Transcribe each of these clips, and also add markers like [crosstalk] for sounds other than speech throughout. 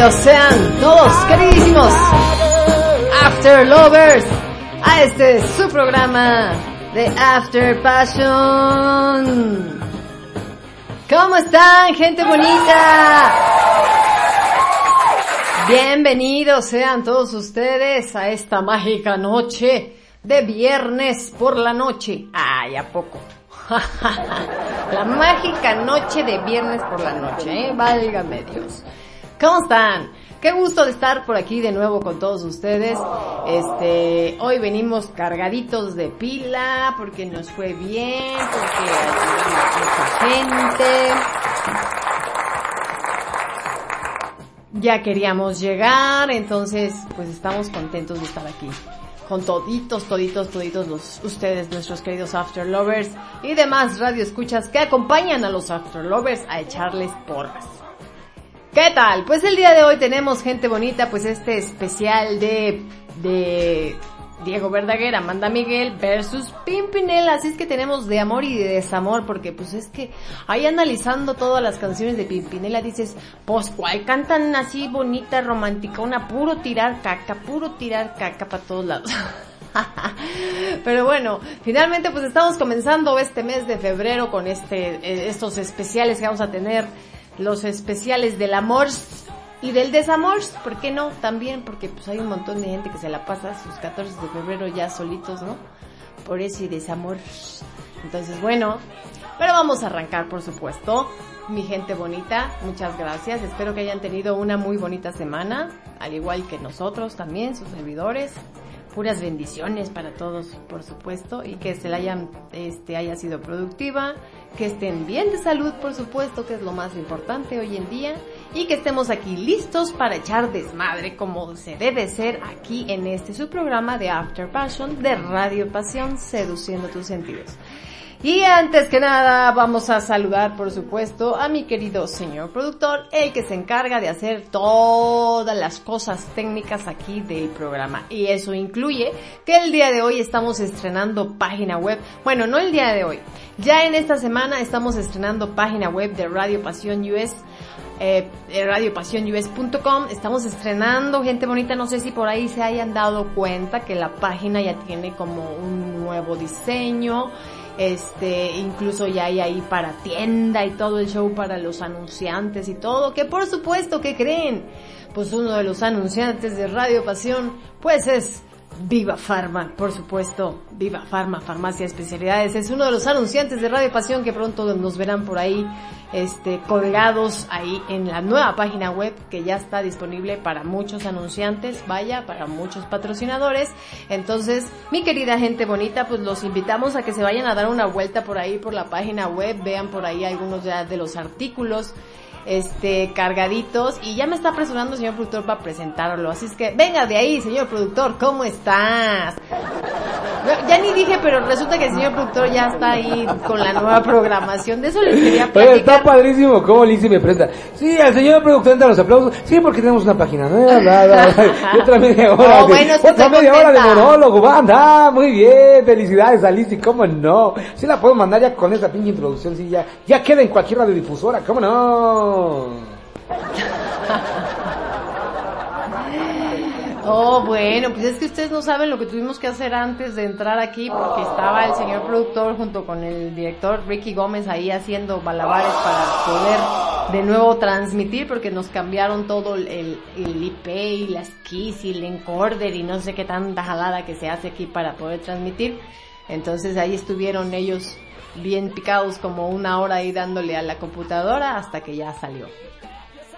Bienvenidos sean todos, queridísimos After Lovers, a este su programa de After Passion. ¿Cómo están, gente bonita? Bienvenidos sean todos ustedes a esta mágica noche de viernes por la noche. Ay, ¿a poco? [laughs] la mágica noche de viernes por la noche, ¿eh? Válgame Dios. ¿Cómo están? Qué gusto de estar por aquí de nuevo con todos ustedes. Este, hoy venimos cargaditos de pila porque nos fue bien, porque ayudamos a mucha gente. Ya queríamos llegar, entonces pues estamos contentos de estar aquí con toditos, toditos, toditos los, ustedes, nuestros queridos After Lovers y demás radio escuchas que acompañan a los After Lovers a echarles porras. ¿Qué tal? Pues el día de hoy tenemos gente bonita, pues este especial de, Diego Verdaguer, Amanda Miguel versus Pimpinel, así es que tenemos de amor y de desamor, porque pues es que ahí analizando todas las canciones de Pimpinela dices, pues cuál cantan así bonita, romántica, una puro tirar caca, puro tirar caca para todos lados. [laughs] Pero bueno, finalmente pues estamos comenzando este mes de febrero con este, eh, estos especiales que vamos a tener, los especiales del amor y del desamor, ¿por qué no? También porque pues hay un montón de gente que se la pasa sus 14 de febrero ya solitos, ¿no? Por eso y desamor. Entonces bueno, pero vamos a arrancar por supuesto. Mi gente bonita, muchas gracias. Espero que hayan tenido una muy bonita semana, al igual que nosotros también, sus servidores puras bendiciones para todos, por supuesto, y que se la hayan, este, haya sido productiva, que estén bien de salud, por supuesto, que es lo más importante hoy en día, y que estemos aquí listos para echar desmadre como se debe ser aquí en este su programa de After Passion de Radio Pasión, seduciendo tus sentidos. Y antes que nada, vamos a saludar, por supuesto, a mi querido señor productor, el que se encarga de hacer todas las cosas técnicas aquí del programa. Y eso incluye que el día de hoy estamos estrenando página web. Bueno, no el día de hoy. Ya en esta semana estamos estrenando página web de Radio Pasión US. Eh, radiopasionus.com estamos estrenando gente bonita no sé si por ahí se hayan dado cuenta que la página ya tiene como un nuevo diseño este, incluso ya hay ahí para tienda y todo el show para los anunciantes y todo, que por supuesto que creen, pues uno de los anunciantes de Radio Pasión, pues es Viva Farma, por supuesto, Viva Farma, Farmacia Especialidades, es uno de los anunciantes de Radio Pasión que pronto nos verán por ahí, este, colgados ahí en la nueva página web que ya está disponible para muchos anunciantes, vaya, para muchos patrocinadores. Entonces, mi querida gente bonita, pues los invitamos a que se vayan a dar una vuelta por ahí por la página web, vean por ahí algunos ya de los artículos este, cargaditos y ya me está apresurando el señor productor para presentarlo. Así es que venga de ahí, señor productor, ¿cómo estás? Ya ni dije, pero resulta que el señor productor ya está ahí con la nueva programación. De eso les quería platicar. está padrísimo cómo Lizzie me presta. Sí, el señor productor da los aplausos. Sí, porque tenemos una página nueva. [laughs] otra media hora. de, otra media hora de monólogo, banda. muy bien. Felicidades a Lizzie, cómo no. Sí la puedo mandar ya con esa pinche introducción. Sí, ya, ya queda en cualquier radiodifusora, cómo no. [laughs] Oh, bueno, pues es que ustedes no saben lo que tuvimos que hacer antes de entrar aquí porque estaba el señor productor junto con el director Ricky Gómez ahí haciendo balabares para poder de nuevo transmitir porque nos cambiaron todo el, IP y las keys y el encorder y no sé qué tanta jalada que se hace aquí para poder transmitir. Entonces ahí estuvieron ellos bien picados como una hora ahí dándole a la computadora hasta que ya salió.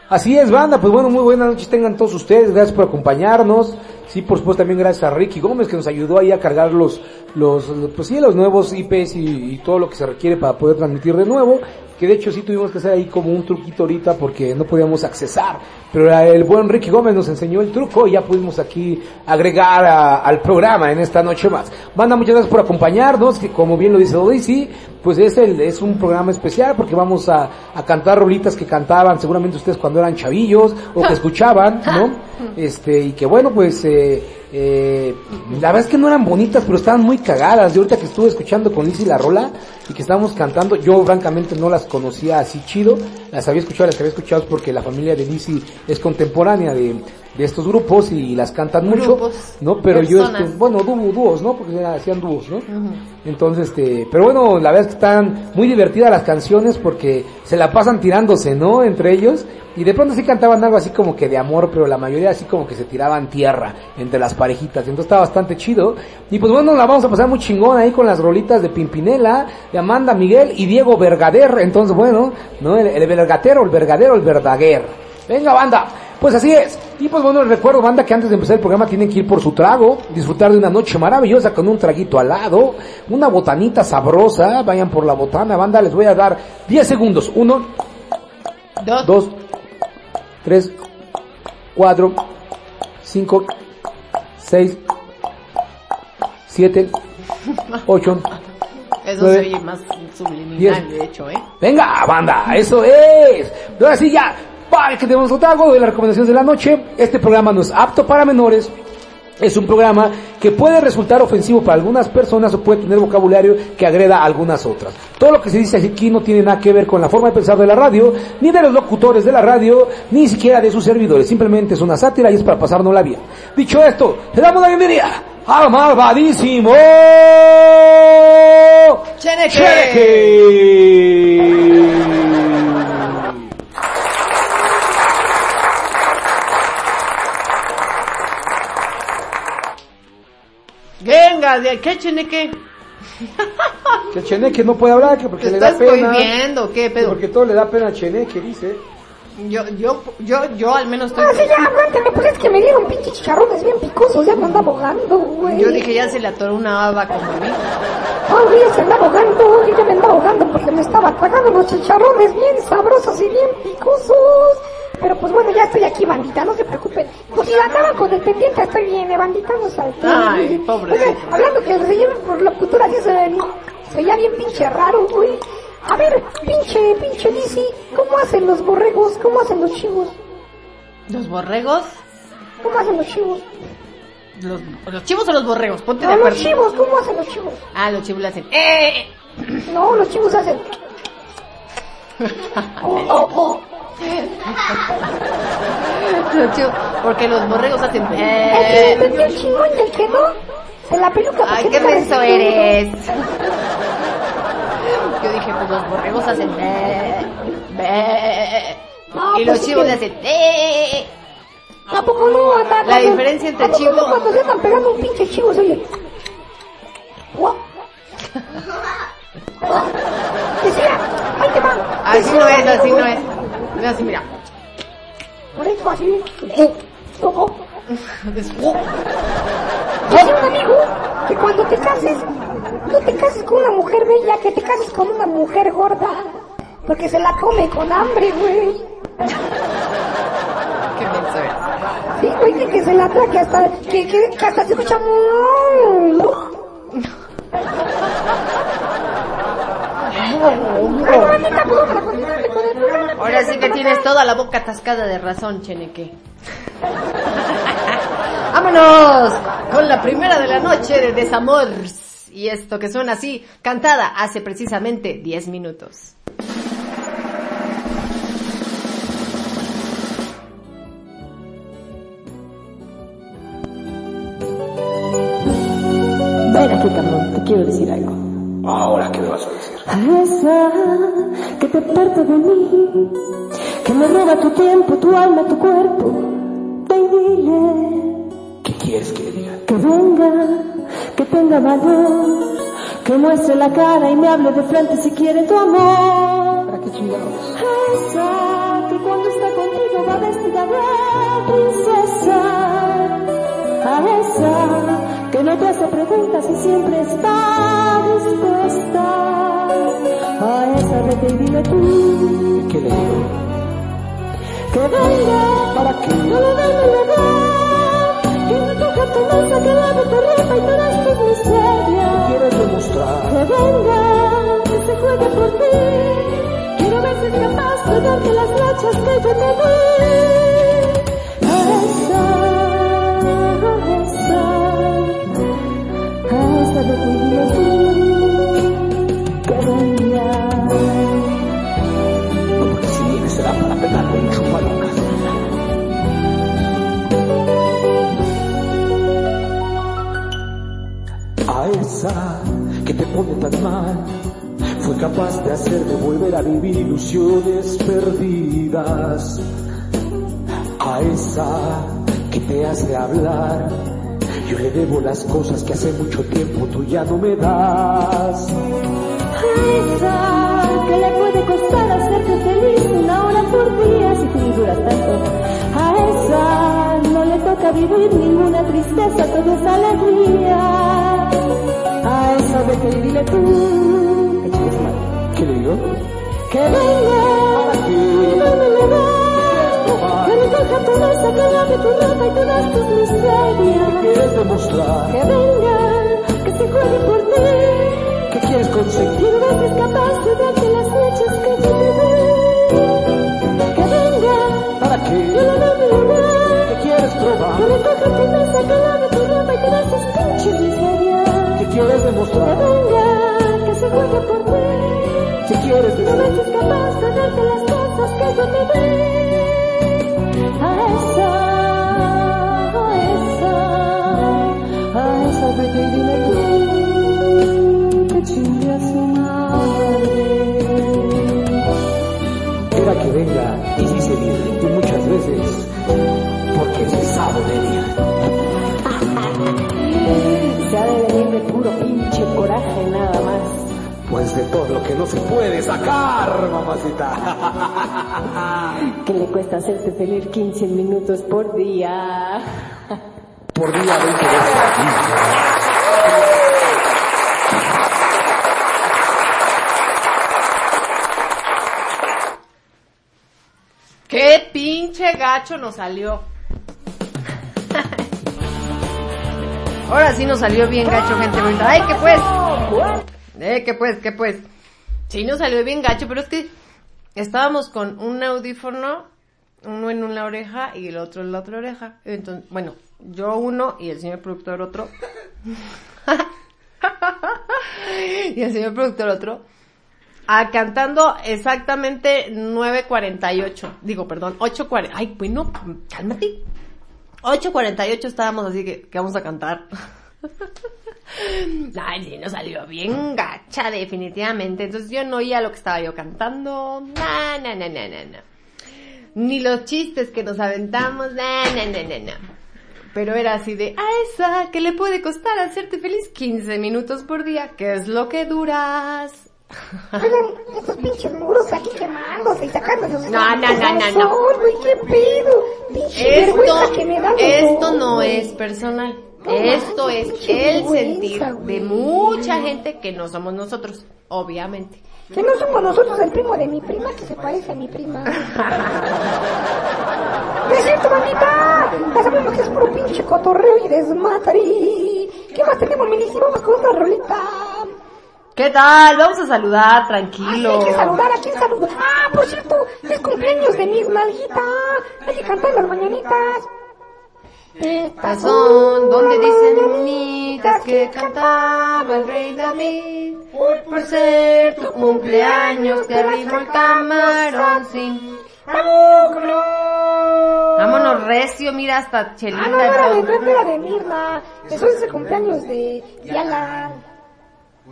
Así es, banda, pues bueno, muy buenas noches tengan todos ustedes, gracias por acompañarnos. Sí, por supuesto también gracias a Ricky Gómez que nos ayudó ahí a cargar los, los, pues sí, los nuevos IPs y, y todo lo que se requiere para poder transmitir de nuevo que de hecho sí tuvimos que hacer ahí como un truquito ahorita porque no podíamos accesar, pero el buen Ricky Gómez nos enseñó el truco y ya pudimos aquí agregar al programa en esta noche más. Manda muchas gracias por acompañarnos, que como bien lo dice Odyssey, pues es el, es un programa especial porque vamos a, a cantar rolitas que cantaban seguramente ustedes cuando eran chavillos o que [laughs] escuchaban, ¿no? [laughs] Este, y que bueno, pues, eh, eh, la verdad es que no eran bonitas, pero estaban muy cagadas. Yo ahorita que estuve escuchando con Lizzy la rola y que estábamos cantando, yo francamente no las conocía así chido. Las había escuchado, las había escuchado porque la familia de Lizzy es contemporánea de, de estos grupos y las cantan mucho, ¿no? Pero yo, este, bueno, dúos, ¿no? Porque hacían dúos, ¿no? Entonces, este, pero bueno, la verdad es que están muy divertidas las canciones porque se la pasan tirándose, ¿no? Entre ellos. Y de pronto sí cantaban algo así como que de amor, pero la mayoría así como que se tiraban tierra entre las parejitas. Entonces está bastante chido. Y pues bueno, la vamos a pasar muy chingón ahí con las rolitas de Pimpinela, de Amanda Miguel y Diego Vergader. Entonces bueno, ¿no? El, el vergatero, el vergadero, el verdaguer. Venga, banda. Pues así es. Y pues bueno, les recuerdo, banda, que antes de empezar el programa tienen que ir por su trago, disfrutar de una noche maravillosa con un traguito al lado, una botanita sabrosa, vayan por la botana, banda, les voy a dar 10 segundos. Uno, dos, dos tres, cuatro, cinco, seis, siete, [laughs] ocho, Eso se oye más subliminal, de hecho, ¿eh? Venga, banda, eso es. Ahora sí ya, para que tenemos otro de las recomendaciones de la noche. Este programa no es apto para menores. Es un programa que puede resultar ofensivo para algunas personas o puede tener vocabulario que agreda a algunas otras. Todo lo que se dice aquí no tiene nada que ver con la forma de pensar de la radio, ni de los locutores de la radio, ni siquiera de sus servidores. Simplemente es una sátira y es para pasarnos la vida. Dicho esto, le damos la bienvenida al malvadísimo Cheneque. Cheneque. Venga, de qué cheneque. Que Cheneque no puede hablar, que porque ¿Te le da estás pena. prohibiendo? ¿Qué pedo? Porque todo le da pena a Cheneque, dice. Yo, yo, yo, yo al menos estoy... Ah, sí, ya, aguántame, pues es que me dieron pinches chicharrones bien picosos, ya me anda ahogando, güey. Yo dije, ya se le atoró una haba como a mí. Ah, güey, ya se anda ahogando, yo ya me anda ahogando porque me estaba tragando los chicharrones bien sabrosos y bien picosos. Pero pues bueno, ya estoy aquí, bandita, no se preocupen. Pues si andaba con el pendiente, estoy bien, eh, bandita, no salte. Ay, pobrecito. Oiga, hablando que el señor por locutora sí se, se veía bien pinche raro, güey. A ver, pinche, pinche Lizzy, ¿cómo hacen los borregos? ¿Cómo hacen los chivos? ¿Los borregos? ¿Cómo hacen los chivos? Los, los chivos o los borregos, ponte de No, los acuerdo. chivos, ¿cómo hacen los chivos? Ah, los chivos le hacen... ¡Eh! No, los chivos hacen. [laughs] Oh, oh, oh. Chivos, porque los borregos hacen... El ¡Eh! entendió el chingón y el que no, se la peluca. ¡Ay, porque qué menso eres! Yo dije, pues los borregos hacen... ¡Eh! ¡Eh! No, Y pues los chivos le hacen... ¡Eh! ¿A poco no? La diferencia entre ¿a poco chivo- no cuando se andan pegando un pinche chivo, se oye. [laughs] Guau. Decía, ahí te va. Así no es, así no es. No, así, mira. Por eso así. Ojo. Decía un amigo que cuando te cases, no te cases con una mujer bella, que te cases con una mujer gorda. Porque se la come con hambre, güey. Qué menso eres. Sí, güey, que, que se la trae, que hasta, que, que, que hasta se escucha... Ahora sí que tienes toda la boca atascada de razón, Cheneque. Vámonos con la primera de la noche de Desamor. Y esto que suena así, cantada hace precisamente 10 minutos. Ven aquí, cabrón, te quiero decir algo. Ahora, ¿qué me vas a decir? A esa que te parte de mí, que me roba tu tiempo, tu alma, tu cuerpo. Dile ¿Qué quieres que le diga? que venga, que tenga valor, que muestre la cara y me hable de frente si quiere tu amor. ¿Para qué chingados? A esa que cuando está contigo va vestida de princesa. A esa que no te hace preguntas y siempre está dispuesta. A esa vete y dile tú ¿Qué le digo? que venga ¿Para qué? no le den el verdad. Que me toque tu mesa, que lave tu ropa y todas tus miserias. ¿Quieres demostrar? Que venga, que se juegue por ti. Quiero ver si es capaz de darte las noches que yo te di. A esa, esa que te pone tan mal, fue capaz de hacerme volver a vivir ilusiones perdidas. A esa que te hace hablar, yo le debo las cosas que hace mucho tiempo tú ya no me das. A esa que le puede costar hacerte feliz una hora por día si tú duras tanto. A esa no le toca vivir ninguna tristeza, todo es alegría. A esa vete y dile tú que chingue su madre. ¿Qué le digo? Que venga, que no me lo da. Que recoja tu mesa, que lave tu ropa y todas tus miserias. ¿Quieres demostrar? Que venga, que se juegue por ti. ¿Qué quieres conseguir? Quiero ver si capaz de darte las noches que yo te di. Que venga, ¿Para yo qué? le doy mi lugar. ¿Qué quieres probar? Que recoja tu firmeza, que lave tu ropa y te das tus pinches miserias. ¿Qué quieres Que demostrar? venga, que se juegue por ti. ¿Qué quieres No decir? ves capaz de darte las cosas que yo te di. A esa, a esa, a esa vete y dile tú que chingue a su madre. Era que venga y sí se viene. Y muchas veces, porque es pesado venir. Se ha de venir de puro pinche coraje nada más. Pues de todo lo que no se puede sacar, mamacita. Que le cuesta hacerte feliz 15 minutos por día. Por día 20 veces. ¡Qué pinche gacho nos salió! Ahora sí nos salió bien gacho, gente bonita. ¡Ay, qué pues! Eh, qué pues, qué pues. Sí nos salió bien gacho, pero es que estábamos con un audífono, uno en una oreja y el otro en la otra oreja. Entonces, bueno, yo uno y el señor productor otro. [laughs] y el señor productor otro. Ah, cantando exactamente 9.48. Digo, perdón, 8.40. Ay, bueno, cálmate. 8.48 estábamos así que, vamos a cantar. [laughs] Ay, sí, nos salió bien gacha, definitivamente. Entonces yo no oía lo que estaba yo cantando. Na, na, na, na, na, na. Ni los chistes que nos aventamos. Na, na, na, na, na. Pero era así de, a esa, que le puede costar hacerte feliz 15 minutos por día, que es lo que duras. Oigan, estos pinches muros aquí quemándose y sacándose No, no, no, no, no. güey, qué pedo. Pinche Esto, que me da esto no es personal. Esto es el sentir de mucha gente que no somos nosotros, obviamente. Que no somos nosotros el primo de mi prima que se parece a mi prima. ¡No es cierto, mamita! Ya sabemos que es puro pinche cotorreo y desmadre. ¿Qué más tenemos, Melissa? Vamos con otra rolita. ¿Qué tal? Vamos a saludar, tranquilo. hay que saludar, ¿a quién saludo? Ah, por cierto, es cumpleaños de mis nalguitas. Hay que cantar las mañanitas. Estas son donde dicen niñitas que cantaba el rey David. Por ser tu cumpleaños te arrimo el camarón, sí. Vámonos recio, mira hasta Ah, no, Chelita. no era de, y todo. no era de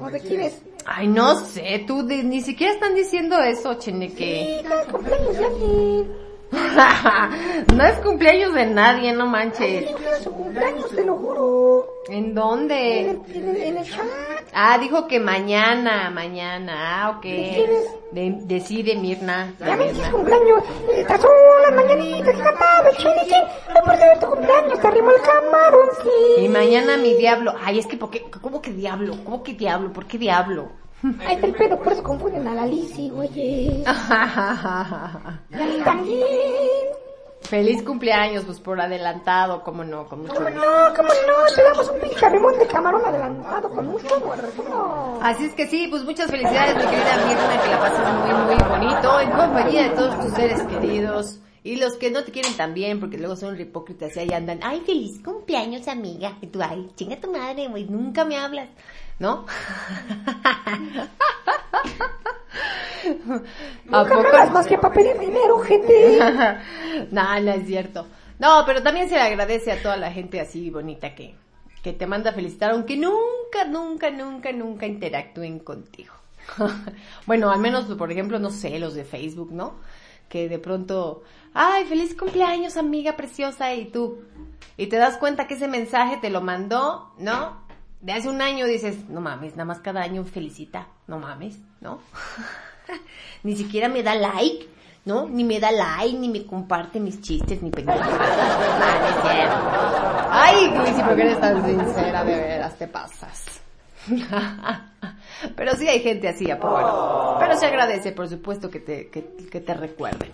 ¿O de quién es? Ay, no sé, tú de- ni siquiera están diciendo eso, Cheneque. Sí, cumpleaños. [laughs] no es cumpleaños de nadie, no manches. Sí, es su cumpleaños, te lo juro. ¿En En dónde? el, en el, en el chat. Ah, dijo que mañana, mañana. Ah, ok. De, decide Mirna. Ya ven que es Mirna. cumpleaños. Estas son las mañanitas que cantaba chinique. No por ser tu cumpleaños, te arrimo el camarón, sí. Y mañana mi diablo. Ay, es que, ¿por qué? ¿cómo que diablo? ¿Cómo que diablo? ¿Por qué diablo? Ahí está el pedo, por eso confunden a la Lizzy, [laughs] güey. También. Feliz cumpleaños, pues por adelantado, cómo no, con mucho ¿Cómo no? ¿Cómo no? Te damos un pinche remón de camarón adelantado con mucho amor. No. Así es que sí, pues muchas felicidades, mi querida Mirna, que la pases muy, muy bonito, en compañía de todos tus seres queridos. Y los que no te quieren también, porque luego son hipócritas y ahí andan, ay, feliz cumpleaños, amiga. Y tú, ay, chinga tu madre, güey, nunca me hablas. ¿No? [laughs] ¿A Nunca hablas más que para pedir dinero, gente. [laughs] no, no es cierto. No, pero también se le agradece a toda la gente así bonita que, que te manda a felicitar, aunque nunca, nunca, nunca, nunca interactúen contigo. [laughs] bueno, al menos, por ejemplo, no sé, los de Facebook, ¿no? Que de pronto, ay, feliz cumpleaños, amiga preciosa, y tú, y te das cuenta que ese mensaje te lo mandó, ¿no? De hace un año dices, no mames, nada más cada año felicita, no mames, ¿no? [laughs] Ni siquiera me da like, ¿no? Ni me da like, ni me comparte mis chistes, ni pendejadas. [laughs] Ay, Lucy, ¿por qué eres tan sincera? De veras, te pasas. [laughs] Pero sí hay gente así, ¿a no? Pero se agradece, por supuesto, que te, que, que te recuerden.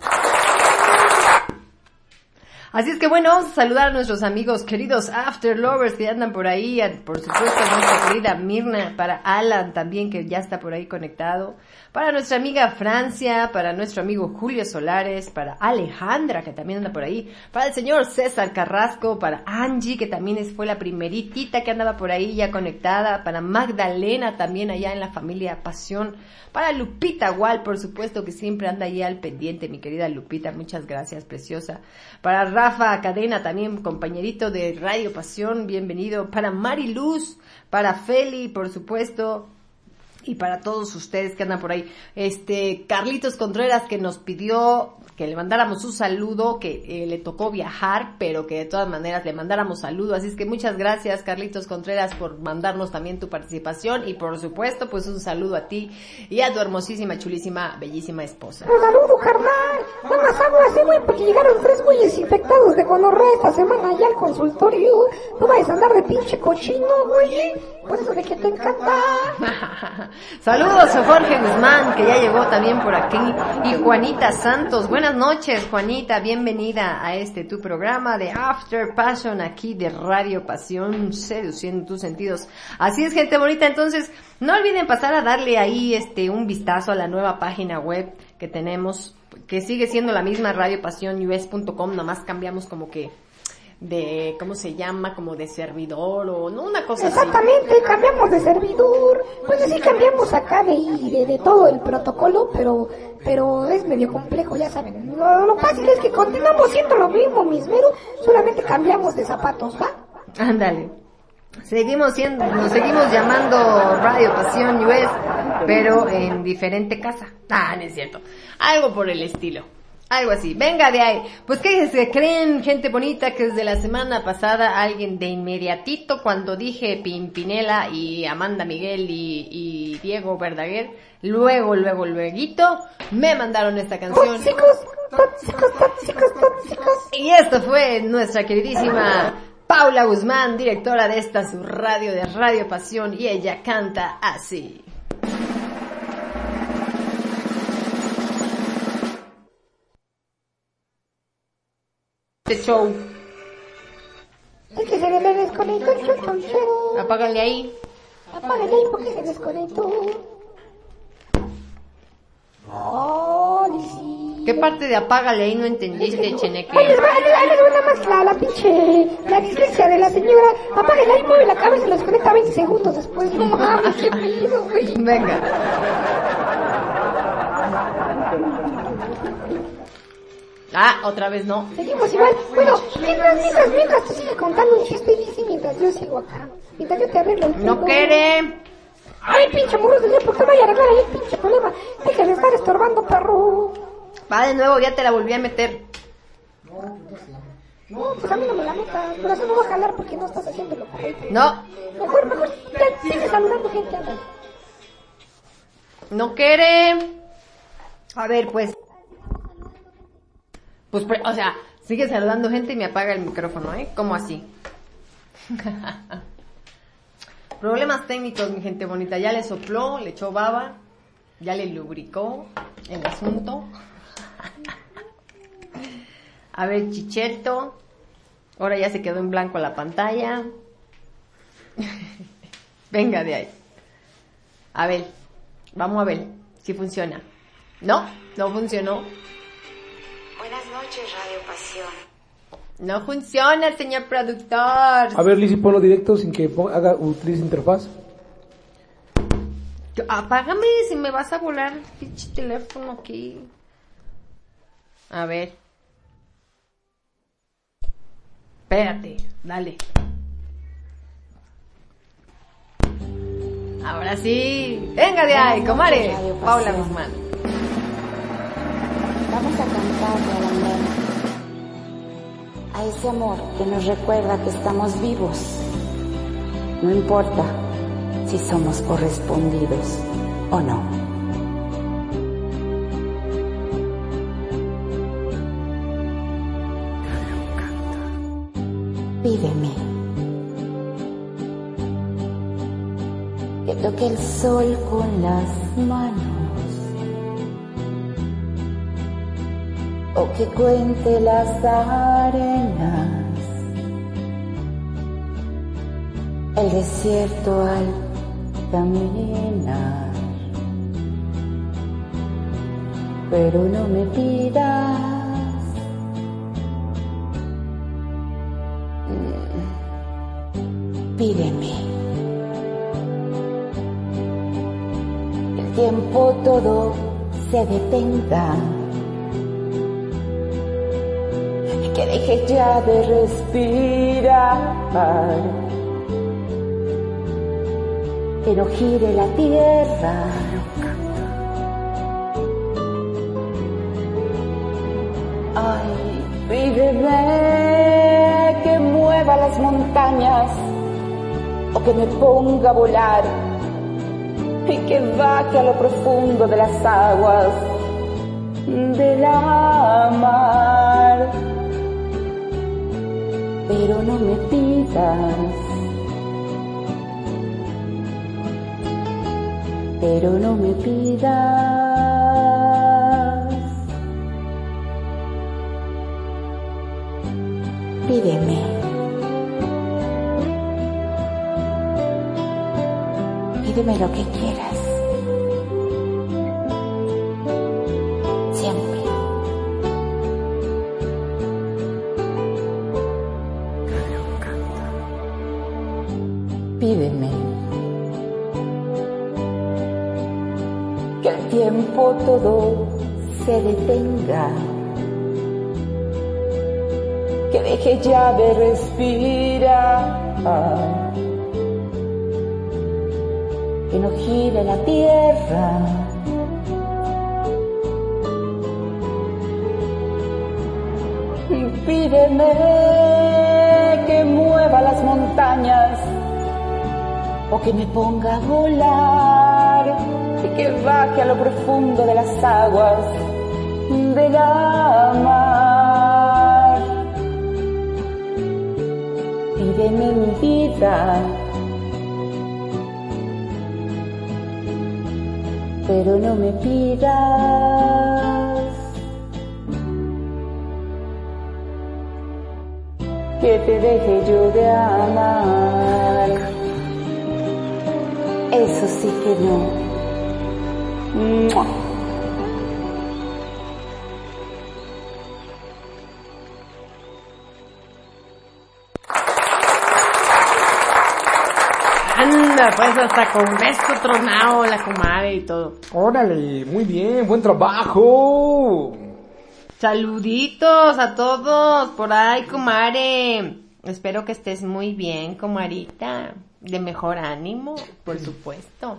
Así es que bueno, vamos a saludar a nuestros amigos queridos After Lovers que andan por ahí, por supuesto nuestra querida Mirna, para Alan también que ya está por ahí conectado, para nuestra amiga Francia, para nuestro amigo Julio Solares, para Alejandra que también anda por ahí, para el señor César Carrasco, para Angie que también fue la primeritita que andaba por ahí ya conectada, para Magdalena también allá en la familia Pasión, para Lupita Wall, por supuesto que siempre anda ahí al pendiente, mi querida Lupita, muchas gracias, preciosa. Para Rafa Cadena, también compañerito de Radio Pasión, bienvenido. Para Mari Luz, para Feli, por supuesto, y para todos ustedes que andan por ahí. Este, Carlitos Contreras que nos pidió que le mandáramos un saludo, que eh, le tocó viajar, pero que de todas maneras le mandáramos saludo. Así es que muchas gracias, Carlitos Contreras, por mandarnos también tu participación y por supuesto, pues un saludo a ti y a tu hermosísima, chulísima, bellísima esposa. Un saludo, carnal. Nada más hago así, güey, porque llegaron tres güeyes infectados de gonorrea esta semana allá al consultorio. No vayas a andar de pinche cochino, güey. Por eso de que te encanta. [laughs] Saludos a Jorge Guzmán, que ya llegó también por aquí, y Juanita Santos. Buenas noches, Juanita, bienvenida a este tu programa de After Passion aquí de Radio Pasión, seduciendo tus sentidos. Así es, gente bonita, entonces no olviden pasar a darle ahí este un vistazo a la nueva página web que tenemos, que sigue siendo la misma radiopasionus.com, nomás cambiamos como que de, ¿cómo se llama? Como de servidor o no, una cosa así. Exactamente, cambiamos de servidor. Pues sí cambiamos acá de, de, de todo el protocolo, pero pero es medio complejo, ya saben. Lo, lo fácil es que continuamos siendo lo mismo, mismero, solamente cambiamos de zapatos, ¿va? Ándale. Seguimos siendo, nos seguimos llamando Radio Pasión US, pero en diferente casa. Ah, no es cierto. Algo por el estilo. Algo así. Venga de ahí. Pues que se creen, gente bonita, que desde la semana pasada alguien de inmediatito cuando dije Pimpinela y Amanda Miguel y, y Diego Verdaguer, luego, luego, luego, me mandaron esta canción. Tóxicos, tóxicos, tóxicos, tóxicos. Y esto fue nuestra queridísima Paula Guzmán, directora de esta su radio de Radio Pasión, y ella canta así. Este show, se le desconectó el chochonchero. apágale ahí. Apágale ahí porque se desconectó. Oh, sí. ¿Qué parte de apágale ahí no entendiste, Cheneque? ahí les va, ahí les va nada más la, la pinche, la dislexia de la señora. Apágale ahí, mueve la cabeza y lo desconecta 20 segundos después. No mames, qué pedo, güey. Venga. Ah, otra vez no. Seguimos igual. Bueno, mientras, mientras, mientras tú sigues contando un chiste, dice, mientras yo sigo acá. Mientras yo te arreglo No quiere. Ay, pinche muro de ¿por qué vaya a arreglar ahí pinche problema? Deja de estar estorbando, perro. Va de nuevo, ya te la volví a meter. No, pues a mí no me la metas. Pero eso no va a jalar porque no estás haciendo lo correcto. No, Mejor, mejor, ya sigue saludando gente, anda. no quiere. A ver, pues. Pues, o sea, sigue saludando gente y me apaga el micrófono, ¿eh? ¿Cómo así? [laughs] Problemas técnicos, mi gente bonita. Ya le sopló, le echó baba, ya le lubricó el asunto. [laughs] A ver, Chicheto. Ahora ya se quedó en blanco la pantalla. [laughs] Venga de ahí. A ver, vamos a ver si funciona. No, no funcionó. Buenas noches, Radio Pasión. No funciona, señor productor. A ver, Lizzy, ponlo directo sin que haga, utilice interfaz. Apágame si me vas a volar el pinche teléfono aquí. A ver. Espérate, dale. Ahora sí. Venga de ahí, comare. Paula Guzmán. Vamos a cantarle al amor. A ese amor que nos recuerda que estamos vivos. No importa si somos correspondidos o no. Pídeme que toque el sol con las manos o que cuente las arenas. El desierto al caminar. Pero no me pidas pídeme. El tiempo todo se detenga. Deje ya de respirar. Que no gire la tierra. Ay, pídeme que mueva las montañas o que me ponga a volar y que baje a lo profundo de las aguas de la mar. Pero no me pidas, pero no me pidas. Pídeme. Pídeme lo que quieras. Que deje ya de respirar que no gire la tierra. Pídeme que mueva las montañas o que me ponga a volar y que baje a lo profundo de las aguas de la mar. Pídeme mi vida pero no me pidas que te deje yo de amar. Eso sí que no. Pues hasta con beso tronado la comadre y todo. Órale, muy bien, buen trabajo. Saluditos a todos por ahí, comadre. Espero que estés muy bien, comarita. De mejor ánimo, por supuesto.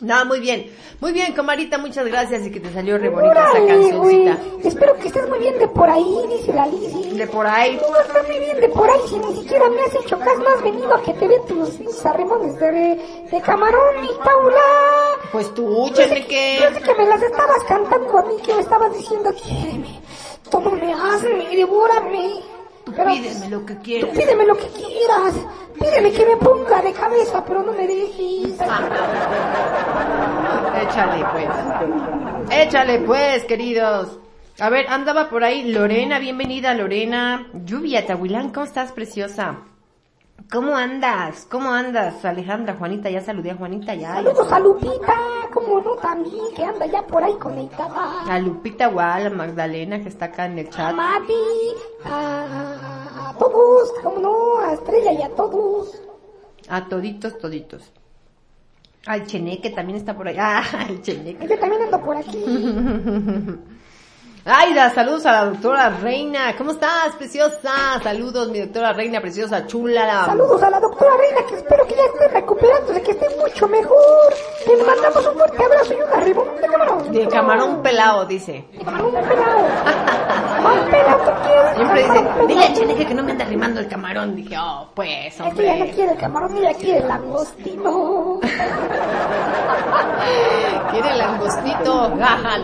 No, muy bien. Muy bien, comarita, muchas gracias y que te salió re bonita esa cancioncita. Espero que estés muy bien de por ahí, dice la Lizzy. De por ahí. Tú estás muy bien de por ahí, si ni siquiera me has hecho caso, no has venido a que te den tus, arremones de, de camarón, mi Paula. Pues tú, cheneque. Desde que me las estabas cantando a mí, que me estabas diciendo, quiéreme, todo me hazme, devórame. Pero, Pídeme lo que tú quieras. pídeme lo que quieras, pídeme que me ponga de cabeza, pero no me dejes. [laughs] Échale pues. Échale pues, queridos. A ver, andaba por ahí Lorena, bienvenida Lorena. Lluvia, Tahuilán, ¿cómo estás, preciosa? ¿Cómo andas? ¿Cómo andas, Alejandra? Juanita, ya saludé a Juanita, ya. Saludos a Lupita, como no también, que anda ya por ahí conectada. A Lupita Gual, a Magdalena, que está acá en el A chat. A, a todos, como no, a Estrella y a todos. A toditos, toditos. Al Cheneque también está por ahí. [laughs] Ah, el Cheneque. Yo también ando por aquí. [laughs] Aida, saludos a la doctora Reina. ¿Cómo estás, preciosa? Saludos, mi doctora Reina, preciosa, chula. Saludos a la doctora Reina, que espero que ya esté recuperándose, que esté mucho mejor. Le mandamos un fuerte abrazo y un arribo de camarón. De camarón pelado, dice. De camarón pelado. ¿Cuál pelado tú quieres? Siempre dice, dile a. Cheneque que no me anda rimando el camarón. Dije, oh, pues, Es que ella no hombre. quiere el camarón, ella quiere el langostino. [laughs] Quiere el angostito. Ah,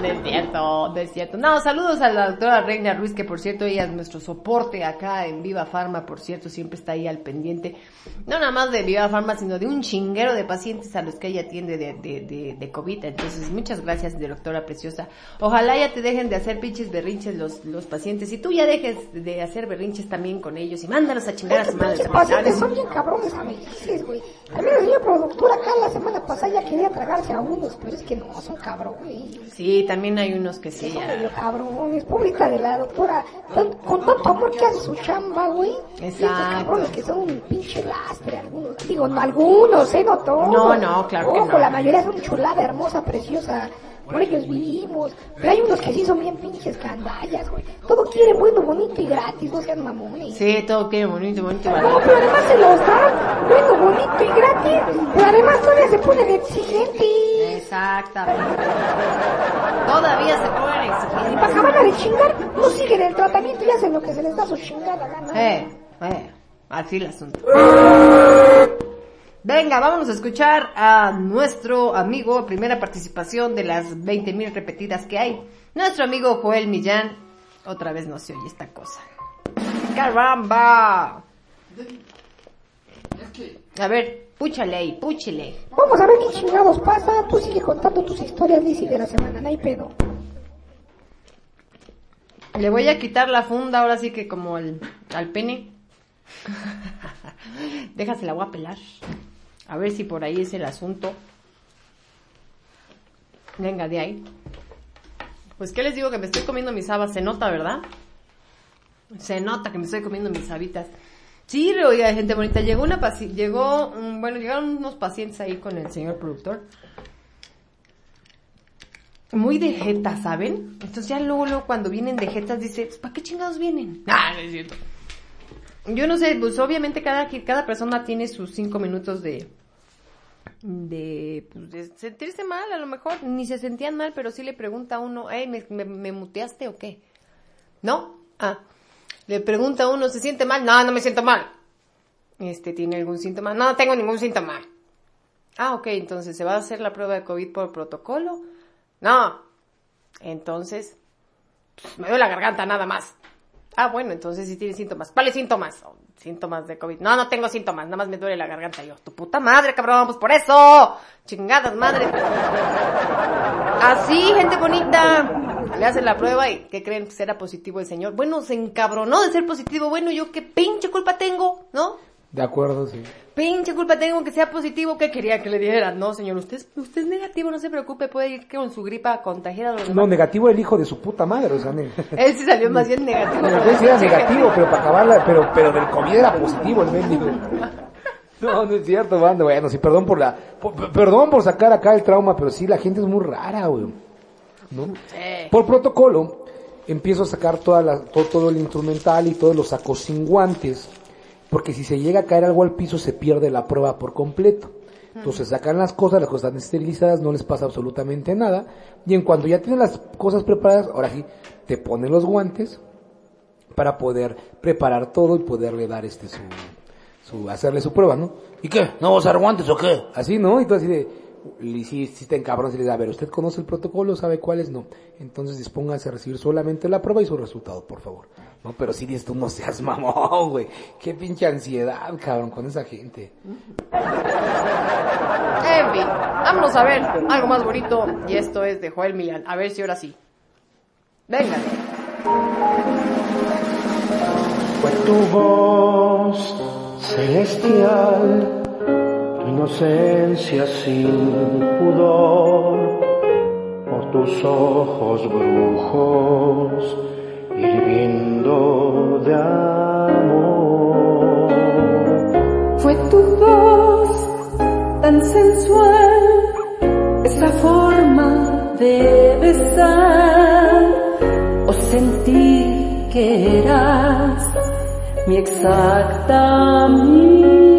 es cierto, no. No, saludos a la doctora Reina Ruiz, que por cierto ella es nuestro soporte acá en Viva Farma, por cierto, siempre está ahí al pendiente. No nada más de Viva Farma, sino de un chinguero de pacientes a los que ella atiende de, de, de, de COVID. Entonces, muchas gracias, doctora preciosa. Ojalá ya te dejen de hacer pinches berrinches los, los pacientes y tú ya dejes de hacer berrinches también con ellos y mándalos a chingar a su madre. Pinches pacientes son bien cabrones a veces, güey. A mí la señora productora acá la semana pasada ya quería tragarse a unos, pero es que no, son cabrones. Sí, también hay unos que sí, ya. Cabrones. Pobrita de la doctora, con tanto amor que hace su chamba, güey. Y Exacto. cabrones que son un pinche lastre, algunos. Digo, no algunos, ¿eh? No todos. No, no, claro que Ojo, no. la mayoría son chulada, hermosa, preciosa. Por ellos vivimos. Pero hay unos que sí son bien pinches candallas, güey. Todo quieren bueno, bonito y gratis, no sean mamones. Sí, todo qué bonito, bonito. No, pero además se los dan, bueno, bonito y gratis, pero además todavía se ponen exigentes. Exactamente. Todavía se ponen Y. acabar de chingar, no siguen el tratamiento y hacen lo que se les da su chingada gana. Eh, eh, así el asunto. Venga, vámonos a escuchar a nuestro amigo, primera participación de las 20.000 repetidas que hay. Nuestro amigo Joel Millán. Otra vez no se oye esta cosa. ¡Caramba! A ver, púchale ahí, púchale. Vamos a ver qué chingados pasa. Tú sigue contando tus historias, Lizzy, de la semana, no hay pedo. Le voy a quitar la funda ahora sí que como al, al pene. [laughs] Déjase la voy a pelar. A ver si por ahí es el asunto. Venga, de ahí. Pues qué les digo que me estoy comiendo mis habas, se nota, ¿verdad? Se nota que me estoy comiendo mis habitas. Sí, oiga, gente bonita, llegó una paci llegó, bueno, llegaron unos pacientes ahí con el señor productor. Muy de jeta, ¿saben? Entonces ya luego, luego cuando vienen de jetas dice, "Pues, ¿para qué chingados vienen? [laughs] Ah, no es cierto. Yo no sé, pues obviamente cada, cada persona tiene sus cinco minutos de, de, pues, de sentirse mal, a lo mejor ni se sentían mal, pero sí le pregunta a uno, hey, ¿me, me, me muteaste o qué? ¿No? Ah, le pregunta a uno, ¿se siente mal? No, no me siento mal. Este, ¿tiene algún síntoma? No, no tengo ningún síntoma. Ah, ok, entonces, ¿se va a hacer la prueba de COVID por protocolo? No. Entonces, pues, me duele la garganta nada más. Ah, bueno, entonces sí tiene síntomas. ¿Cuáles síntomas? Oh, síntomas de COVID. No, no tengo síntomas, nada más me duele la garganta. Yo, tu puta madre, cabrón, pues por eso. Chingadas, madre. Así, gente bonita. Le hacen la prueba y ¿qué creen? Era positivo el señor. Bueno, se encabronó de ser positivo. Bueno, yo qué pinche culpa tengo, ¿no? De acuerdo, sí. Pinche culpa tengo que sea positivo. ¿Qué quería que le dijeran? No, señor, usted es, usted es negativo, no se preocupe, puede ir con su gripa a contagiar a los No, demás. negativo el hijo de su puta madre, o sea, ne- [laughs] Él sí salió más bien negativo. Pues sí era negativo, pero para acabarla, pero, pero del COVID era positivo el mendigo. [laughs] No, no es cierto, banda. Bueno, sí, perdón por la, por- perdón por sacar acá el trauma, pero sí, la gente es muy rara, güey. ¿No? Sí. Por protocolo, empiezo a sacar toda la, todo, todo el instrumental y todos los sacos sin guantes, porque si se llega a caer algo al piso se pierde la prueba por completo. Entonces sacan las cosas, las cosas están esterilizadas, no les pasa absolutamente nada, y en cuanto ya tienen las cosas preparadas, ahora sí, te ponen los guantes para poder preparar todo y poderle dar este su, su hacerle su prueba, ¿no? ¿Y qué? ¿No vas a usar guantes o qué? Así, ¿no? Y tú así de, y si, si te encabronas y le dices, a ver, ¿usted conoce el protocolo? ¿Sabe cuáles? No. Entonces dispóngase a recibir solamente la prueba y su resultado, por favor. No, pero si dices tú, no seas [laughs] mamón, güey. Qué pinche ansiedad, cabrón, con esa gente. [laughs] En fin, vámonos a ver algo más bonito. Y esto es de Joel Millán. A ver si ahora sí. Venga. Fue tu voz celestial, tu inocencia sin pudor, o tus ojos brujos hirviendo de amor. Fue tu voz tan sensual, esa forma de besar, o sentí que eras mi exacta mitad.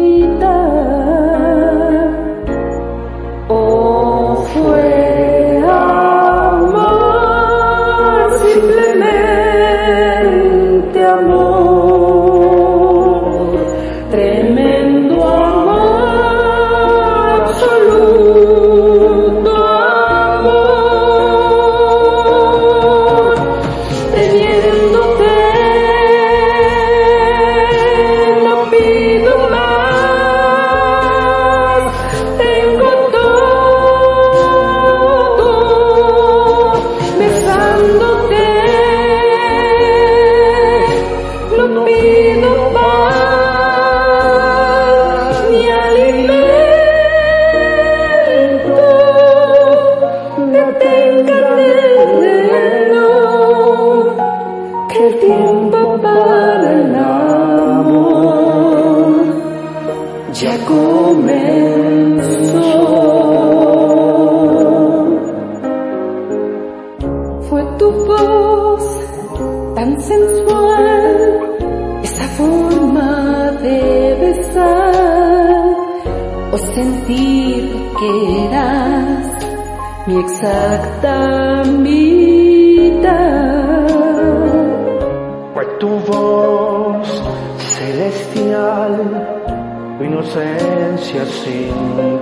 Mi exacta. Fue tu voz celestial, tu inocencia sin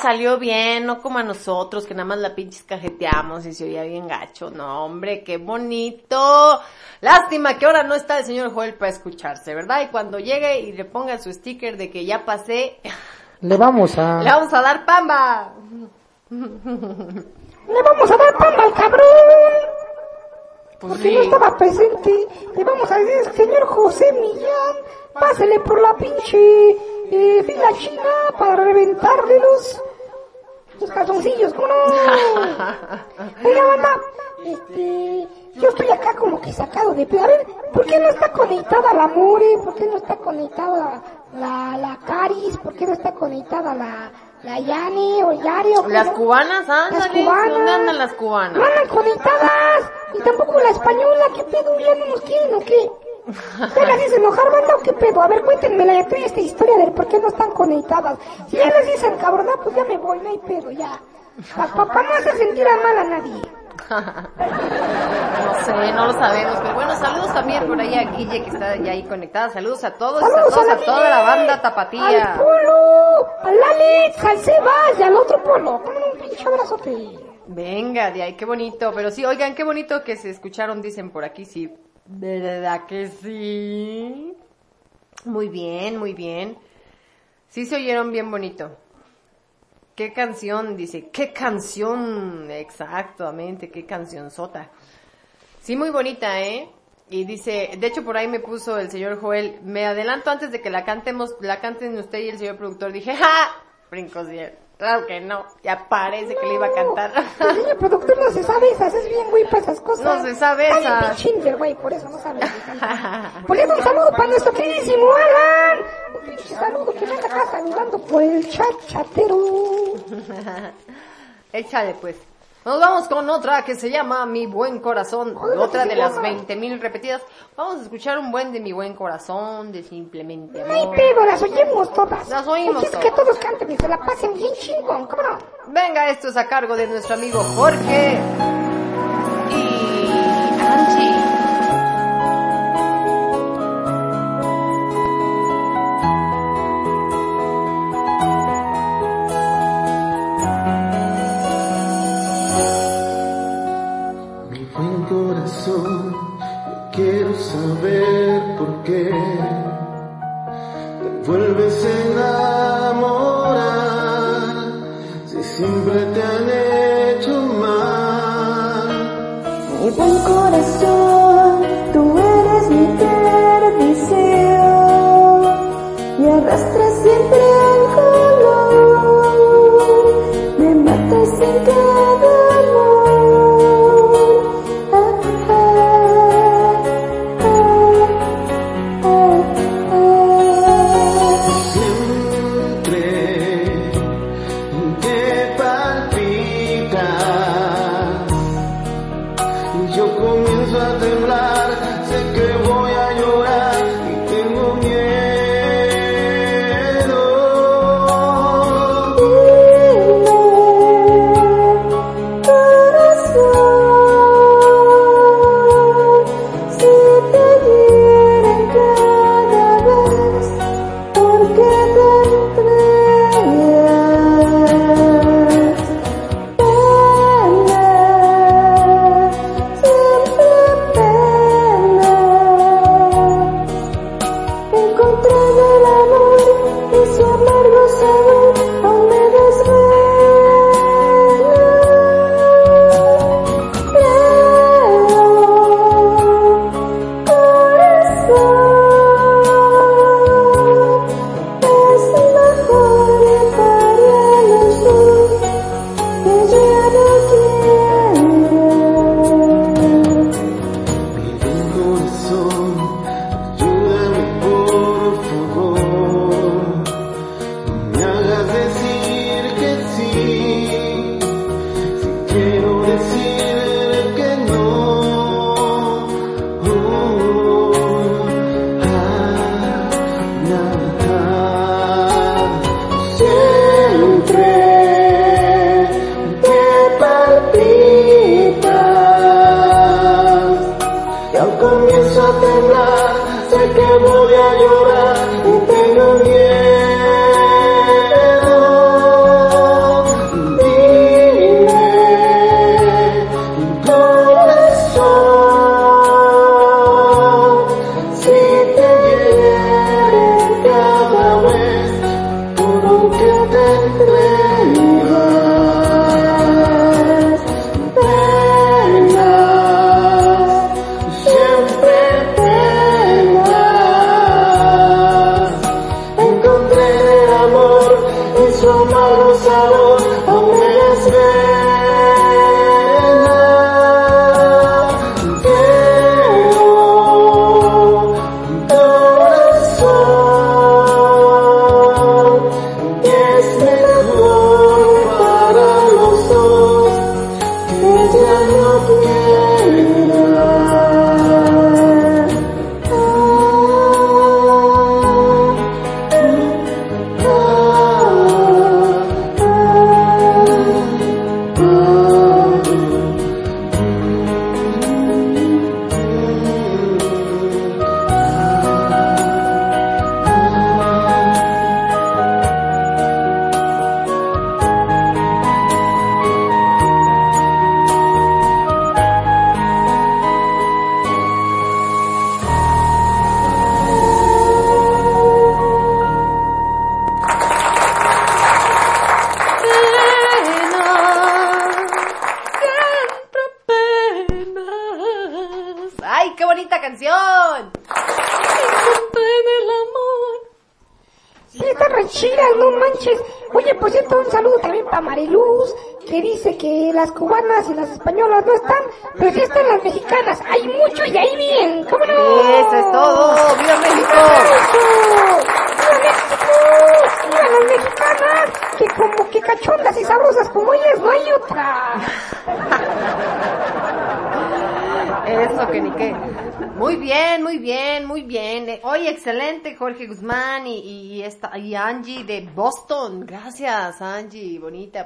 salió bien, no como a nosotros, que nada más la pinches cajeteamos y se oía bien gacho. No, hombre, qué bonito. Lástima que ahora no está el señor Joel para escucharse, ¿verdad? Y cuando llegue y le ponga su sticker de que ya pasé, Le vamos a... [laughs] le vamos a dar pamba. Le vamos a dar pamba al cabrón. Pues Porque sí. no estaba presente. Le vamos a decir, señor José Millán, pásele por la pinche eh, fila china para reventarle los, los calzoncillos, ¿cómo no? [laughs] Oiga, banda, este, yo estoy acá como que sacado de pedo. A ver, ¿por qué no está conectada la More? ¿Por qué no está conectada la, la, Caris? ¿Por qué no está conectada la, la Yani o Yari? O Las cubanas, Las ándale, cubanas. ¿dónde andan las No cubanas? andan conectadas. Y tampoco la española, ¿qué pedo? ¿Ya no nos quieren o qué? ¿Ya las hice enojar, banda, o qué pedo? A ver, cuéntenme la esta historia del por qué no están conectadas. Si ya les dicen cabronar, pues ya me voy, no hay pedo, ya. Papá no hace sentir a mal a nadie. [laughs] No sé, no lo sabemos, pero bueno, saludos también por ahí a Guille que está ya ahí conectada. Saludos a todos, Saludos a todos, a toda la banda Al tapatía. Polo, al Alex, al Sebas y al otro Polo. Un pinche abrazote. Venga, de ahí, qué bonito. Pero sí, oigan, qué bonito que se escucharon, dicen por aquí, sí. ¿De verdad que sí? Muy bien, muy bien. Sí se oyeron bien bonito. ¿Qué canción? Dice, ¿qué canción? Exactamente, qué canción sota. Sí, muy bonita, ¿eh? Y dice, de hecho por ahí me puso el señor Joel, me adelanto antes de que la cantemos, la canten usted y el señor productor. Dije, ¡ja! Brincos bien. Claro que no, ya parece que le iba a cantar. El señor productor no se sabe esas, es bien güey para esas cosas. No se sabe esas. güey, por eso no sabe. [laughs] Por eso un saludo para nuestro queridísimo Alan. Un pinche saludo que me anda acá saludando por el chat chatero. [laughs] Échale pues. Nos vamos con otra que se llama Mi Buen Corazón, otra de las 20.000 repetidas. Vamos a escuchar un buen de Mi Buen Corazón, de Simplemente No hay Amor. pedo, las oímos todas. Las oímos todas. que todos canten y se la pasen bien chingón, ¿cómo no? Venga, esto es a cargo de nuestro amigo Jorge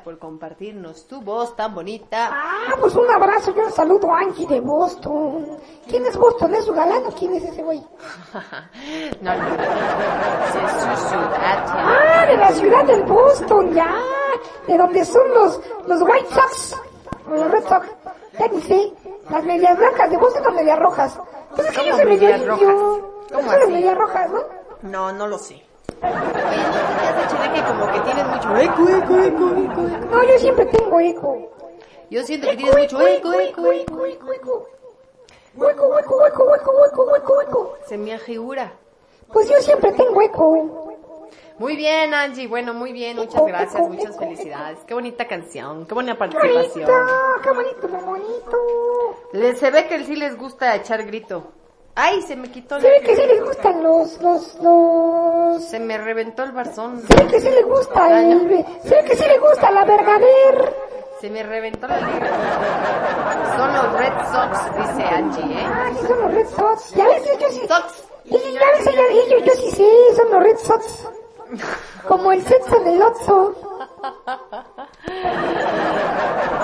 por compartirnos tu voz tan bonita. Ah, pues un abrazo y un saludo a Angie de Boston. ¿Quién es Boston? ¿Es su galán o quién es ese güey? [laughs] no, no. Es su ciudad. Ah, de la ciudad del Boston, ya. De donde son los, los White Sox. Los Red Sox. Ya ni sé. Las medias blancas de Boston o medias rojas. Pues es que yo soy medias rojas, ¿no? No, no lo sé. Oye, ¿no se te hace chile que como que tienes mucho eco, eco, eco, eco, eco? No, yo siempre tengo eco. Yo siento que tienes mucho eco, eco, eco, eco, eco. Hueco, hueco, hueco, hueco, hueco, hueco, hueco. Se me afigura. Pues yo siempre tengo eco. Muy bien, Angie. Bueno, muy bien. Muchas gracias, muchas felicidades. Qué bonita canción, qué buena participación. ¡Qué bonito, qué bonito, qué bonito! Se ve que sí les gusta echar grito. Ay, se me quitó Se ve la... que sí les gustan los, los, los... Se me reventó el barzón. Se ve que sí le gusta el... Se ve que sí le gusta la vergader. Se me reventó la. Son los Red Sox, dice Angie, ¿eh? Ah, sí son los Red Sox. Ya ves, yo sí... Sox. Y ya ves, ya, yo, yo sí sé, son los Red Sox. Como el sexo del Otso. [laughs]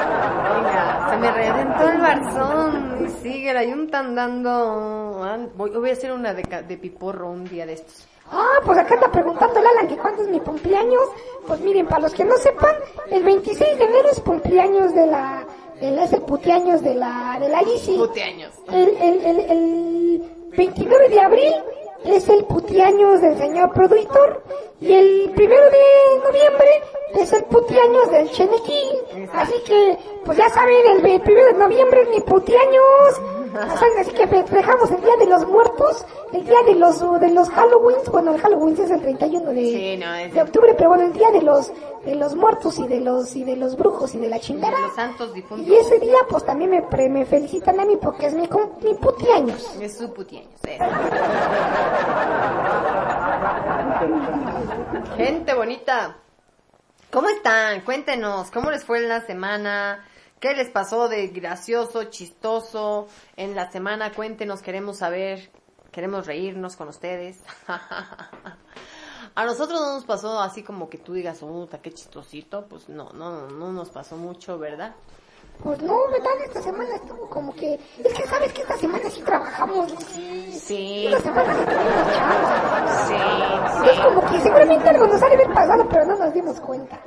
Se me reventó el barzón. Sigue la yunta andando. Ah, Voy, voy a hacer una de, piporro un día de estos. Ah, pues acá anda preguntando Alan que cuándo es mi cumpleaños. Pues miren, para los que no sepan, el 26 de enero es cumpleaños de la... El, es el puteaños de la, de la Lizzy. Puteaños. El, el, el, el 29 de abril es el puteaños del señor productor y el primero de noviembre es el puteaños del Chenequi. Así que, pues ya saben, el primero de noviembre es mi saben, así que dejamos el día de los muertos, el día de los de los Halloweens, bueno, el Halloween es el 31 de, Sí, no, es de octubre, pero bueno, el día de los de los muertos y de los y de los brujos y de la chingada. Los santos difuntos. Y ese día pues también me, pre- me felicitan a mí porque es mi, mi puteaños. Es su puteaños. eso. [laughs] Gente bonita. ¿Cómo están? Cuéntenos, ¿cómo les fue en la semana? ¿Qué les pasó de gracioso, chistoso en la semana? Cuéntenos, queremos saber, queremos reírnos con ustedes. [laughs] A nosotros no nos pasó así como que tú digas, oh, qué chistosito, pues no, no, no nos pasó mucho, ¿verdad? Pues no, ¿verdad? Esta semana estuvo como que... Es que sabes que esta semana sí trabajamos. Sí. Sí, Esta semana sí tuvimos chamba. sí, Es como que seguramente algo nos ha de haber pasado, pero no nos dimos cuenta.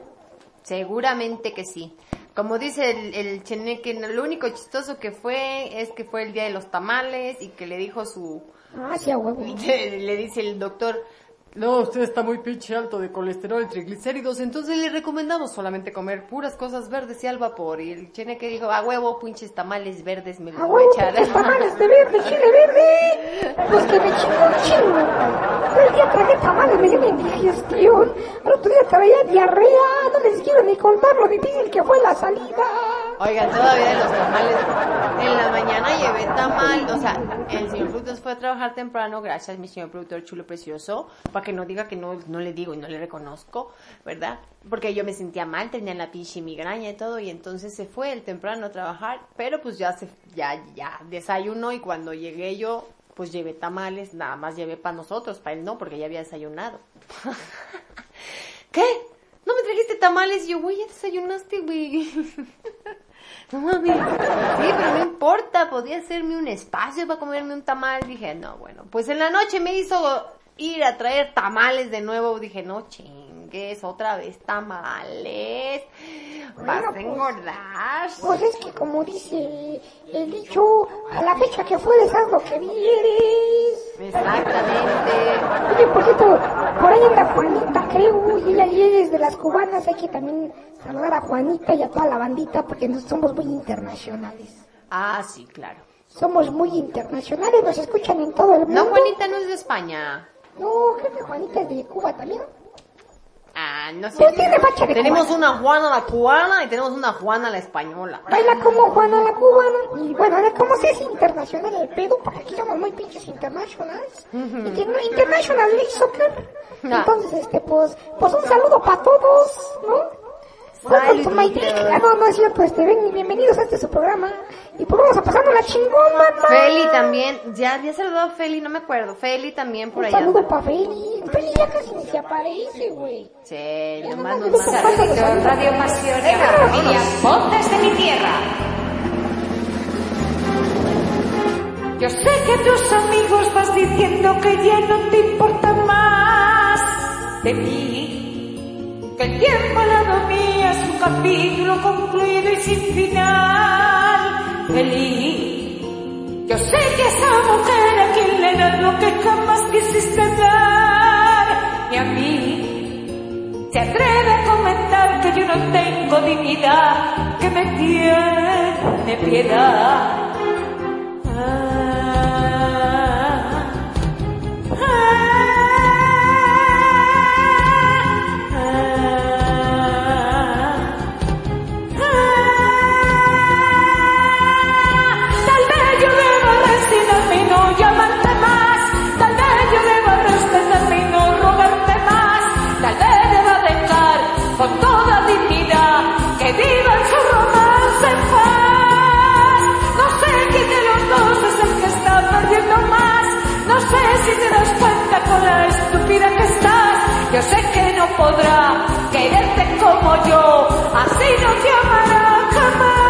Seguramente que sí. Como dice el, el cheneque, lo único chistoso que fue es que fue el día de los tamales y que le dijo su... Ah, sí, a huevo. [laughs] Le dice el doctor, no, usted está muy pinche alto de colesterol y triglicéridos, entonces le recomendamos solamente comer puras cosas verdes y al vapor. Y el cheneque dijo, a huevo, pinches tamales verdes me los voy a huevo, echar. tamales de verde, chile verde. Pues que me chingo un chingo. El día tragué tamales, me dio una indigestión. Al otro día traía diarrea. No les quiero ni contar lo difícil que fue la salida. Oigan, todavía los tamales. En la mañana llevé tamal, o sea, el señor Frutos fue a trabajar temprano, gracias mi señor productor chulo precioso, para que no diga que no, no le digo y no le reconozco, ¿verdad? Porque yo me sentía mal, tenía la pinche migraña y todo, y entonces se fue el temprano a trabajar, pero pues ya se, ya, ya desayunó y cuando llegué yo, pues llevé tamales, nada más llevé para nosotros, para él no, porque ya había desayunado. [laughs] ¿Qué? ¿No me trajiste tamales? Y yo, güey, ya desayunaste, güey. [laughs] No mames. Sí, pero no importa, podía hacerme un espacio para comerme un tamal. Dije, no, bueno, pues en la noche me hizo ir a traer tamales de nuevo. Dije, no chingues, otra vez tamales. Vas a engordar. Pues es que como dice el dicho, a la fecha que fueres haz lo que vieres. Exactamente. Oye, por cierto, por ahí anda Juanita, creo, y ella es de las cubanas, hay que también saludar a Juanita y a toda la bandita porque nos somos muy internacionales. Ah, sí, claro. Somos muy internacionales, nos escuchan en todo el mundo. No, Juanita no es de España. No, creo que Juanita es de Cuba también. Ah, no sé. Pues Tenemos una Juana la cubana y tenemos una Juana la española. Baila como Juana la cubana. Y bueno, a ver, como si es internacional el pedo, porque aquí somos muy pinches internacionales. Interna- International League Soccer. Ah. Entonces, este, pues, pues un saludo para todos, ¿no? Welcome to my dick. Ah, no, no es cierto, este, ven, bienvenidos a este su programa. Y pues vamos a pasarnos la chingón, mamá. Feli también, ya, ya saludó a Feli, no me acuerdo. Feli también por Un allá. saludo para Feli. Feli ya casi ni se aparece, güey. Sí, Ya nomás nos saludos. Radio Pasión y la familia Voces de mi tierra. Yo sé que a tus amigos vas diciendo que ya no te importa más de mí. Que el tiempo al lado un capítulo concluido y sin final. Feliz. Yo sé que esa mujer a quien le das lo que jamás quisiste dar. Y a mí se atreve a comentar que yo no tengo dignidad, que me tiene piedad. Ah. si te das cuenta con la estúpida que estás. Yo sé que no podrá quererte como yo, así no te amará jamás.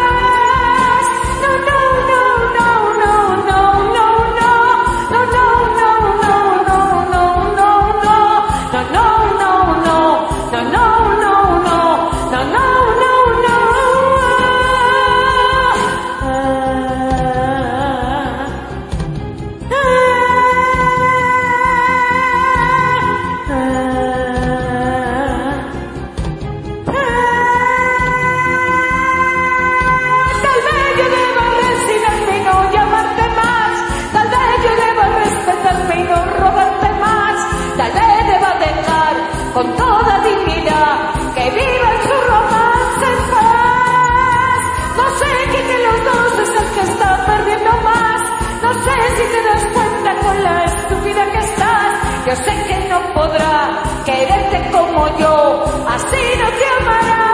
Yo sé que no podrá quererte como yo. Así no te amará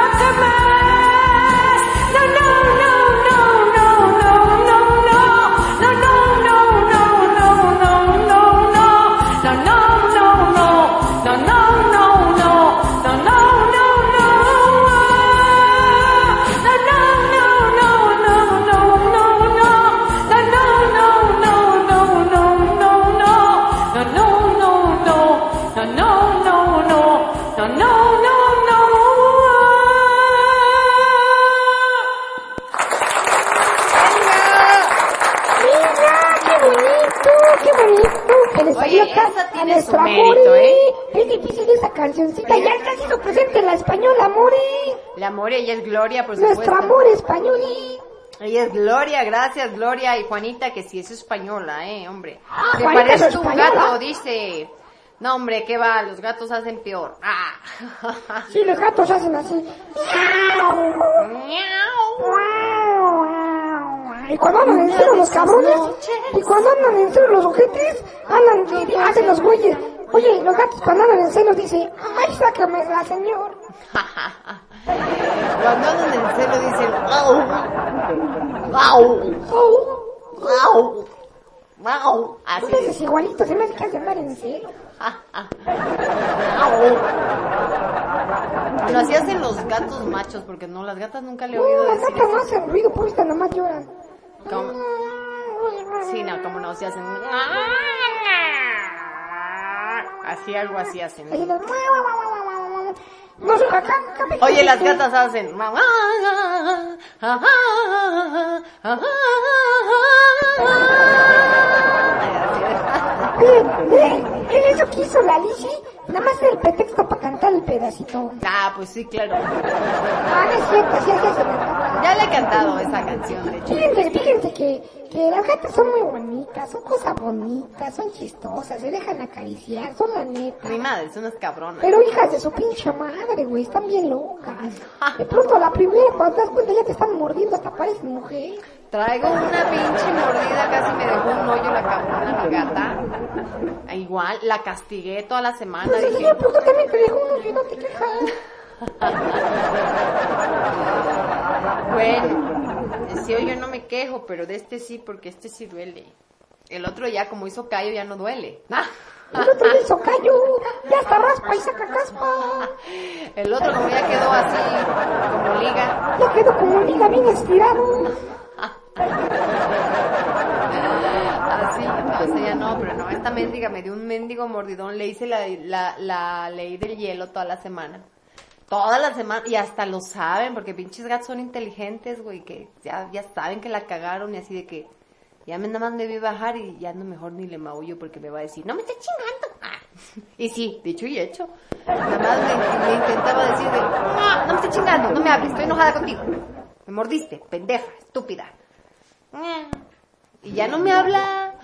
Oye, esa tiene nuestra su mérito. ¿eh? Es difícil esa cancioncita. Ya casi hizo presente en la española, More. La More, ella es Gloria, por Nuestra supuesto. amor español. Ella es Gloria, gracias Gloria y Juanita, que sí es española, eh, hombre. Ah, Me Juanita es parece un gato, dice. No, hombre, ¿qué va? Los gatos hacen peor. Ah. Sí, los gatos hacen así. [laughs] Y cuando andan en cero los cabrones, y cuando andan en cero los ojetes, andan y hacen los güeyes. Oye, los gatos cuando andan en celo dicen, ay, sácame la señor. [laughs] Cuando andan en celo dicen, ¡Au! ¡Au! ¡Au! ¡Au! Así Ustedes es. igualitos, se me hace que andar en celo. Bueno, [laughs] así hacen los gatos machos, porque no, las gatas nunca le he No, oído las decir gatas no hacen ruido, por esta nomás lloran. Como... Sí, no, como no, se hacen... Así, algo así hacen. Oye, las gatas hacen... ¿Eso quiso la Lizzie? Nada más el pretexto para cantar el pedacito. Ah, pues sí, claro. Ah, no es cierto, sí, sí, sí. Ya le he cantado esa canción, de hecho. Fíjense, fíjense que, que las gatas son muy bonitas, son cosas bonitas, son chistosas, se dejan acariciar, son la neta. Mi madre, son unas cabronas. Pero hijas de su pinche madre, güey, están bien locas. De pronto a la primera, cuando te das cuenta ya te están mordiendo, hasta pareces mujer. Traigo una pinche mordida, casi me dejó un hoyo la cabrona, mi gata. Ah, Igual, la castigué toda la semana. Pues Dije, señor productor también te dejó uno y no te quejas. [laughs] bueno, hoy yo no me quejo, pero de este sí, porque este sí duele. El otro ya, como hizo callo, ya no duele. El otro le hizo callo, ya hasta raspa y saca caspa. El otro como ya quedó así, como liga. Ya quedó como liga bien estirado. Así, no, ese ya no, pero no, esta mendiga me dio un mendigo mordidón, le hice la, la, la ley del hielo toda la semana. Toda la semana, y hasta lo saben, porque pinches gatos son inteligentes, güey, que ya, ya saben que la cagaron y así de que ya me, nada más me vi bajar y ya no mejor ni le maullo porque me va a decir, no me estés chingando. Ah. [laughs] Y sí, dicho y hecho. Nada más me intentaba decir de, no, no me estés chingando, no me hables, estoy enojada contigo. Me mordiste, pendeja, estúpida. Y ya no me habla.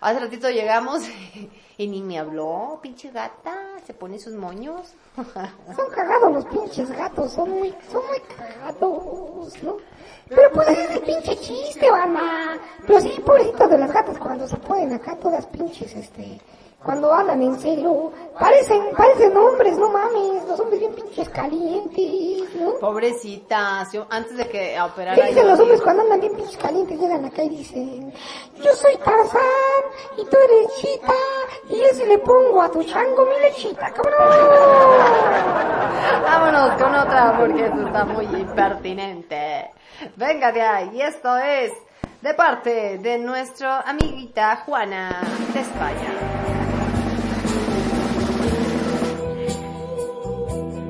Hace ratito llegamos [laughs] y ni me habló, pinche gata, se pone sus moños. [laughs] Son cagados los pinches gatos, son muy, son muy cagados, ¿no? Pero pues es el pinche chiste, mamá. Pero sí, pobrecitas de las gatas cuando se ponen acá todas pinches, este, cuando hablan en serio. Parecen, parecen hombres, no mames, los hombres bien pinches calientes, ¿no? Pobrecitas, yo antes de que operara ¿Qué dicen los hombres cuando andan bien pinches calientes? Llegan acá y dicen, yo soy Tarzán y tú eres Chita y yo si le pongo a tu chango mi lechita, cabrón. Vámonos con otra porque esto está muy impertinente. Venga de ahí, y esto es de parte de nuestra amiguita Juana de España.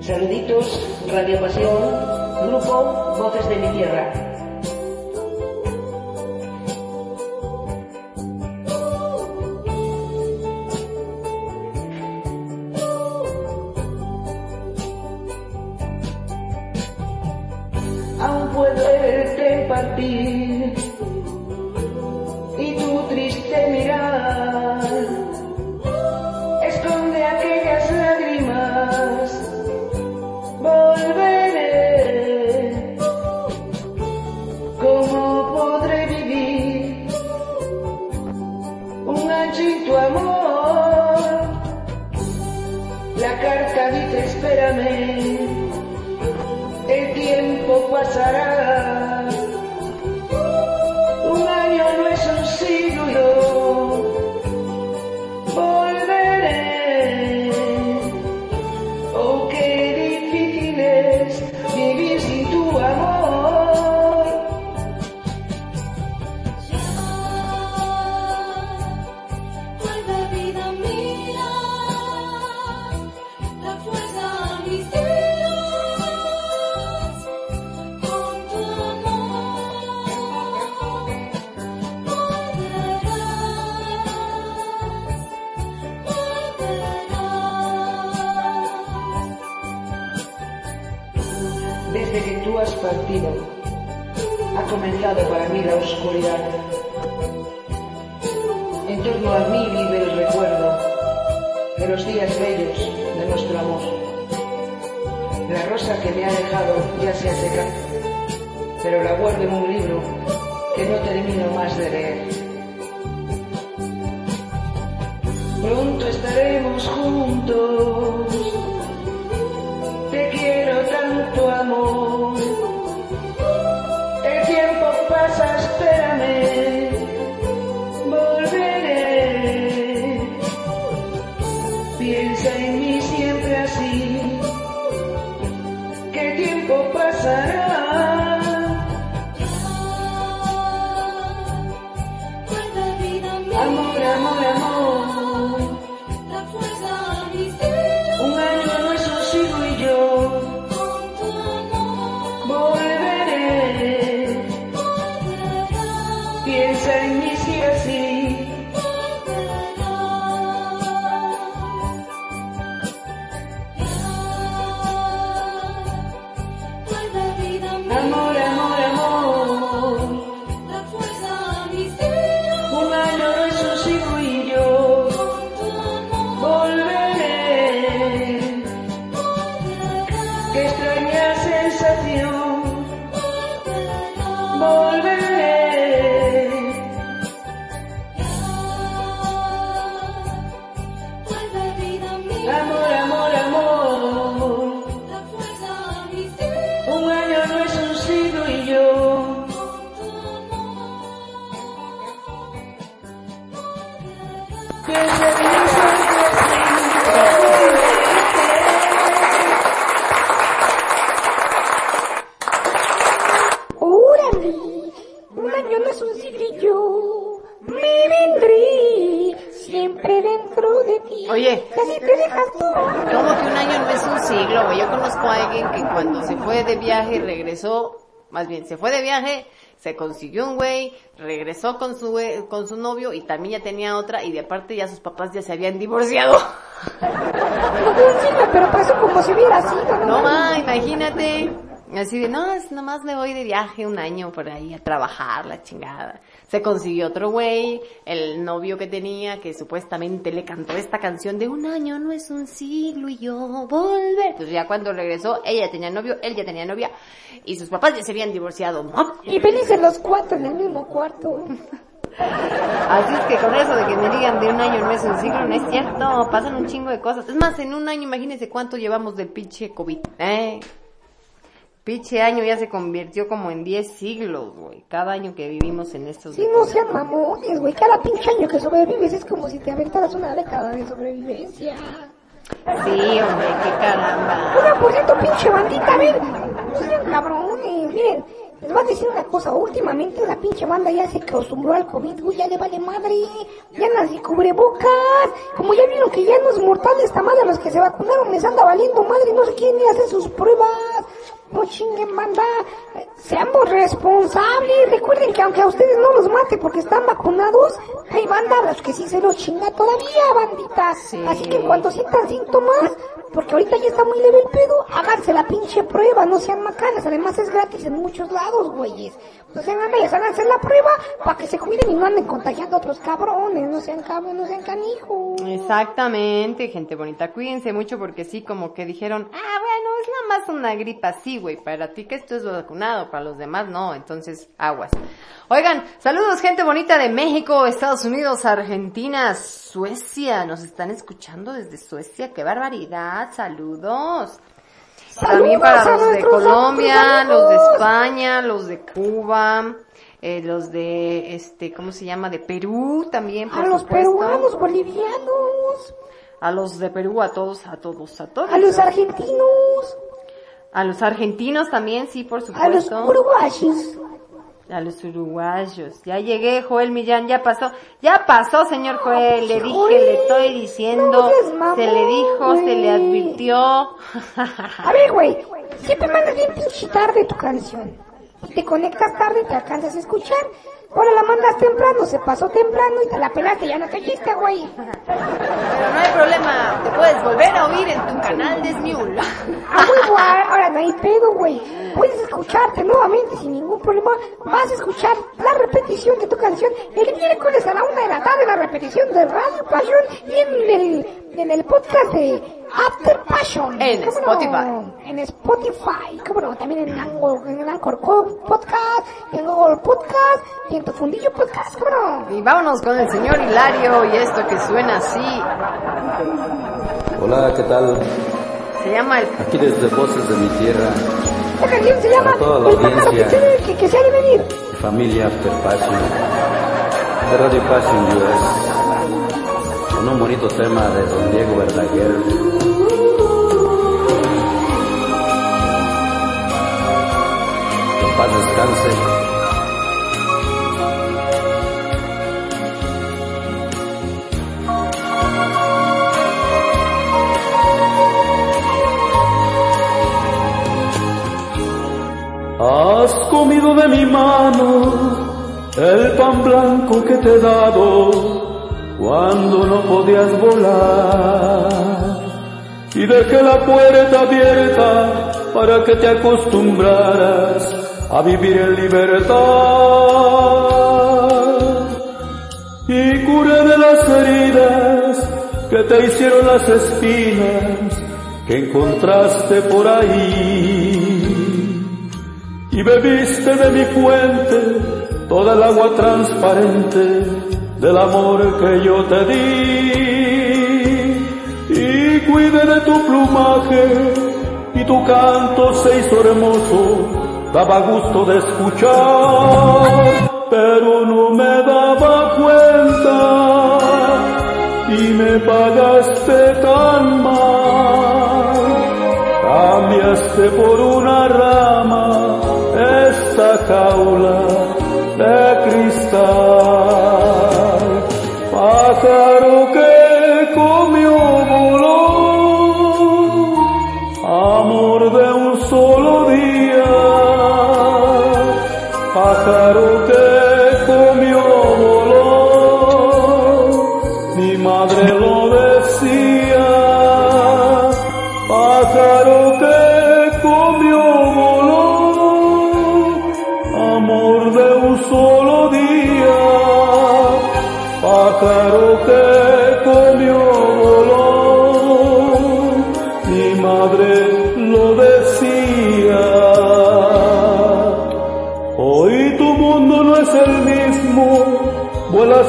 Saluditos, Radio Pasión, Grupo Voces de mi Tierra. Aún puedo partir ya se pero la guardo en un libro que no termino más de leer. Pronto estaremos juntos, te quiero tanto amor. El tiempo pasa, se fue de viaje, se consiguió un güey, regresó con su güey- con su novio y también ya tenía otra y de aparte ya sus papás ya se habían divorciado. No [laughs] pero pasó como si hubiera sido. No ma, imagínate. Así de, no, es nomás me voy de viaje un año por ahí a trabajar, la chingada. Se consiguió otro güey, el novio que tenía, que supuestamente le cantó esta canción de un año no es un siglo y yo volver. Pues ya cuando regresó, ella tenía novio, él ya tenía novia, y sus papás ya se habían divorciado. Y felices los cuatro en el mismo cuarto. Así es que con eso de que me digan de un año no es un siglo, no es cierto, pasan un chingo de cosas. Es más, en un año imagínense cuánto llevamos del pinche COVID, ¿eh? Pinche año ya se convirtió como en 10 siglos, güey. Cada año que vivimos en estos... Sí, no sean mamones, güey. Cada pinche año que sobrevives es como si te aventaras una década de sobrevivencia. Sí, hombre, qué caramba. Oiga, por cierto, pinche bandita, a ver. No sean cabrones, miren. Les voy a decir una cosa, últimamente la pinche banda ya se acostumbró al COVID, güey, ya le vale madre, ya nadie cubrebocas, como ya vieron que ya no es mortal esta madre, los que se vacunaron les anda valiendo madre, no sé quién ni hace sus pruebas, no chinguen banda, seamos responsables, recuerden que aunque a ustedes no los mate porque están vacunados, hay banda a los que sí se los chinga todavía, banditas, Sí. así que en cuanto sientan síntomas, porque ahorita ya está muy leve el pedo, háganse la pinche prueba, no sean macanas, además es gratis en muchos lados, güeyes. No sean les van a hacer la prueba para que se cuiden y no anden contagiando a otros cabrones, no sean cabrones, no sean canijos. Exactamente, gente bonita. Cuídense mucho porque sí, como que dijeron, ah, bueno, es nada más una gripa, sí, güey. Para ti que esto es vacunado, para los demás no. Entonces, aguas. Oigan, saludos, gente bonita de México, Estados Unidos, Argentina, Suecia. Nos están escuchando desde Suecia. ¡Qué barbaridad! Saludos. También para los de Colombia, los de España, los de Cuba, eh, los de, este, ¿cómo se llama? De Perú también, por A los supuesto. peruanos, bolivianos, A los de Perú, a todos, a todos, a todos. a los argentinos, A los argentinos también, sí, por a los supuesto. uruguayos. A los uruguayos. Ya llegué, Joel Millán, ya pasó. Ya pasó, señor Joel. Le dije, le estoy diciendo. no se le dijo, se le advirtió. A ver, güey, siempre mandas bien pinche tarde tu canción. Te conectas tarde, te alcanzas a escuchar. Ahora la mandas temprano, se pasó temprano y te la pelaste, ya no caíste, güey. Pero no hay problema. Te puedes volver a oír en tu canal de Smule. A huevo, ahora no hay pedo, güey. Puedes escucharte nuevamente sin ningún problema. Vas a escuchar la repetición de tu canción el miércoles a la una de la tarde, la repetición de Radio Passion y en el, en el podcast de After Passion. En ¿Cómo Spotify. no? En Spotify, cómo no, también en Anchor, en Anchor Co- Podcast, en Google Podcast y en tu fundillo podcast, cómo no. Y vámonos con el señor Hilario y esto que suena así. Hola, ¿qué tal? Se llama el Aquí desde Voces de mi Tierra, La canción se llama Para toda la El que, audiencia. que, que se ha de venir. mi familia After Passion, de Radio Passion US, con un bonito tema de Don Diego Verdaguer. Paz descanse. Has comido de mi mano el pan blanco que te he dado cuando no podías volar. Y dejé la puerta abierta para que te acostumbraras a vivir en libertad. Y curé de las heridas que te hicieron las espinas que encontraste por ahí y bebiste de mi fuente toda el agua transparente del amor que yo te di. Y cuidé de tu plumaje y tu canto se hizo hermoso, daba gusto de escuchar, pero no me daba cuenta y me pagaste tan mal. Cambiaste por una rama esta jaula de cristal. Pájaro que Pájaro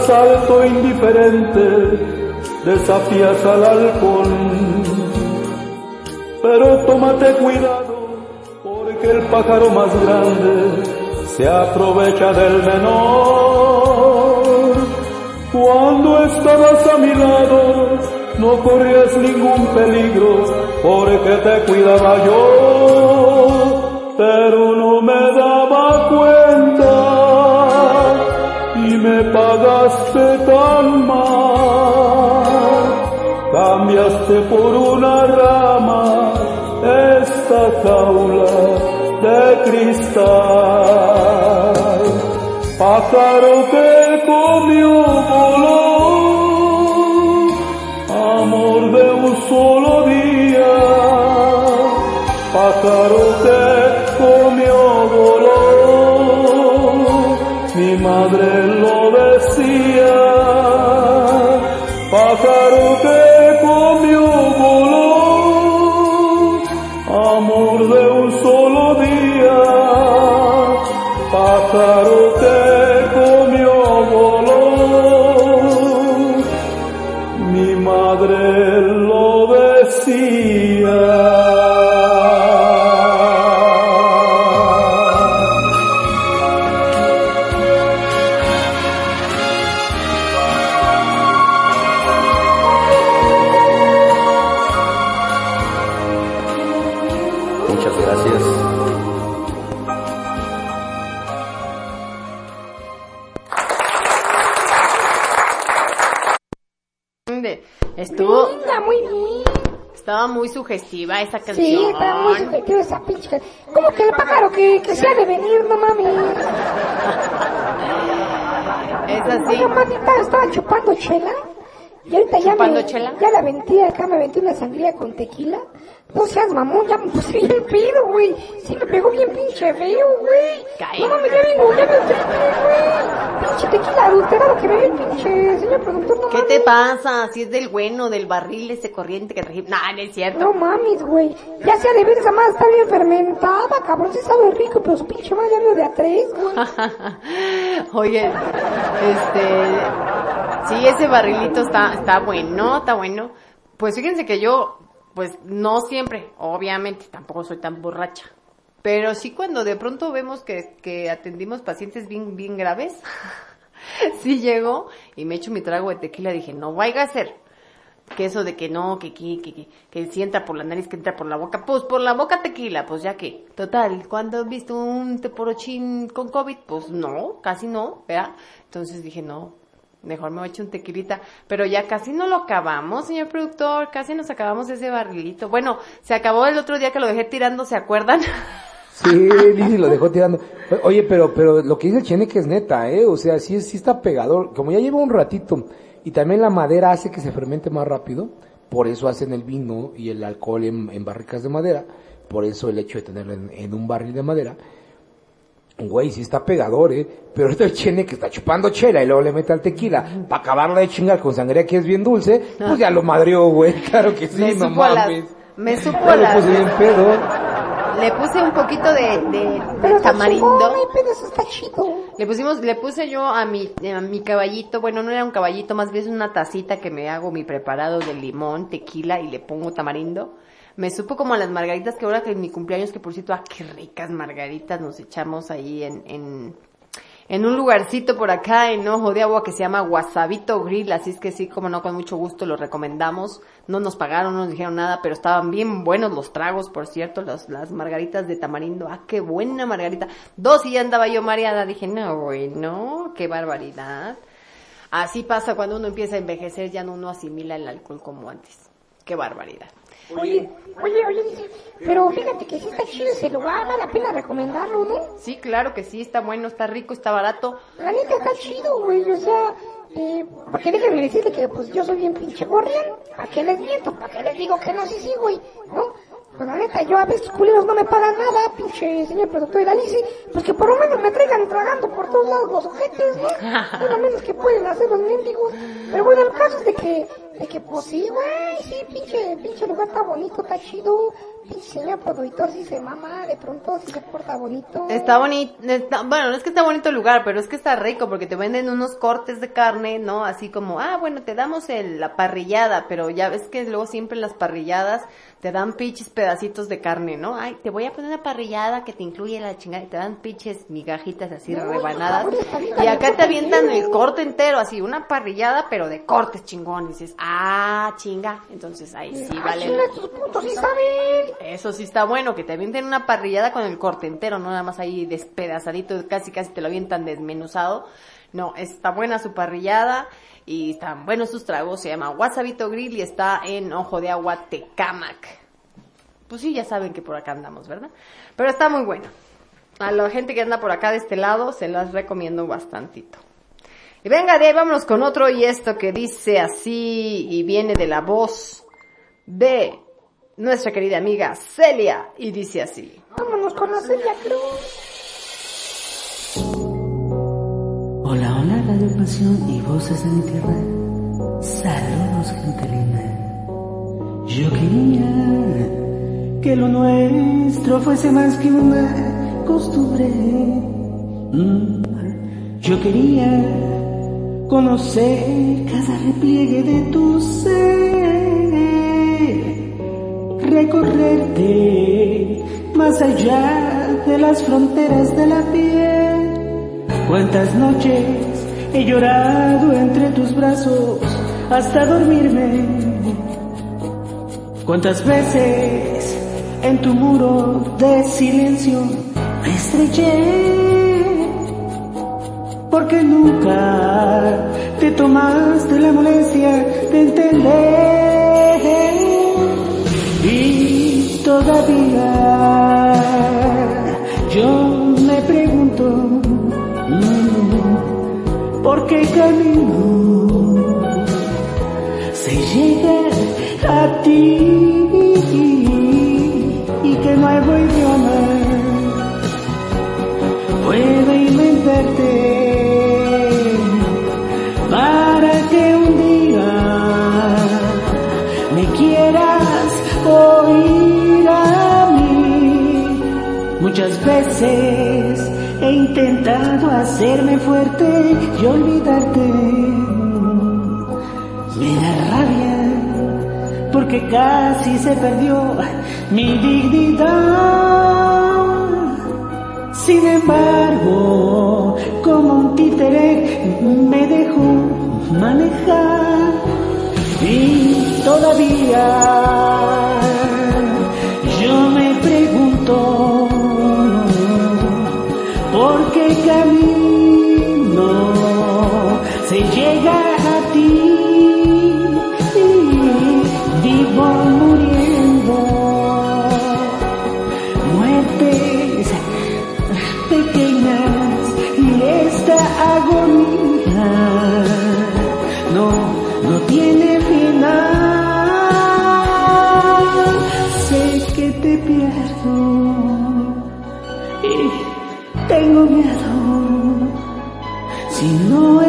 das salto indiferente, desafías al halcón. Pero tómate cuidado, porque el pájaro más grande se aprovecha del menor. Cuando estabas a mi lado, no corrías ningún peligro, porque te cuidaba yo, pero no me pagaste tan mal. Cambiaste por una rama esta jaula de cristal. Pájaro que comió voló, amor de un solo día. Pájaro que comió voló, mi madre sugestiva esa canción. Sí, está muy subjetiva esa pinche. can- Como que el pájaro que, que se ha de venir, no mames. [laughs] Es así. Oye, manita, estaba chupando chela. Y ahorita ya ¿Chupando me, chela? ya la aventé acá, me aventé una sangría con tequila. No seas mamón, ya me puse bien pedo, güey. Sí me pegó bien pinche feo, güey. No mames, ya vengo, ya me triple, güey. Pinche tequila adulterado que me dio el pinche señor productor, no ¿Qué mames. te pasa? Si es del bueno, del barril ese corriente que trajimos. Nah, no es cierto. No mames, güey. Ya sea de ver esa madre está bien fermentada, cabrón. Sí sabe rico, pero su pinche madre ya de a tres, güey. [laughs] Oye, este, sí, ese barrilito está, está bueno, está bueno. Pues fíjense que yo, pues no siempre, obviamente, tampoco soy tan borracha. Pero sí cuando de pronto vemos que, que atendimos pacientes bien, bien graves, [laughs] sí llego y me echo mi trago de tequila, dije, no vaya a ser que eso de que no, que que, que, que, que si entra por la nariz, que entra por la boca, pues por la boca tequila, pues ya que, total, cuando has visto un teporochín con COVID, pues no, casi no, ¿verdad? Entonces dije, no, mejor me voy a echar un tequilita, pero ya casi no lo acabamos, señor productor, casi nos acabamos ese barrilito. Bueno, se acabó el otro día que lo dejé tirando, ¿se acuerdan? [laughs] Sí, lo dejó tirando. Oye, pero, pero lo que dice el Cheneque es neta, ¿eh? O sea, sí, sí está pegador. Como ya lleva un ratito y también la madera hace que se fermente más rápido, por eso hacen el vino y el alcohol en, en barricas de madera, por eso el hecho de tenerlo en, en un barril de madera. Güey, sí está pegador, ¿eh? Pero el chene que está chupando chela y luego le mete al tequila para acabarla de chingar con sangría que es bien dulce, pues ya lo madreó, güey. [laughs] Claro que sí, me no supo a las, mames. me supo Ya las, puse bien pedo. le puse un poquito de, de, Pero de tamarindo. pero eso está chido. Le pusimos, le puse yo a mi, a mi caballito, bueno, no era un caballito, más bien es una tacita que me hago mi preparado de limón, tequila y le pongo tamarindo. Me supo como las margaritas que ahora que en mi cumpleaños, que por cierto, ah, qué ricas margaritas nos echamos ahí en, en, en un lugarcito por acá en Ojo de Agua que se llama Wasabito Grill, así es que sí, como no, con mucho gusto lo recomendamos. No nos pagaron, no nos dijeron nada, pero estaban bien buenos los tragos, por cierto, las, las margaritas de tamarindo. Ah, qué buena margarita. Dos y ya andaba yo mareada, dije, no, güey, no, qué barbaridad. Así pasa cuando uno empieza a envejecer, ya no uno asimila el alcohol como antes. Qué barbaridad. Oye, oye, oye, dice, pero fíjate que sí está chido ese lugar, vale la pena recomendarlo, ¿no? Sí, claro que sí, está bueno, está rico, está barato. La neta está chido, güey, o sea, eh, porque déjenme decirle que pues yo soy bien pinche gorrián, ¿para qué les miento? ¿Para qué les digo que no? Sí, sí, güey, ¿no? Pues la neta, yo a veces culeros no me pagan nada, pinche señor productor de la Lice, pues que por lo menos me traigan tragando por todos lados los ojetes, ¿no? [laughs] Es lo menos que pueden hacer los mendigos. Pero bueno, el caso es de que De que pues sí, güey, sí, pinche, pinche lugar está bonito, está chido. Pinche señor productor si se mama, de pronto si se porta bonito. Está bonito, bueno, no es que está bonito el lugar, pero es que está rico porque te venden unos cortes de carne, ¿no? Así como, ah, bueno, te damos el, la parrillada, pero ya ves que luego siempre las parrilladas te dan pinches pedacitos de carne, ¿no? Ay, te voy a poner una parrillada que te incluye la chingada y te dan pinches migajitas así rebanadas. Y acá te avientan el corte entero, así, una parrillada, pero de cortes chingones. Y dices, ah, chinga. Entonces ahí sí vale. Eso sí está bueno, que te avienten una parrillada con el corte entero, no nada más ahí despedazadito, casi casi te lo avientan desmenuzado. No, está buena su parrillada y están buenos sus tragos. Se llama Wasabito Grill y está en Ojo de Agua Tecamac. Pues sí, ya saben que por acá andamos, ¿verdad? Pero está muy bueno. A la gente que anda por acá de este lado se las recomiendo bastantito. Y venga de ahí, vámonos con otro y esto que dice así y viene de la voz de nuestra querida amiga Celia y dice así. Vámonos con la Celia Cruz. Hola, hola, Radio Pasión y voces de mi tierra. Saludos, gente linda. Yo quería que lo nuestro fuese más que una costumbre. Mm, Yo quería conocer cada repliegue de tu ser, recorrerte más allá de las fronteras de la piel. Cuántas noches he llorado entre tus brazos hasta dormirme. Cuántas veces en tu muro de silencio me estreché. Porque nunca te tomaste la molestia de entender. Y todavía yo me pregunto mm, por qué camino se llega a ti Muchas veces he intentado hacerme fuerte y olvidarte. Me da rabia porque casi se perdió mi dignidad. Sin embargo, como un títere me dejó manejar y todavía yo me pregunto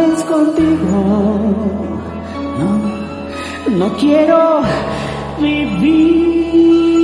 es contigo, no, no quiero vivir.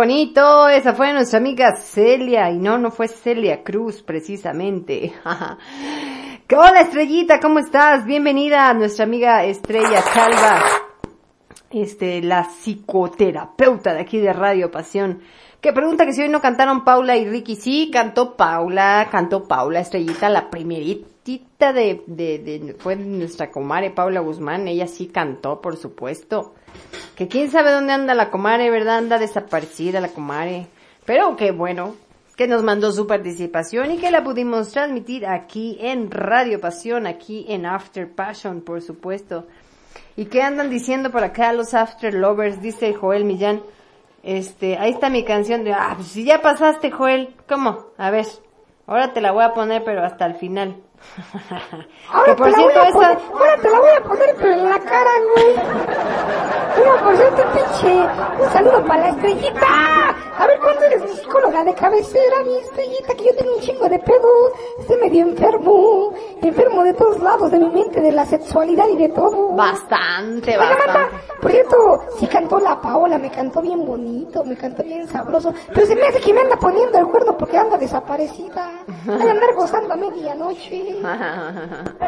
Bonito. Esa fue nuestra amiga Celia. Y no, no fue Celia Cruz, precisamente. [laughs] Hola Estrellita, ¿cómo estás? Bienvenida a nuestra amiga Estrella Calva. este, la psicoterapeuta de aquí de Radio Pasión, que pregunta que si hoy no cantaron Paula y Ricky. Sí, cantó Paula, cantó Paula Estrellita, la primeritita de, de, de, fue nuestra comare Paula Guzmán, ella sí cantó, por supuesto. Que quién sabe dónde anda la comare, ¿verdad? Anda desaparecida la comare. Pero que bueno, que nos mandó su participación y que la pudimos transmitir aquí en Radio Pasión, aquí en After Passion, por supuesto. ¿Y qué andan diciendo por acá los After Lovers? Dice Joel Millán. Este, ahí está mi canción de, ah, pues si ya pasaste, Joel. ¿Cómo? A ver, ahora te la voy a poner, pero hasta el final. Ahora te la voy a poner, ahora te la voy a poner, pero en la cara, güey. Mira, por cierto, pinche, un saludo para la estrellita. A ver, ¿cuándo eres mi psicóloga de cabecera, mi estrellita? Que yo tengo un chingo de pedos. Estoy medio enfermo. Enfermo de todos lados, de mi mente, de la sexualidad y de todo. Bastante, Oiga, bastante. Mata, por cierto, sí cantó la Paola, me cantó bien bonito, me cantó bien sabroso. Pero se me hace que me anda poniendo el cuerno porque anda desaparecida. Voy a andar gozando a medianoche. [laughs]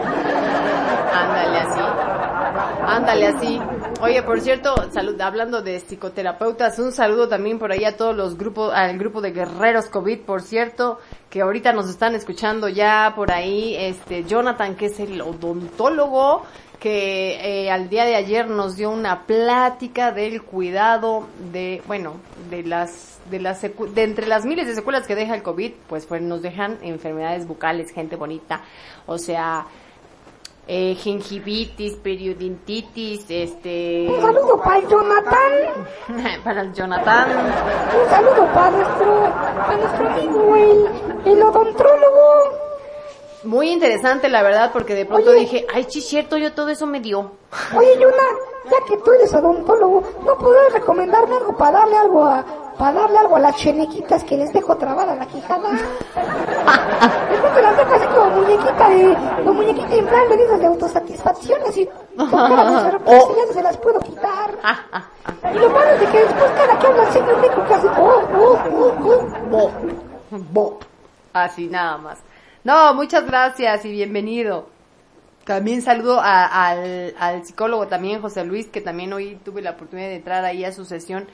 Ándale así. Ándale así. Oye, por cierto, salud, hablando de psicoterapeutas, un saludo también por ahí a todos los grupos, al grupo de guerreros COVID, por cierto, que ahorita nos están escuchando ya por ahí, este, Jonathan, que es el odontólogo, que eh, al día de ayer nos dio una plática del cuidado de, bueno, de las, de las, secu- de entre las miles de secuelas que deja el COVID, pues, pues nos dejan enfermedades bucales, gente bonita, o sea, eh, gingivitis, periodontitis, este, Un saludo para el Jonathan. [laughs] para el Jonathan, Un saludo para nuestro, para nuestro amigo, el, el odontólogo. Muy interesante la verdad, porque de pronto Oye. dije, ay, sí, cierto, yo todo eso me dio. Oye, Yuna, ya que tú eres odontólogo, ¿no podrías recomendarme algo para darle algo a, para darle algo a las chenequitas que les dejo trabada la quijada? [laughs] Después te las dejo así como muñequita de, como muñequita inflable de esas de autosatisfacción, así, con cara [laughs] no se las puedo quitar. Y lo malo es de que después cada que hablan siempre me que hace, oh, oh, oh, oh. Bo, bo. Así nada más. No, muchas gracias y bienvenido. También saludo a- al, al psicólogo también, José Luis, que también hoy tuve la oportunidad de entrar ahí a su sesión.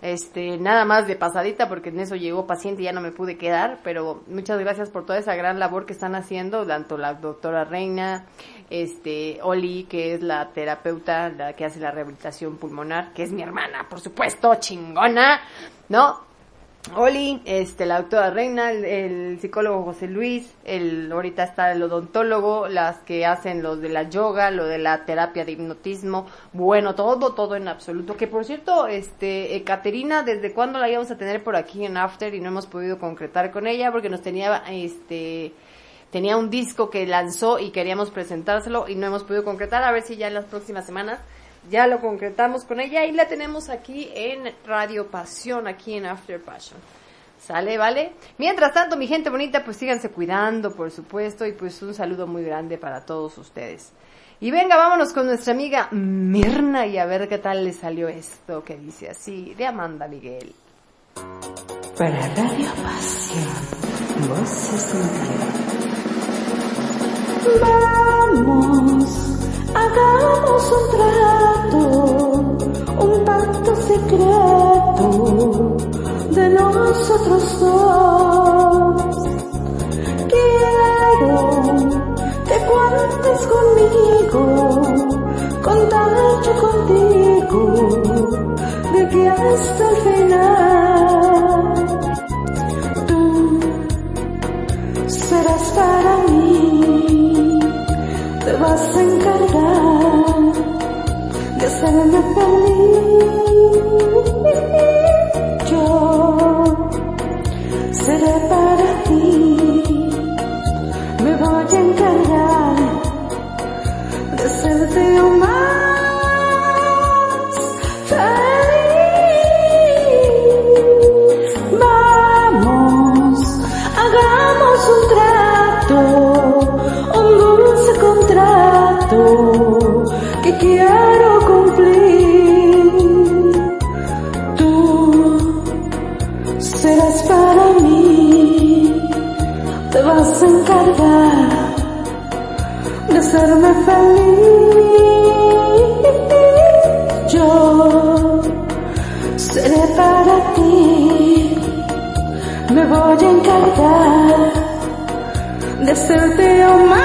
Este, nada más de pasadita porque en eso llegó paciente y ya no me pude quedar, pero muchas gracias por toda esa gran labor que están haciendo, tanto la doctora Reina, este, Oli, que es la terapeuta, la que hace la rehabilitación pulmonar, que es mi hermana, por supuesto, chingona, ¿no? Oli, este, la doctora Reina, el, el psicólogo José Luis, el, ahorita está el odontólogo, las que hacen lo de la yoga, lo de la terapia de hipnotismo, bueno, todo, todo en absoluto. Que por cierto, este, Caterina, ¿desde cuándo la íbamos a tener por aquí en After y no hemos podido concretar con ella porque nos tenía, este, tenía un disco que lanzó y queríamos presentárselo y no hemos podido concretar, a ver si ya en las próximas semanas ya lo concretamos con ella y la tenemos aquí en Radio Pasión, aquí en After Passion. ¿Sale, vale? Mientras tanto, mi gente bonita, pues síganse cuidando, por supuesto, y pues un saludo muy grande para todos ustedes. Y venga, vámonos con nuestra amiga Mirna y a ver qué tal le salió esto que dice así, de Amanda Miguel. Para Radio Pasión, voces en Vamos, hagamos un trato, un pacto secreto de nosotros dos. Quiero que cuentes conmigo, contar yo contigo, de que hasta el final tú serás para mí, vas a encargar de hacerme feliz. Voy a encargar de serte aún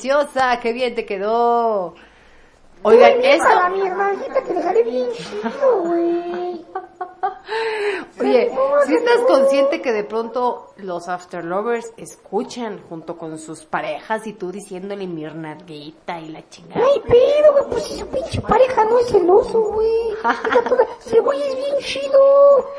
preciosa, qué bien te quedó. Oigan, Oye, para eso, mi hermanita que le sale bien chido, güey. [laughs] oye, si estás consciente que de pronto los after lovers escuchan junto con sus parejas y tú diciéndole Mirnadita y la chingada. No hay pedo, güey, pues si su pinche pareja no es celoso, güey. Ese güey es bien chido.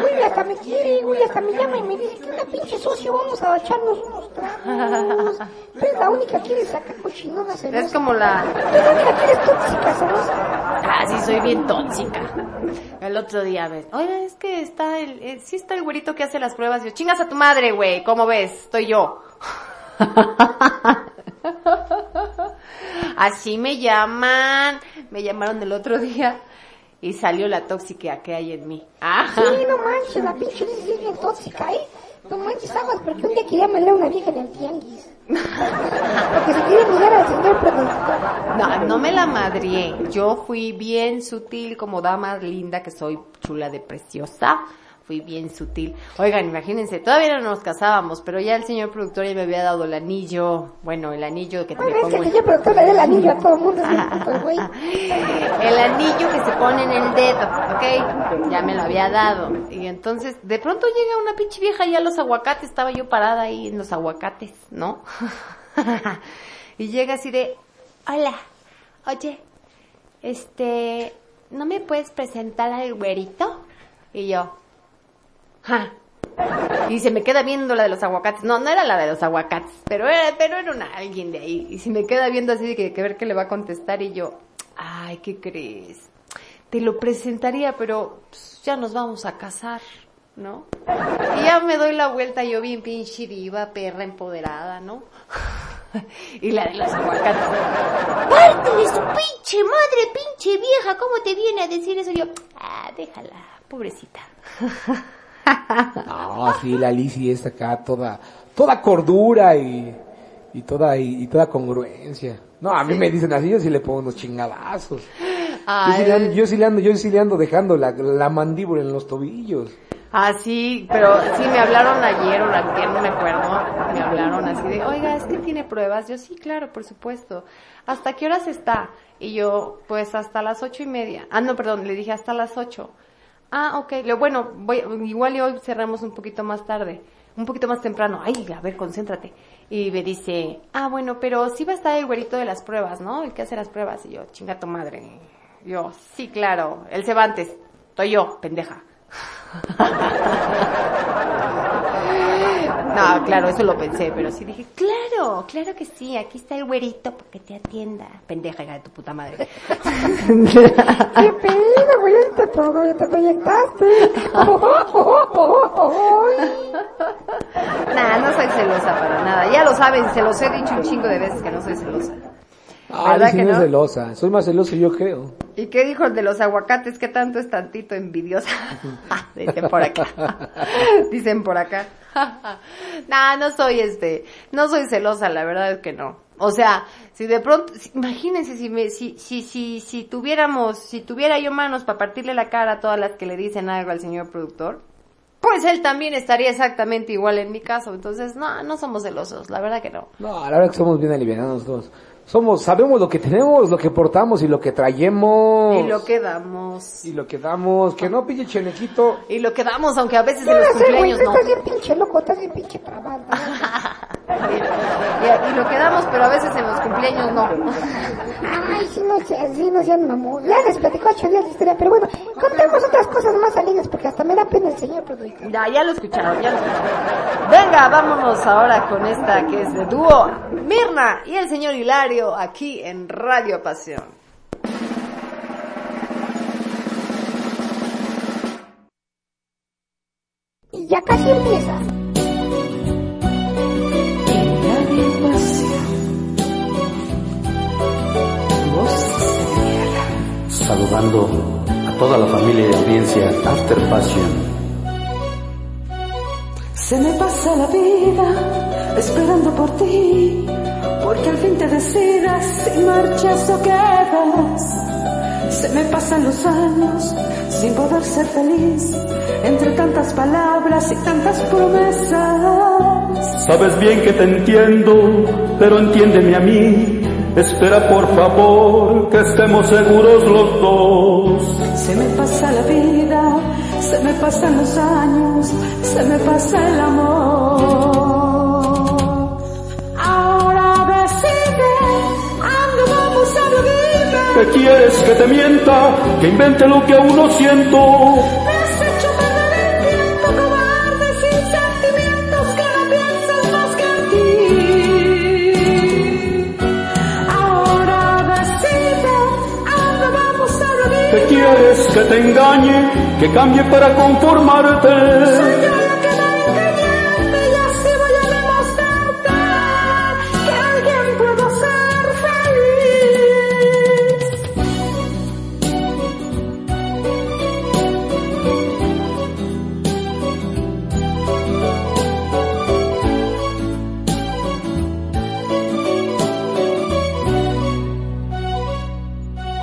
Güey, hasta me quiere, güey, hasta me llama y me dice que una pinche socio, vamos a echarnos unos tragos. Tú eres la única que quiere sacar cochinona celosa. Es como la... Única que eres tóxica celosa. Ah, sí, soy bien tóxica. El otro día, ves, oye, es que está el, eh, sí está el güerito que hace las pruebas. Yo, chingas a tu madre, güey, ¿cómo ves? Estoy yo. [laughs] Así me llaman. Me llamaron el otro día y salió la tóxica que hay en mí. Ajá. Sí, no manches, la pinche es bien tóxica, ¿eh? No manches, aguas, porque un día quería meler a una vieja en el tianguis. Porque se quiere mirar al señor productor. No, no me la madrié. Yo fui bien sutil como dama linda que soy chula de preciosa. Fui bien sutil. Oigan, imagínense, todavía no nos casábamos, pero ya el señor productor ya me había dado el anillo. Bueno, el anillo que te Bueno, es que pongo el señor productor da el anillo a todo el mundo, güey. el anillo que se pone en el dedo, ¿ok? Ya me lo había dado. Y entonces, de pronto llega una pinche vieja y a los aguacates, estaba yo parada ahí en los aguacates, ¿no? [laughs] y llega así de, hola, oye, este, ¿no me puedes presentar al güerito? Y yo, Y se me queda viendo la de los aguacates. No, no era la de los aguacates, pero era, pero era una, alguien de ahí. Y se me queda viendo así de que, que ver qué le va a contestar y yo, ay, ¿qué crees? Te lo presentaría, pero pues, ya nos vamos a casar, ¿no? Y ya me doy la vuelta yo bien pinche diva, perra empoderada, ¿no? [laughs] y la de los aguacates. ¡Pártele su pinche madre, pinche vieja! ¿Cómo te viene a decir eso? Yo, ah, déjala, pobrecita. [laughs] [laughs] No, sí, la Lizzy está acá toda, toda cordura y, y toda, y, y toda congruencia. No, a mí me dicen así, yo sí le pongo unos chingadazos. Yo sí, le ando, yo sí le ando, yo sí le ando dejando la, la mandíbula en los tobillos. Ah, sí, pero sí me hablaron ayer o ayer, no me acuerdo. Me hablaron así de, oiga, es que tiene pruebas. Yo sí, claro, por supuesto. ¿Hasta qué horas está? Y yo, pues hasta las ocho y media. Ah, no, perdón, le dije hasta las ocho. Ah, ok. Le, bueno, voy, igual y hoy cerramos un poquito más tarde. Un poquito más temprano. Ay, a ver, concéntrate. Y me dice, ah, bueno, pero sí va a estar el güerito de las pruebas, ¿no? El que hace las pruebas. Y yo, chinga tu madre. Yo, sí, claro. El Cervantes. Estoy yo, pendeja. [laughs] No, claro, eso lo pensé, pero sí dije, claro, claro que sí, aquí está el güerito para que te atienda. Pendeja, hija de tu puta madre. [laughs] ¿Qué pedo, güey? Ya te, todo, te proyectaste. [laughs] nah, no soy celosa para nada. Ya lo saben, se los he dicho un chingo de veces que no soy celosa. Ah, ¿Verdad Lizzy que no es no? celosa. Soy más celoso yo creo. ¿Y qué dijo el de los aguacates? ¿Qué tanto es tantito envidiosa? [laughs] Dicen por acá. Dicen por acá. [laughs] nah, no soy este, no soy celosa, la verdad es que no. O sea, si de pronto, imagínense si me, si, si, si, si tuviéramos, si tuviera yo manos para partirle la cara a todas las que le dicen algo al señor productor, pues él también estaría exactamente igual en mi caso. Entonces, no, no somos celosos, la verdad que no. No, la verdad que somos bien alivianados todos. Somos, sabemos lo que tenemos, lo que portamos y lo que traemos. Y lo que damos. Y lo que damos, que no pille chenequito. Y lo que damos, aunque a veces ¿Qué en los cumpleaños no. estás bien pinche loco, estás bien pinche trabado. Y, [laughs] y lo que damos, pero a veces en los cumpleaños no. Ay, sí, no sí, no sean mamón. Ya les platicó ocho días de historia, pero bueno, contemos otras cosas más alegres porque hasta me da pena el señor productor. Ya, ya lo escucharon, ya lo escucharon. Venga, vámonos ahora con esta que es de dúo. Mirna y el señor Hilario aquí en Radio Pasión. Y ya casi empieza. Saludando a toda la familia y audiencia After Passion. Se me pasa la vida esperando por ti, porque al fin te decidas si marchas o quedas. Se me pasan los años sin poder ser feliz, entre tantas palabras y tantas promesas. Sabes bien que te entiendo, pero entiéndeme a mí. Espera por favor que estemos seguros los dos. Se me pasa la vida, pasan los años, se me pasa el amor. Ahora decide, ando vamos a vivir. ¿Qué quieres que te mienta? Que invente lo que aún no siento. Que te engañe? Que cambie para conformarte. Yo la que me engañaste y así voy a demostrarte que alguien puedo ser feliz.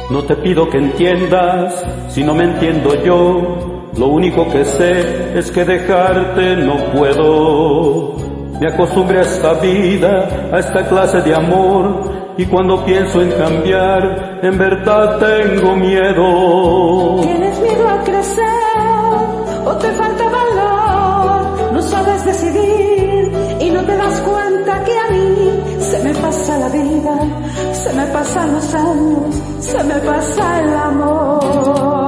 No te pido que entiendas si no me entiendo yo. Lo único que sé es que dejarte no puedo. Me acostumbré a esta vida, a esta clase de amor. Y cuando pienso en cambiar, en verdad tengo miedo. Tienes miedo a crecer o te falta valor, no sabes decidir y no te das cuenta que a mí se me pasa la vida, se me pasan los años, se me pasa el amor.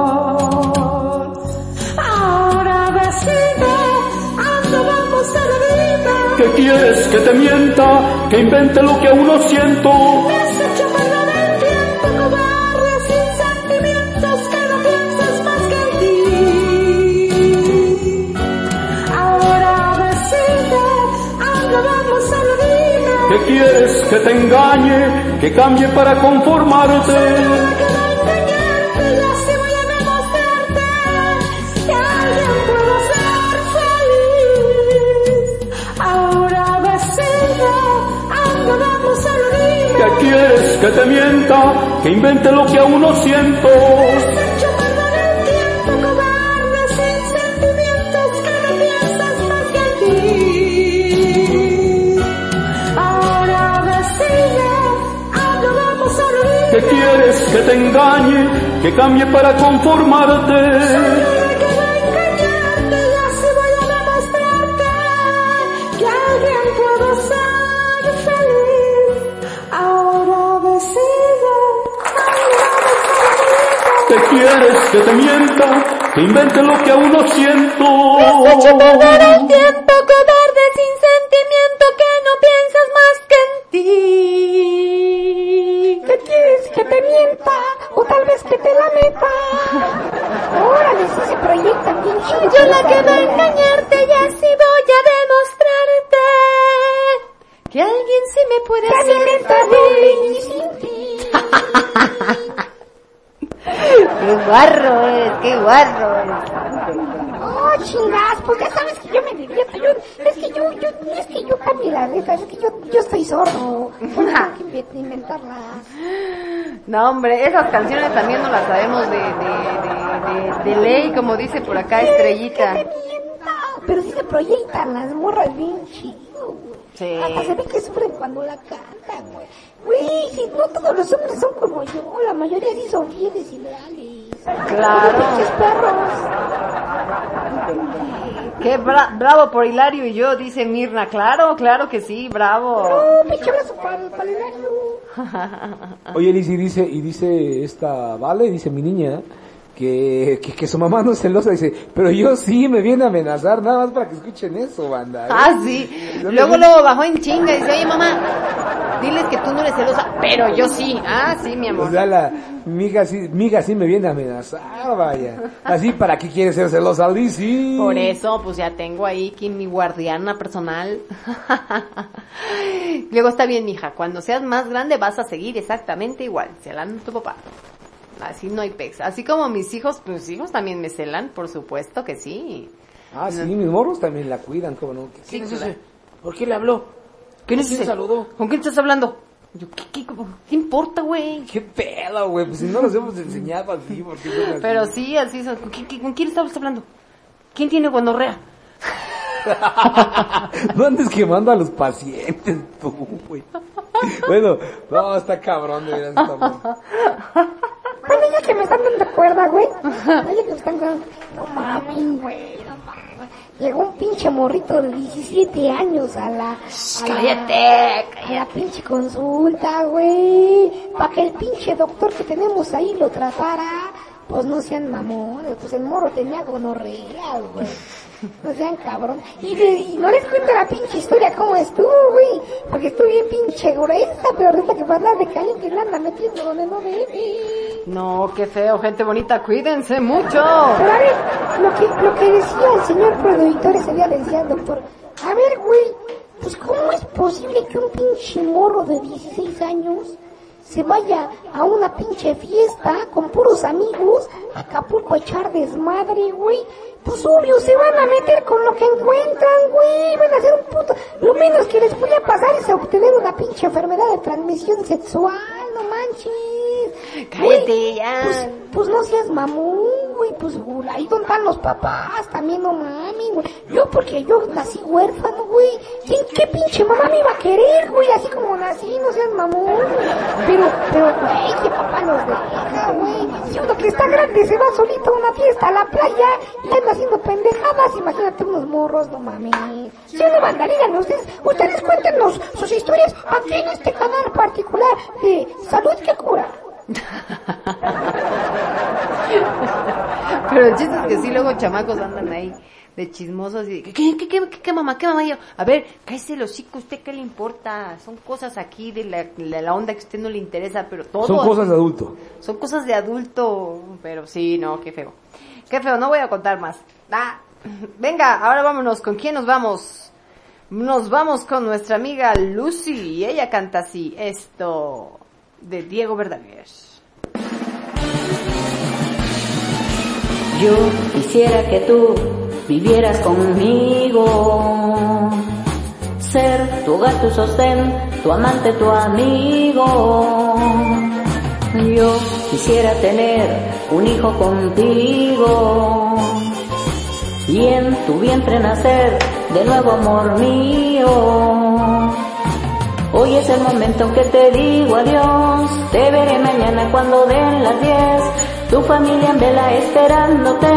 Quieres que te mienta? Que invente lo que aún no siento. Me has hecho perder el tiempo, cobarde, sin sentimientos que no piensas más que en ti. Ahora decide, ando vamos a la vida. ¿Qué quieres que te engañe? Que cambie para conformarte. Que te mienta? Que invente lo que aún no siento. Has hecho perder el tiempo, cobarde, sin sentimientos que no piensas más que en ti. Ahora decide, ando vamos a la vida. ¿Qué quieres que te engañe? Que cambie para conformarte. Que te mienta? Que invente lo que aún no siento. perder el tiempo, cobarde, sin sentimiento que no piensas más que en ti. ¿Qué quieres que te mienta? O tal vez que te la meta. Órale, sí se proyectan bien chido. Yo la que va a engañarte y así voy a demostrarte Que alguien sí me puede Que hacer y sin ti. [laughs] Qué qué es. Oh, chingas, pues ya sabes que yo me divierto. Yo, es que yo, yo, es que yo cambio la letra, es que yo, yo estoy sordo. [laughs] Tengo que inventarlas. No, hombre, esas canciones también no las sabemos de, de, de, de, de ley, como dice por acá Estrellita. Pero sí se proyectan las morras bien chido, güey. Sí. Hasta se ve que sufren cuando la cantan, güey. Güey, si no todos los hombres son como yo, la mayoría sí son fieles y leales. Claro. Perros. Qué bra- bravo por Hilario y yo, dice Mirna. Claro, claro que sí, bravo. No, pinche abrazo para el palerario. [laughs] Oye, Liz, y dice, y dice esta, vale, dice mi niña, que, que, que su mamá no es celosa, dice, pero yo sí me viene a amenazar, nada más para que escuchen eso, banda. ¿eh? Ah, sí. Luego, luego bajó en chinga y dice, oye mamá, diles que tú no eres celosa, pero yo sí. Ah, sí, mi O amor. sea, la miga sí, miga sí me viene a amenazar, vaya. Así, ¿para qué quiere ser celosa, Liz? Sí. Por eso, pues ya tengo ahí que mi guardiana personal. [laughs] Luego está bien, mija. Cuando seas más grande vas a seguir exactamente igual. Celan tu papá. Así no hay pex. Así como mis hijos, pues mis hijos también me celan, por supuesto que sí. Ah, sí, mis morros también la cuidan, ¿cómo no? ¿Qué- Sí. ¿Por qué le habló? ¿Quién es ¿Quién ese? saludó? ¿Con quién estás hablando? Yo, ¿qué, qué, qué importa, güey? ¿Qué pedo, güey? Pues si no los hemos enseñado así, ¿por qué son así? Pero sí, así son. ¿Con, quién- ¿Con quién estabas hablando? ¿Quién tiene gonorrea? [laughs] no andes quemando a los pacientes, tú, güey. Bueno, no, está cabrón, de veras, está [laughs] bueno. Ya que me están dando cuerda, güey. Oye, que me están dando... No mames, güey. No mames. Llegó un pinche morrito de 17 años a la... a cállate, A la pinche consulta, güey. Para que el pinche doctor que tenemos ahí lo tratara. Pues no sean mamones. Pues el morro tenía gonorrea, güey. No sean cabrón. Y, de- y no les cuento la pinche historia cómo estuvo, güey. Porque estuve bien pinche gruesa, pero resulta que para de caliente le anda metiendo donde no debe. No, qué feo, gente bonita, cuídense mucho. Pero a ver, lo que, lo que decía el señor productor ese día, le decía al doctor, a ver, güey, pues ¿cómo es posible que un pinche morro de 16 años se vaya a una pinche fiesta con puros amigos a Acapulco a echar desmadre, güey? Pues obvio, se van a meter con lo que encuentran, güey, van a hacer un puto... Lo menos que les podría pasar es obtener una pinche enfermedad de transmisión sexual, no manches. Cállate Güey, ya. Pues, pues no seas mamón, güey, pues güey, ahí donde están los papás, también no mami, güey. Yo porque yo nací huérfano, güey. ¿Quién, qué pinche mamá me iba a querer, güey? Así como nací, no seas mamón. Pero, pero, güey, que papá nos deja, güey. Si uno que está grande se va solito a una fiesta a la playa y anda haciendo pendejadas, imagínate unos morros, no mames. Si no mandarían ustedes, ustedes cuéntenos sus historias aquí en este canal particular de Salud que Cura. Pero el chiste es que sí, luego chamacos andan ahí de chismosos y ¿qué, qué, qué, qué, qué, qué mamá, qué mamá? Y yo, a ver, cállese el hocico, ¿usted qué le importa? Son cosas aquí de la, de la onda que a usted no le interesa, pero todo. Son cosas de adulto. Son cosas de adulto, pero sí, no, qué feo. Qué feo, no voy a contar más. Ah, venga, ahora vámonos, ¿con quién nos vamos? Nos vamos con nuestra amiga Lucy y ella canta así, esto de Diego Verdaguer. Yo quisiera que tú vivieras conmigo, ser tu hogar, tu sostén, tu amante, tu amigo. Yo quisiera tener un hijo contigo y en tu vientre nacer de nuevo amor mío. Hoy es el momento en que te digo adiós, te veré mañana cuando den las diez. Tu familia en vela esperándote,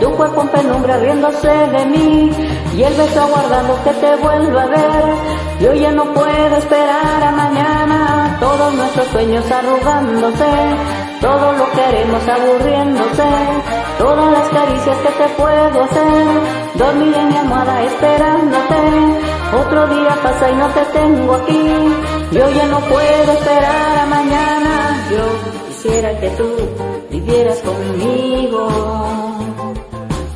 tu cuerpo en penumbra riéndose de mí. Y el beso aguardando que te vuelva a ver. Yo ya no puedo esperar a mañana, todos nuestros sueños arrugándose, todo lo que haremos aburriéndose, todas las caricias que te puedo hacer, dormir en mi almohada esperándote. Otro día pasa y no te tengo aquí, yo ya no puedo esperar a mañana, yo quisiera que tú vivieras conmigo.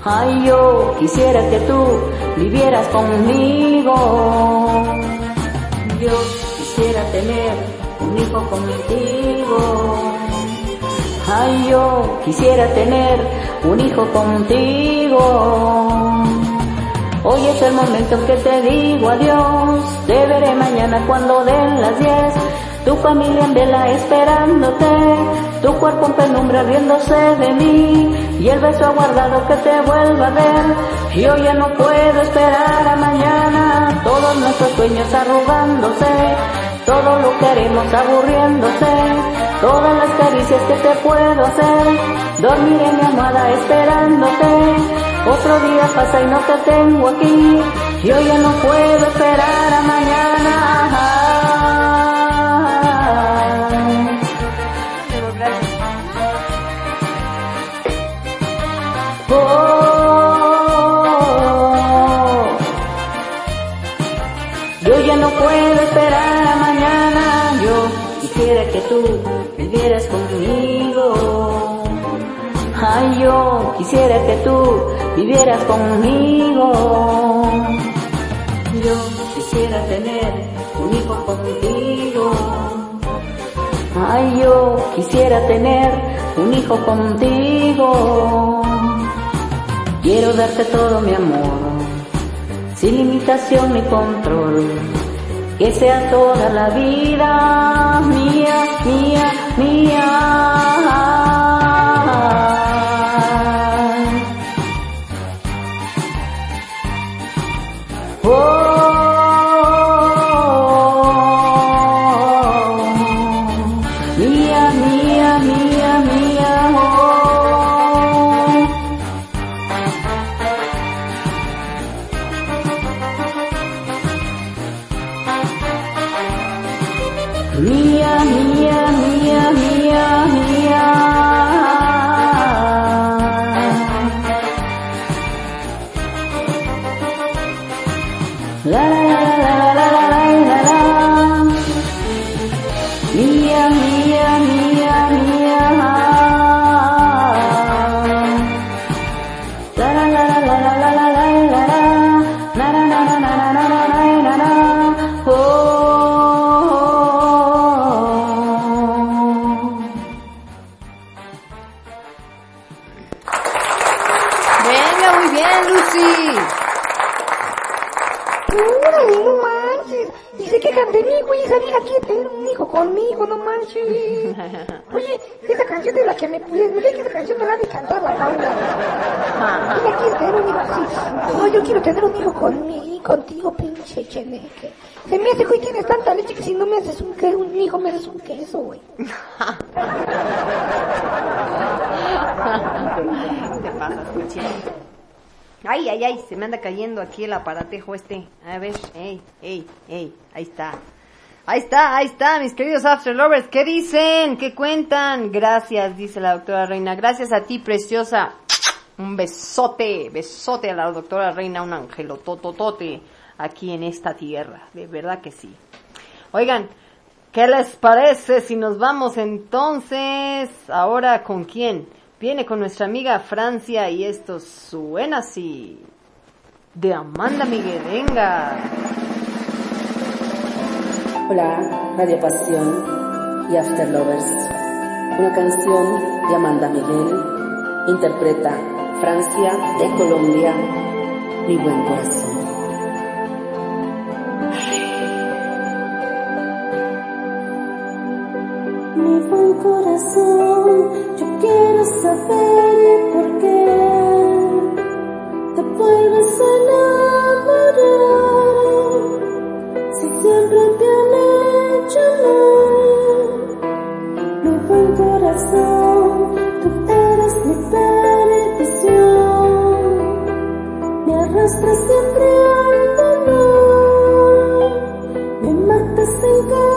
Ay, yo quisiera que tú vivieras conmigo. Yo quisiera tener un hijo contigo. Ay, yo quisiera tener un hijo contigo. Hoy es el momento en que te digo adiós. Te veré mañana cuando den las diez. Tu familia en vela esperándote. Tu cuerpo en penumbra riéndose de mí. Y el beso aguardado que te vuelva a ver. Yo ya no puedo esperar a mañana. Todos nuestros sueños arrugándose. Todo lo que haremos aburriéndose. Todas las caricias que te puedo hacer. Dormiré en mi almohada esperándote. Otro día pasa y no te tengo aquí. Yo ya no puedo esperar a mañana. Oh, yo ya no puedo esperar a mañana. Yo quisiera que tú vivieras conmigo. Ay, yo quisiera que tú vivieras conmigo. Yo quisiera tener un hijo contigo. Ay, yo quisiera tener un hijo contigo. Quiero darte todo mi amor, sin limitación ni control. Que sea toda la vida mía, mía, mía. Yo quiero tener un hijo conmigo, contigo, pinche cheneque. Se me hace, güey, tienes tanta leche que si no me haces un, que- un hijo, me haces un queso, güey. [laughs] Ay, ay, ay, se me anda cayendo aquí el aparatejo este. A ver, ey, ey, ey, ahí está. Ahí está, ahí está, mis queridos After Lovers. ¿Qué dicen? ¿Qué cuentan? Gracias, dice la doctora Reina. Gracias a ti, preciosa. Un besote, besote a la doctora Reina, un ángelo tototote aquí en esta tierra. De verdad que sí. Oigan, ¿qué les parece si nos vamos entonces ahora con quién? Viene con nuestra amiga Francia y esto suena así. De Amanda Miguel, venga. Hola, Radio Pasión y After Lovers. Una canción de Amanda Miguel interpreta Francia de Colombia, mi buen corazón. Mi buen corazón, yo quiero saber por qué te vuelves a enamorar si siempre te han hecho mal. nuestra siempre alta mar, me matas en cada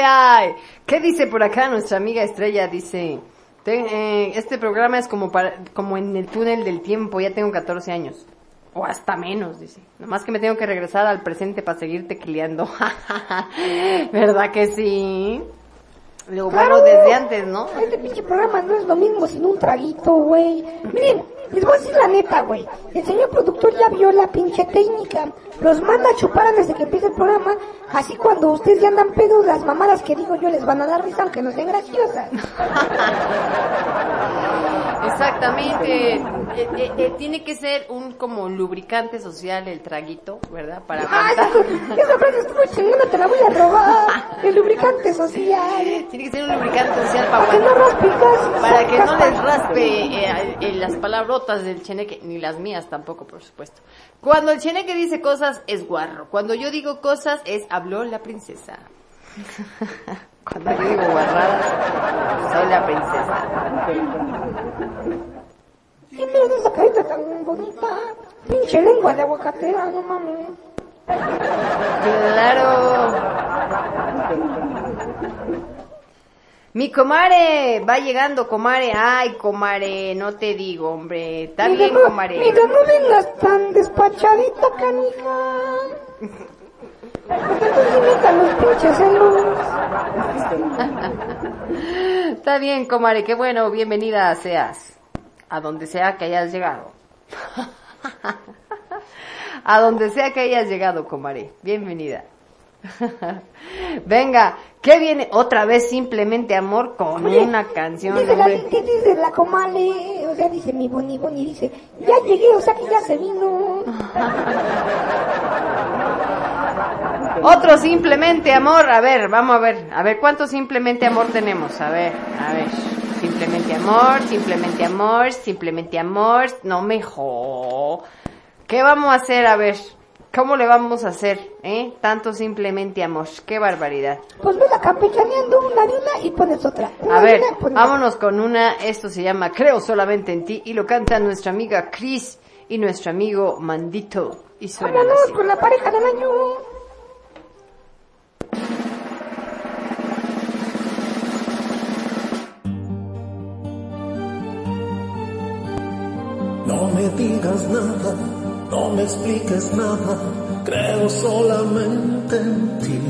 de. ¿Qué dice por acá nuestra amiga Estrella? Dice, "Ten- eh, este programa es como para, como en el túnel del tiempo, ya tengo 14 años. O hasta menos, dice. Nomás que me tengo que regresar al presente para seguir tecleando. [laughs] ¿Verdad que sí? Lo bueno Claro. desde antes, ¿no? Este pinche programa no es lo mismo sin un traguito, güey. Miren, les voy a decir la neta, güey. El señor productor ya vio la pinche técnica. Los manda a chupar antes de que empiece el programa. Así cuando ustedes ya andan pedos, las mamadas que digo yo les van a dar risa aunque no sean graciosas. [laughs] Exactamente. Eh, eh, eh, tiene que ser un como lubricante social el traguito, ¿verdad? Para Ay, esa- [laughs] esa frase estuvo chingona, te la voy a robar. El lubricante social. [laughs] Tiene que ser un lubricante social para Para que no gas. Para que no les raspe eh, eh, las palabrotas del cheneque, ni las mías tampoco, por supuesto. Cuando el cheneque dice cosas es guarro. Cuando yo digo cosas es habló la princesa. [laughs] Cuando yo digo guarradas, soy la princesa. Sí, miren esa carita tan bonita. Pinche lengua de aguacatera, no mames. Claro. Mi comare, va llegando, comare. Ay, comare, no te digo, hombre. Está Mira, bien, comare. Mira, no vengas tan despachadita, canija. Está bien, comare, qué bueno, bienvenida seas. A donde sea que hayas llegado. [laughs] A donde sea que hayas llegado, comare. Bienvenida. [laughs] Venga, ¿qué viene? Otra vez simplemente amor con Oye, una canción, Dice la, dice la comale, o sea, dice mi boni boni, dice, ya llegué, o sea que ya se vino. [laughs] Otro simplemente amor, a ver, vamos a ver, a ver cuánto simplemente amor tenemos, a ver, a ver, simplemente amor, simplemente amor, simplemente amor, no me jo. ¿Qué vamos a hacer? A ver, ¿cómo le vamos a hacer? ¿Eh? Tanto simplemente amor, qué barbaridad. Pues ves la campechaneando una de una y pones otra. Una A ver, una, vámonos con una, esto se llama Creo solamente en ti y lo canta nuestra amiga Chris y nuestro amigo Mandito y suena Vámonos así. con la pareja del año. No me digas nada, no me expliques nada, creo solamente en ti.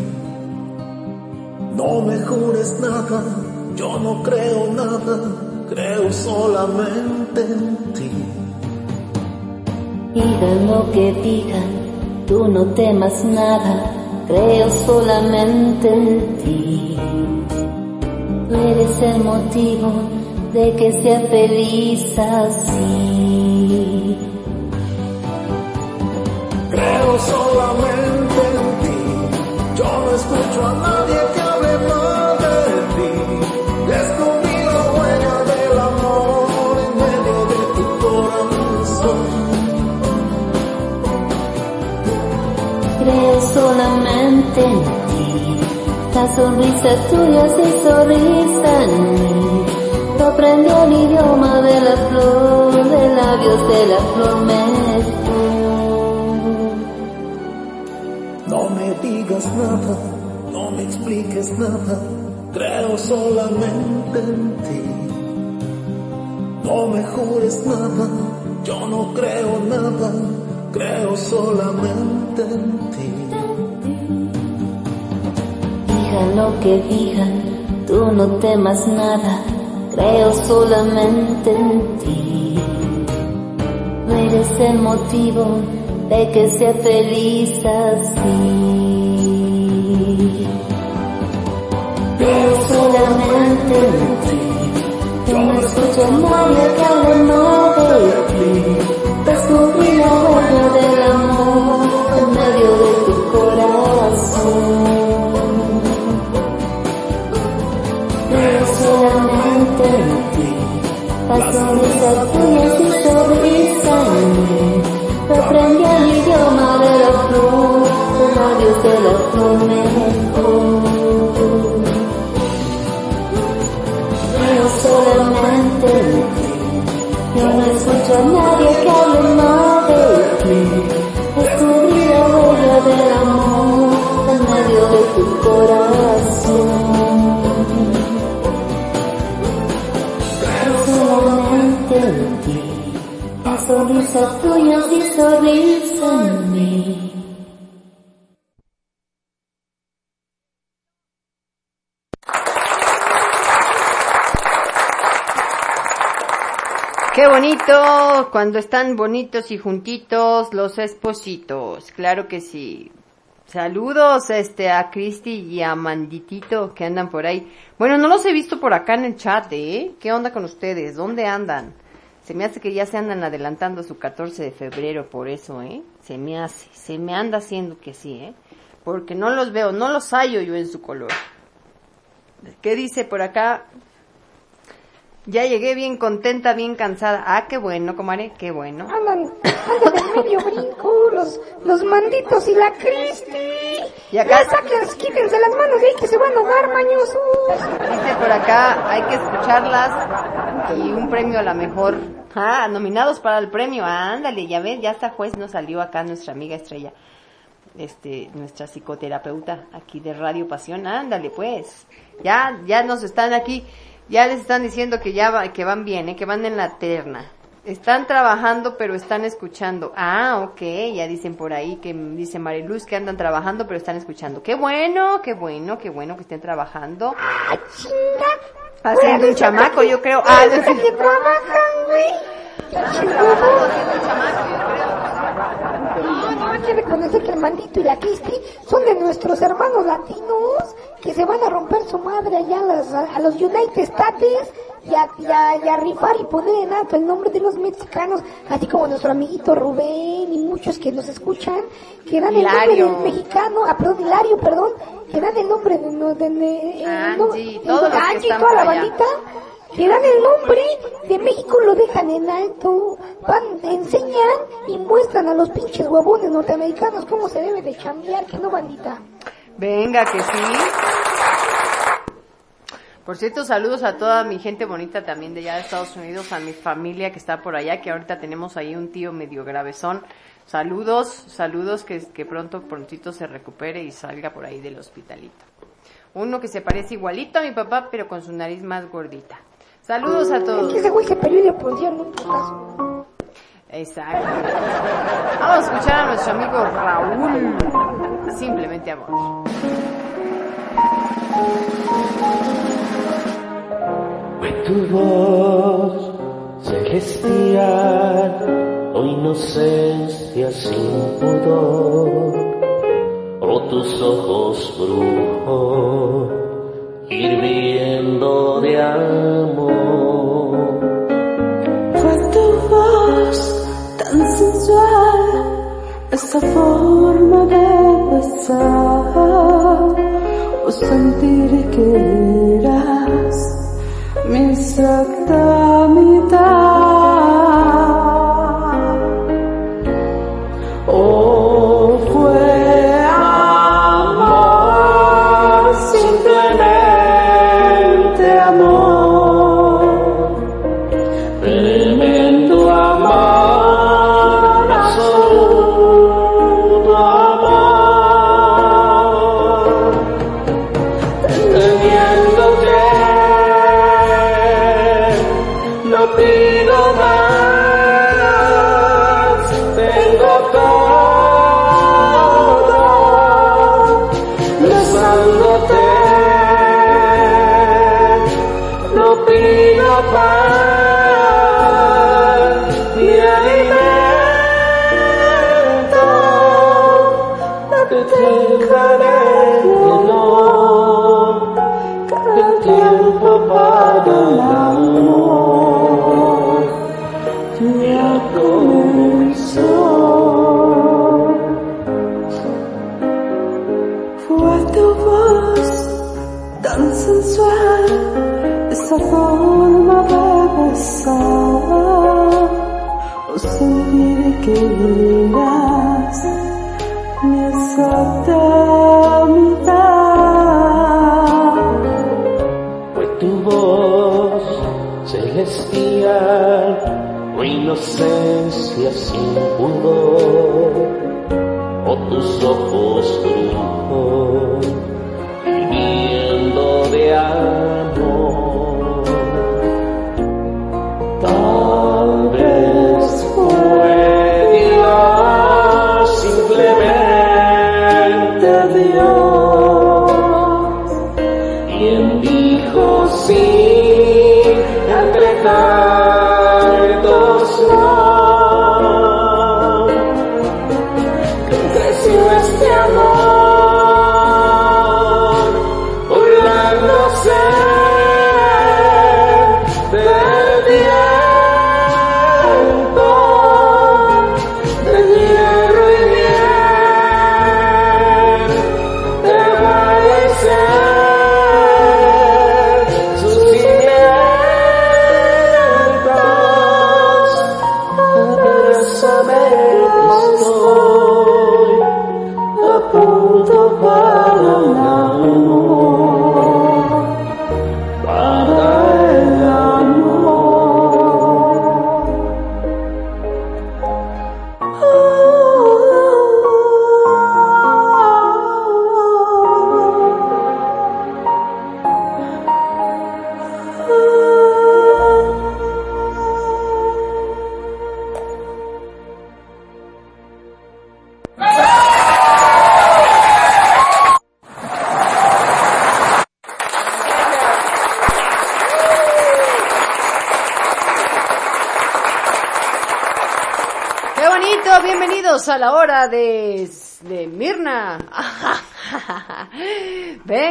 No me jures nada, yo no creo nada, creo solamente en ti. Digan lo que digan, tú no temas nada, creo solamente en ti. Tú eres el motivo de que sea feliz así. Creo solamente en ti, yo no escucho a nadie que hable mal de ti. Descubrí la huella del amor en medio de tu corazón. Creo solamente en ti. La sonrisa tuya es sonrisa en mí. Aprendí el idioma de la flor, de labios de la flor digas nada, no me expliques nada, creo solamente en ti. No me jures nada, yo no creo nada, creo solamente en ti. Digan lo que digan, tú no temas nada, creo solamente en ti. Tú eres el motivo de que sea feliz así. Creo solamente en ti, yo no escucho a nadie que hable mal de ti. Descubrí la huella del amor en medio de tu corazón. Creo solamente en ti, la sonrisa tuya es mi sonrisa en mí. Yo aprendí el idioma de los labios de flor mejor. Creo solamente yo no escucho a nadie que hable mal de ti. Descubrí la huella del amor en medio de tu corazón. Y. Qué bonito cuando están bonitos y juntitos los espositos. Claro que sí. Saludos este a Cristi y a Manditito que andan por ahí. Bueno, no los he visto por acá en el chat, ¿eh? ¿Qué onda con ustedes? ¿Dónde andan? Se me hace que ya se andan adelantando su 14 de febrero por eso, ¿eh? Se me hace, se me anda haciendo que sí, ¿eh? Porque no los veo, no los hallo yo en su color. ¿Qué dice por acá? Ya llegué bien contenta, bien cansada. Ah, qué bueno, comadre, qué bueno. Andan, andan en medio brinco, los, los manditos y la Cristi. Y acá- Ya saquen, quítense las manos de ahí que se van a ahogar, mañosos. Dice por acá, hay que escucharlas y un premio a la mejor. Ah, nominados para el premio. ándale, ya ves, ya hasta juez nos salió acá nuestra amiga Estrella. Este, nuestra psicoterapeuta aquí de Radio Pasión. Ándale, pues. Ya, ya nos están aquí, ya les están diciendo que ya va- que van bien, ¿eh? que van en la terna. Están trabajando, pero están escuchando. Ah, ok, ya dicen por ahí que dice Mariluz que andan trabajando, pero están escuchando. Qué bueno, qué bueno, qué bueno que estén trabajando. Haciendo un chamaco, yo creo. Ah, que trabajan, güey. No, no, hay que reconocer que el mandito y la Cristi son de nuestros hermanos latinos que se van a romper su madre allá a, las- a los United States y a, y a- y a rifar y poner en alto el nombre de los mexicanos, así como nuestro amiguito Rubén y muchos que nos escuchan, que dan el Hilario. nombre del mexicano, ah, perdón, Hilario, perdón, que dan el nombre de... de, de- Angie, todos los que Angie, están toda la allá. bandita, le dan el nombre de México, lo dejan en alto, van, enseñan y muestran a los pinches huevones norteamericanos cómo se debe de chambear, que no bandita. Venga, que sí. Por cierto, saludos a toda mi gente bonita también de allá de Estados Unidos, a mi familia que está por allá, que ahorita tenemos ahí un tío medio gravezón. Saludos, saludos, que, que pronto, prontito se recupere y salga por ahí del hospitalito. Uno que se parece igualito a mi papá, pero con su nariz más gordita. Saludos a Es todos. que ese güey se peleó y le pusieron un putazo. Exacto. Vamos a escuchar a nuestro amigo Raúl. Simplemente amor. Tu voz celestial o inocencia sin pudor, o tus ojos brujos hirviendo de amor. Fue tu voz tan sensual, esa forma de besar, o sentir que eras mi exacta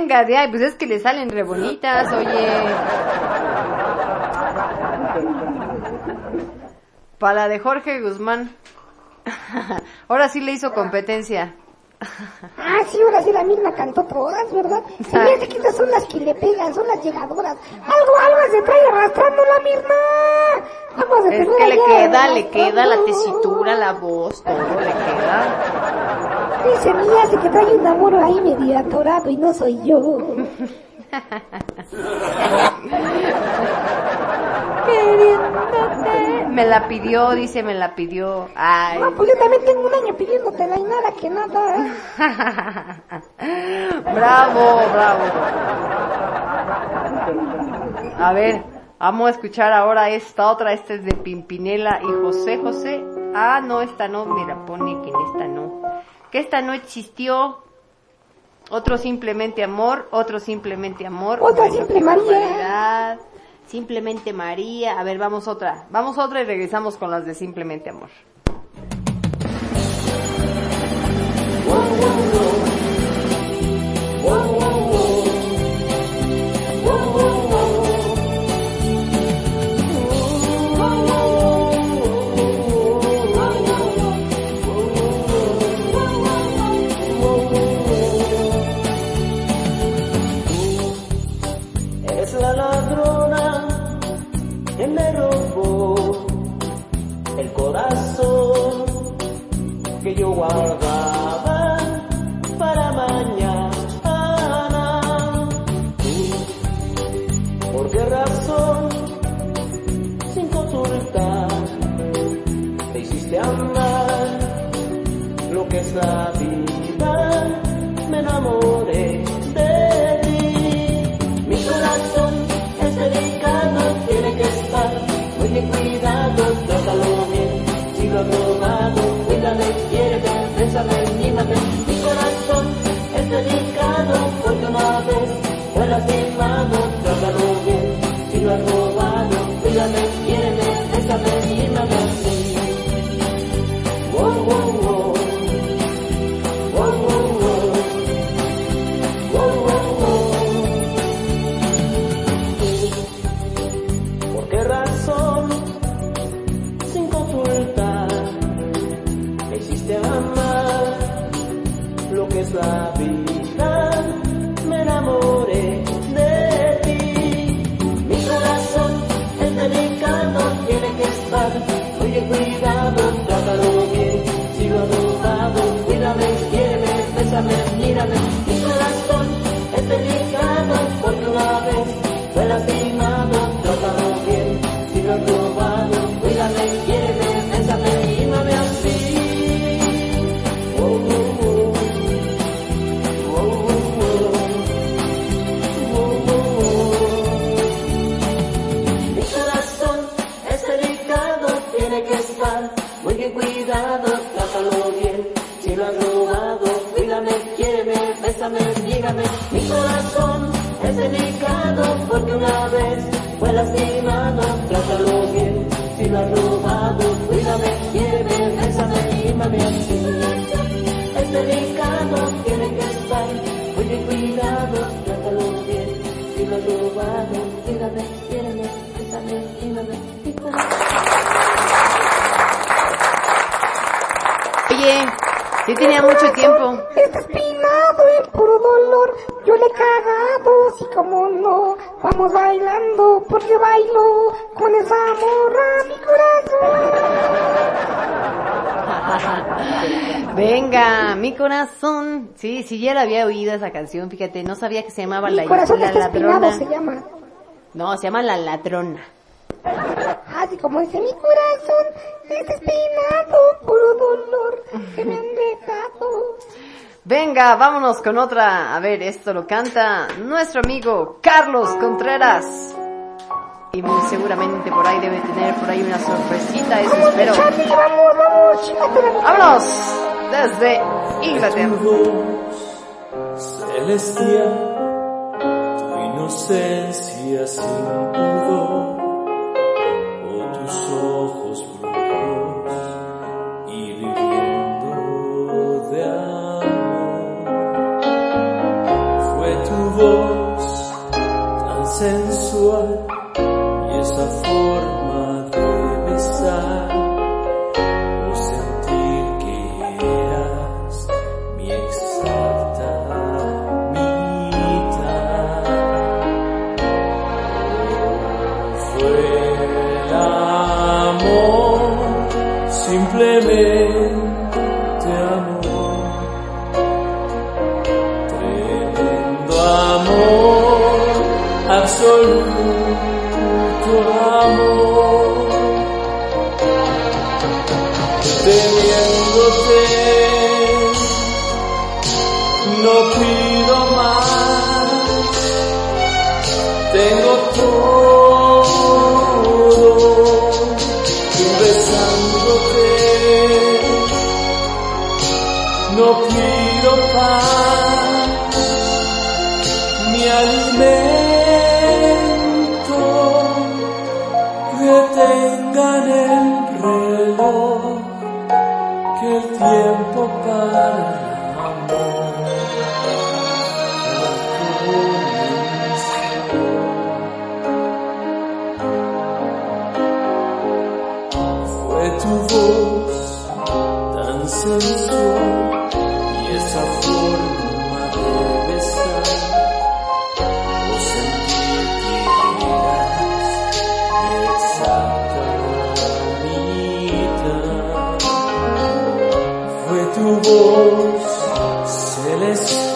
Venga, de ahí, pues es que le salen re bonitas, oye. Para la de Jorge Guzmán. [laughs] Ahora sí le hizo competencia. Ah, sí, ahora sí la misma cantó todas, ¿verdad? [laughs] Se me hace que estas son las que le pegan, son las llegadoras. Algo, algo se trae arrastrando la misma. Vamos a Es que le queda, le queda la tesitura, la voz, todo le queda. Sí, se me hace que trae un amor ahí medio atorado y no soy yo. [laughs] Queriéndote. Me la pidió, dice, me la pidió. Ay. No, pues yo también tengo un año pidiéndotela y nada que nada. ¿eh? [laughs] bravo, bravo. A ver, vamos a escuchar ahora esta otra. Esta es de Pimpinela y José José. Ah, no, esta no. Mira, pone que en esta no. Que esta no existió. Otro simplemente amor, otro simplemente amor. Otra Bueno, simple María. Simplemente María. A ver, vamos otra. Vamos otra y regresamos con las de simplemente amor. Vida? Me enamoré Oye, sí tenía mucho tiempo. Espinado en puro dolor. Yo le he cagado, sí como no. Vamos bailando, porque bailo con esa morra mi corazón. [laughs] Venga, mi corazón. Sí, sí, ya la había oído esa canción, fíjate, no sabía que se llamaba Mi La, corazón la Ladrona. se llama. No, se llama La Ladrona. Así como dice mi corazón, está espinado, puro dolor que me han dejado. Venga, vámonos con otra. A ver, esto lo canta nuestro amigo Carlos Contreras. Y muy seguramente por ahí debe tener por ahí una sorpresita, eso espero. ¡Vámonos! Desde Inglaterra. celestial, tu inocencia sin pudor, o tus ojos brujos y viviendo de amor. Fue tu voz tan sensual y esa forma tu voz tan sensual y esa forma de besar o sentir que mi exacta mitad. Fue tu voz celestial,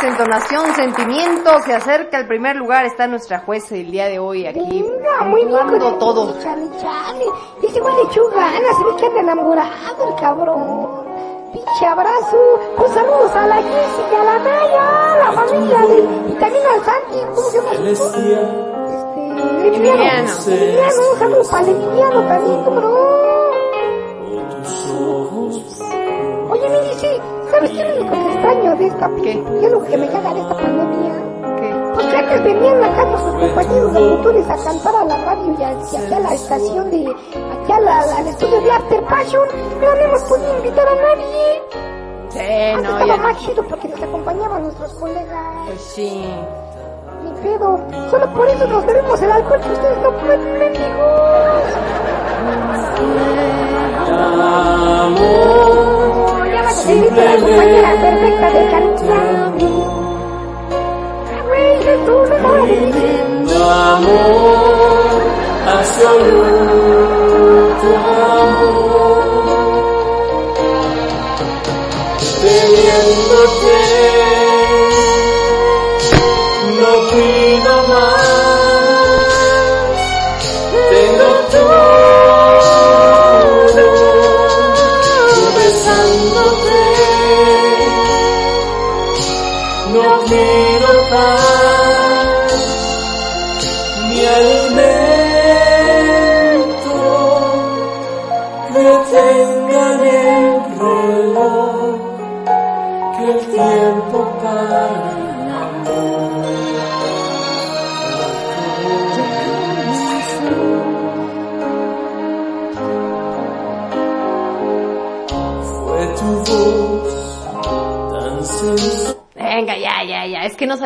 voz, entonación, sentimiento, se acerca al primer lugar, está nuestra jueza el día de hoy aquí, Venga, muy con- todo. Chale, chale. Ese güey le echó ganas, se ve que anda enamorado el cabrón. Pinche abrazo. Pues saludos a la Jessica, a la Naya, a la familia de, y también celestial. Emiliano. Emiliano, un saludo para el Emiliano también, ¿cómo ojos. Oye, Miri, sí, ¿sabes qué de esta ¿Qué? ¿Qué es lo que me llama de esta pandemia? ¿Qué? Pues que antes venían acá nuestros compañeros locutores a cantar a la radio y, a- y aquí a la estación de, aquí a la- al estudio de After Passion, pero no hemos podido invitar a nadie. Sí, Antes no, estaba ya. más chido porque nos acompañaban nuestros colegas. Pues sí. Ni pedo, solo por eso nos bebemos el alcohol que ustedes no pueden, mendigos. Amor, Ya vas a seguir con la compañera perfecta de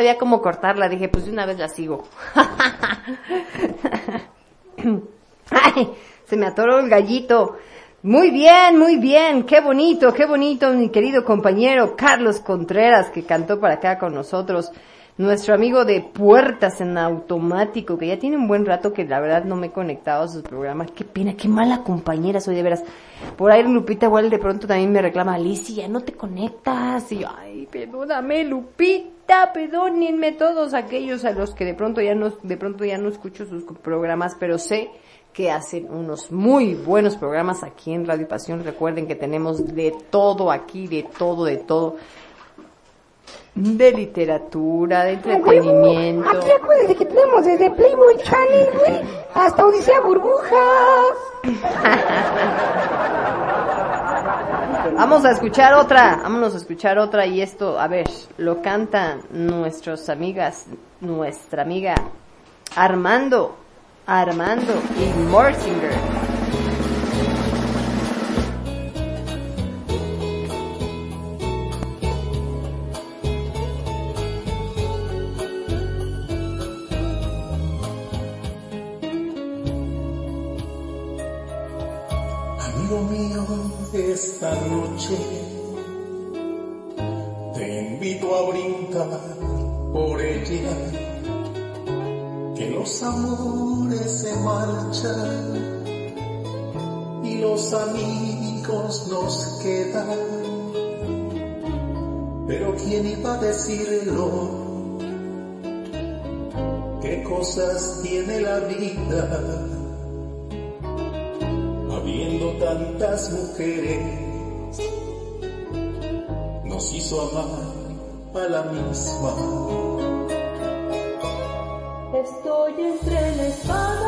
sabía cómo cortarla. Dije, pues de una vez la sigo. [laughs] Ay, se me atoró el gallito. Muy bien, muy bien. Qué bonito, qué bonito, mi querido compañero Carlos Contreras, que cantó para acá con nosotros. Nuestro amigo de Puertas en Automático, que ya tiene un buen rato que la verdad no me he conectado a sus programas. Qué pena, qué mala compañera soy de veras. Por ahí Lupita igual de pronto también me reclama, Alicia, no te conectas. Y yo, ay, perdóname, Lupita, perdónenme todos aquellos a los que de pronto ya no, de pronto ya no escucho sus programas, pero sé que hacen unos muy buenos programas aquí en Radio Pasión. Recuerden que tenemos de todo aquí, de todo, de todo. De literatura, de entretenimiento. Aquí acuérdense que tenemos desde Playboy Channel, güey, hasta Odisea Burbujas. [laughs] Vamos a escuchar otra, vámonos a escuchar otra y esto, a ver, lo cantan nuestras amigas, nuestra amiga Armando, Armando y Morsinger. Mío, esta noche. Te invito a brindar por ella, que los amores se marchan y los amigos nos quedan. Pero quién iba a decirlo, qué cosas tiene la vida tantas mujeres, nos hizo amar a la misma. Estoy entre la espada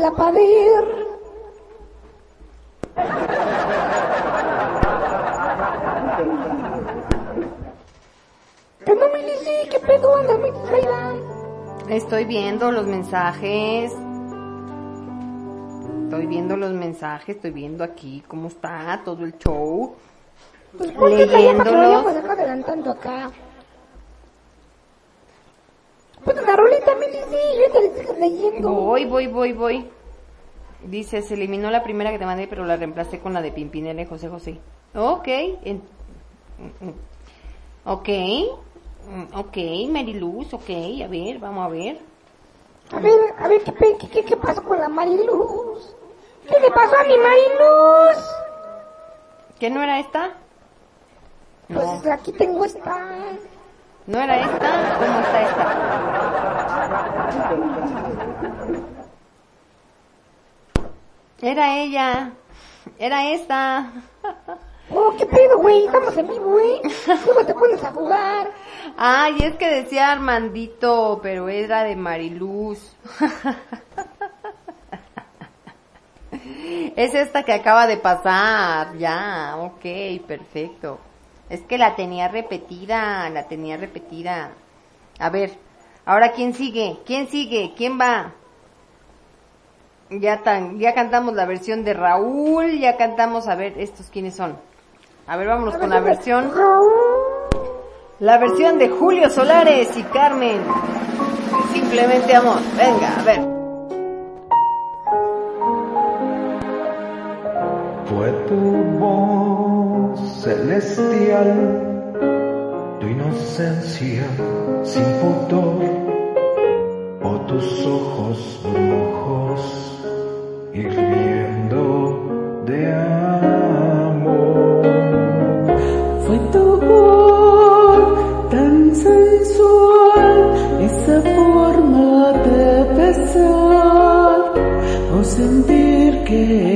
la pared. Que no me dice qué pedo anda distraída. Estoy viendo los mensajes. Estoy viendo los mensajes, estoy viendo aquí cómo está todo el show. Pues ponte la llama que lo Leyéndolo. vayamos acá adelantando acá. Pon una rolita, me dice, yo te la estoy leyendo. Voy, voy, voy, voy. Dice, se eliminó la primera que te mandé, pero la reemplacé con la de Pimpinela y José José. Ok. Ok. mm, Ok, Mariluz, ok. A ver, vamos a ver. A ver, a ver, ¿qué, pe- qué, qué, qué pasó con la Mariluz? ¿Qué le pasó a mi Mariluz? ¿Qué no era esta? Pues aquí tengo esta. ¿No era esta? ¿Cómo está esta? Era ella. Era esta. Oh, qué pedo, güey, estamos en vivo, güey. ¿Cómo te pones a jugar? Ay, es que decía Armandito, pero era de Mariluz. Es esta que acaba de pasar, ya, ok, perfecto. Es que la tenía repetida, la tenía repetida. A ver, ahora quién sigue, quién sigue, quién va. Ya tan, ya cantamos la versión de Raúl, ya cantamos, a ver, estos quiénes son. A ver, vámonos con la versión. La versión de Julio Solares y Carmen. Simplemente amor. Venga, a ver. Fue tu voz celestial, tu inocencia sin pudor, o tus ojos rojos hirviendo de amor. Fue tu voz tan sensual, esa forma de besar o sentir que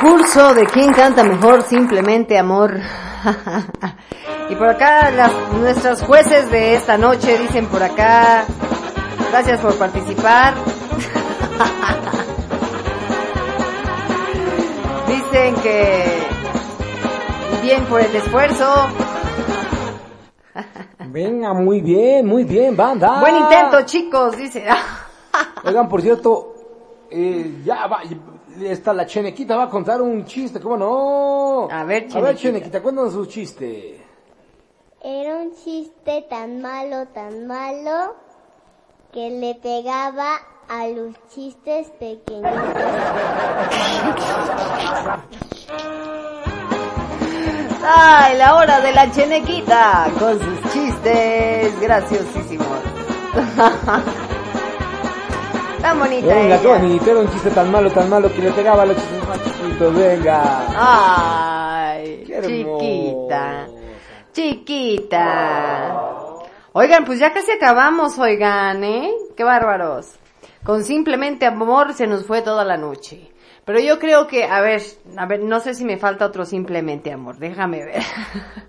concurso de quién canta mejor, simplemente amor. [laughs] y por acá las, nuestros jueces de esta noche dicen por acá, gracias por participar. [laughs] dicen que bien por el esfuerzo. [laughs] Venga, muy bien, muy bien, banda. Buen intento, chicos, dice. Oigan, por cierto, eh, ya va, está la Chenequita va a contar un chiste, ¿cómo no? A ver, A ver, Chenequita. Chenequita, cuéntanos su chiste. Era un chiste tan malo, tan malo, que le pegaba a los chistes pequeñitos. Ay, la hora de la chenequita con sus chistes graciosísimos. [laughs] Tan bonita Venga, bonito, era un chiste tan malo, tan malo que le pegaba a los chistes más chiquitos, venga. Ay, Qué chiquita, chiquita. Oigan, pues ya casi acabamos, oigan, ¿eh? Qué bárbaros. Con simplemente amor se nos fue toda la noche. Pero yo creo que, a ver, a ver, no sé si me falta otro simplemente amor, déjame ver.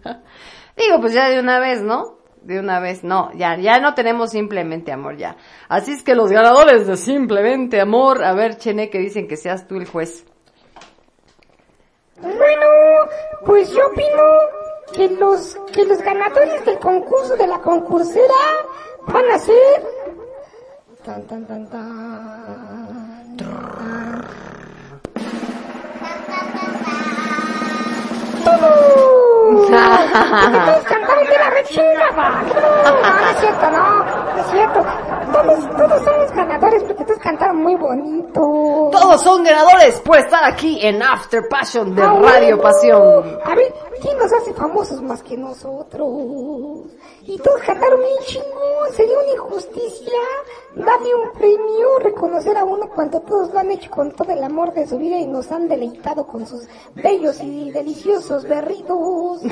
[laughs] Digo, pues ya de una vez, ¿no? de una vez, no, ya, ya no tenemos simplemente amor, ya. Así es que los ganadores de simplemente amor, a ver, Chene, que dicen que seas tú el juez. Bueno, pues yo opino que los, que los ganadores del concurso de la concursera van a ser... Tan, tan, tan, tan cantaban de la rechingada. No, no es cierto, no, no es cierto. Todos, todos somos ganadores porque todos cantaron muy bonito. Todos son ganadores por estar aquí en After Passion de Ah, Radio. Pasión. A ver, ¿quién nos hace famosos más que nosotros? Y todos cantaron bien chingón, sería una injusticia darle un premio, reconocer a uno cuando todos lo han hecho con todo el amor de su vida y nos han deleitado con sus bellos y deliciosos berridos. [laughs]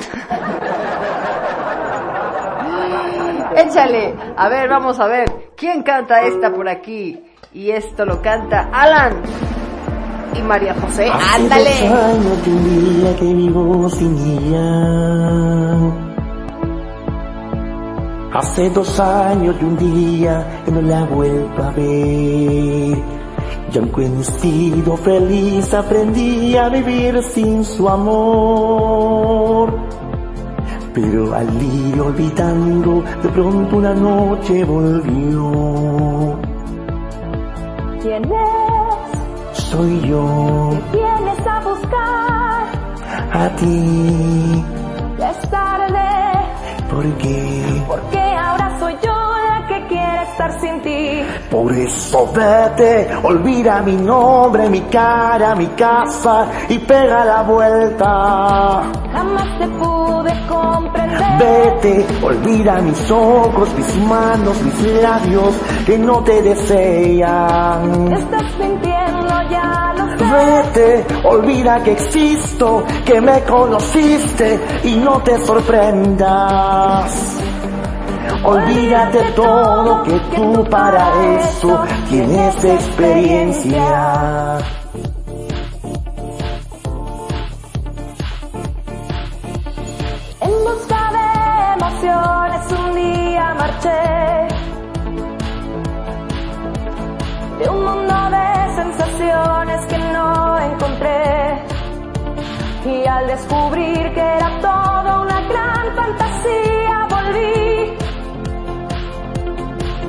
Échale. A ver, vamos a ver. ¿Quién canta esta por aquí? Y esto lo canta Alan y María José. Hace Ándale. dos años de un día que vivo sin ella. Hace dos años de un día que no la vuelvo a ver. Y aunque he sido feliz, aprendí a vivir sin su amor. Pero al ir olvidando, de pronto una noche volvió. ¿Quién es? Soy yo, Vienes a buscar. a ti, Ya es tarde. porque Porque ahora soy yo estar sin ti. Por eso vete, olvida mi nombre, mi cara, mi casa y pega la vuelta. Jamás te pude comprender. Vete, olvida mis ojos, mis manos, mis labios que no te desean. Estás mintiendo, ya lo sé. Vete, olvida que existo, que me conociste y no te sorprendas. Olvídate todo que tú para eso tienes experiencia. En busca de emociones un día marché. De un mundo de sensaciones que no encontré. Y al descubrir que era todo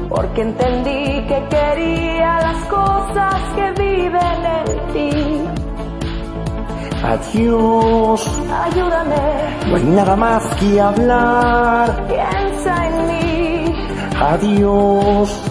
Porque entendí que quería las cosas que viven en ti. Adiós, Ayúdame, no hay nada más que hablar. piensa en mí. Adiós,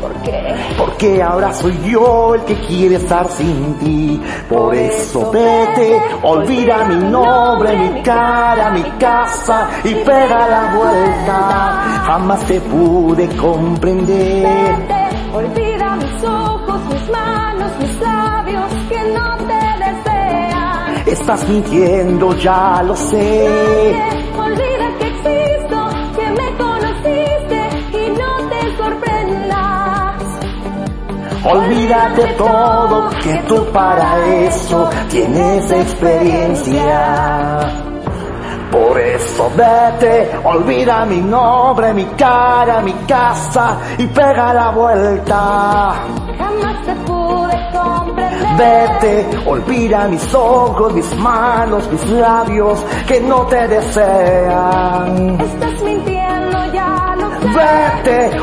¿Por qué? porque ahora soy yo el que quiere estar sin ti. Por eso vete, olvida mi nombre, mi cara, mi casa y pega la vuelta. Jamás te pude comprender. Vete, olvida mis ojos, mis manos, mis labios que no te desean. Estás mintiendo, ya lo sé. Vete, olvida que existo, Olvídate todo, que tú para eso tienes experiencia. Por eso vete, olvida mi nombre, mi cara, mi casa y pega la vuelta. Jamás te pude comprender. Vete, olvida mis ojos, mis manos, mis labios que no te desean. Estás mintiendo.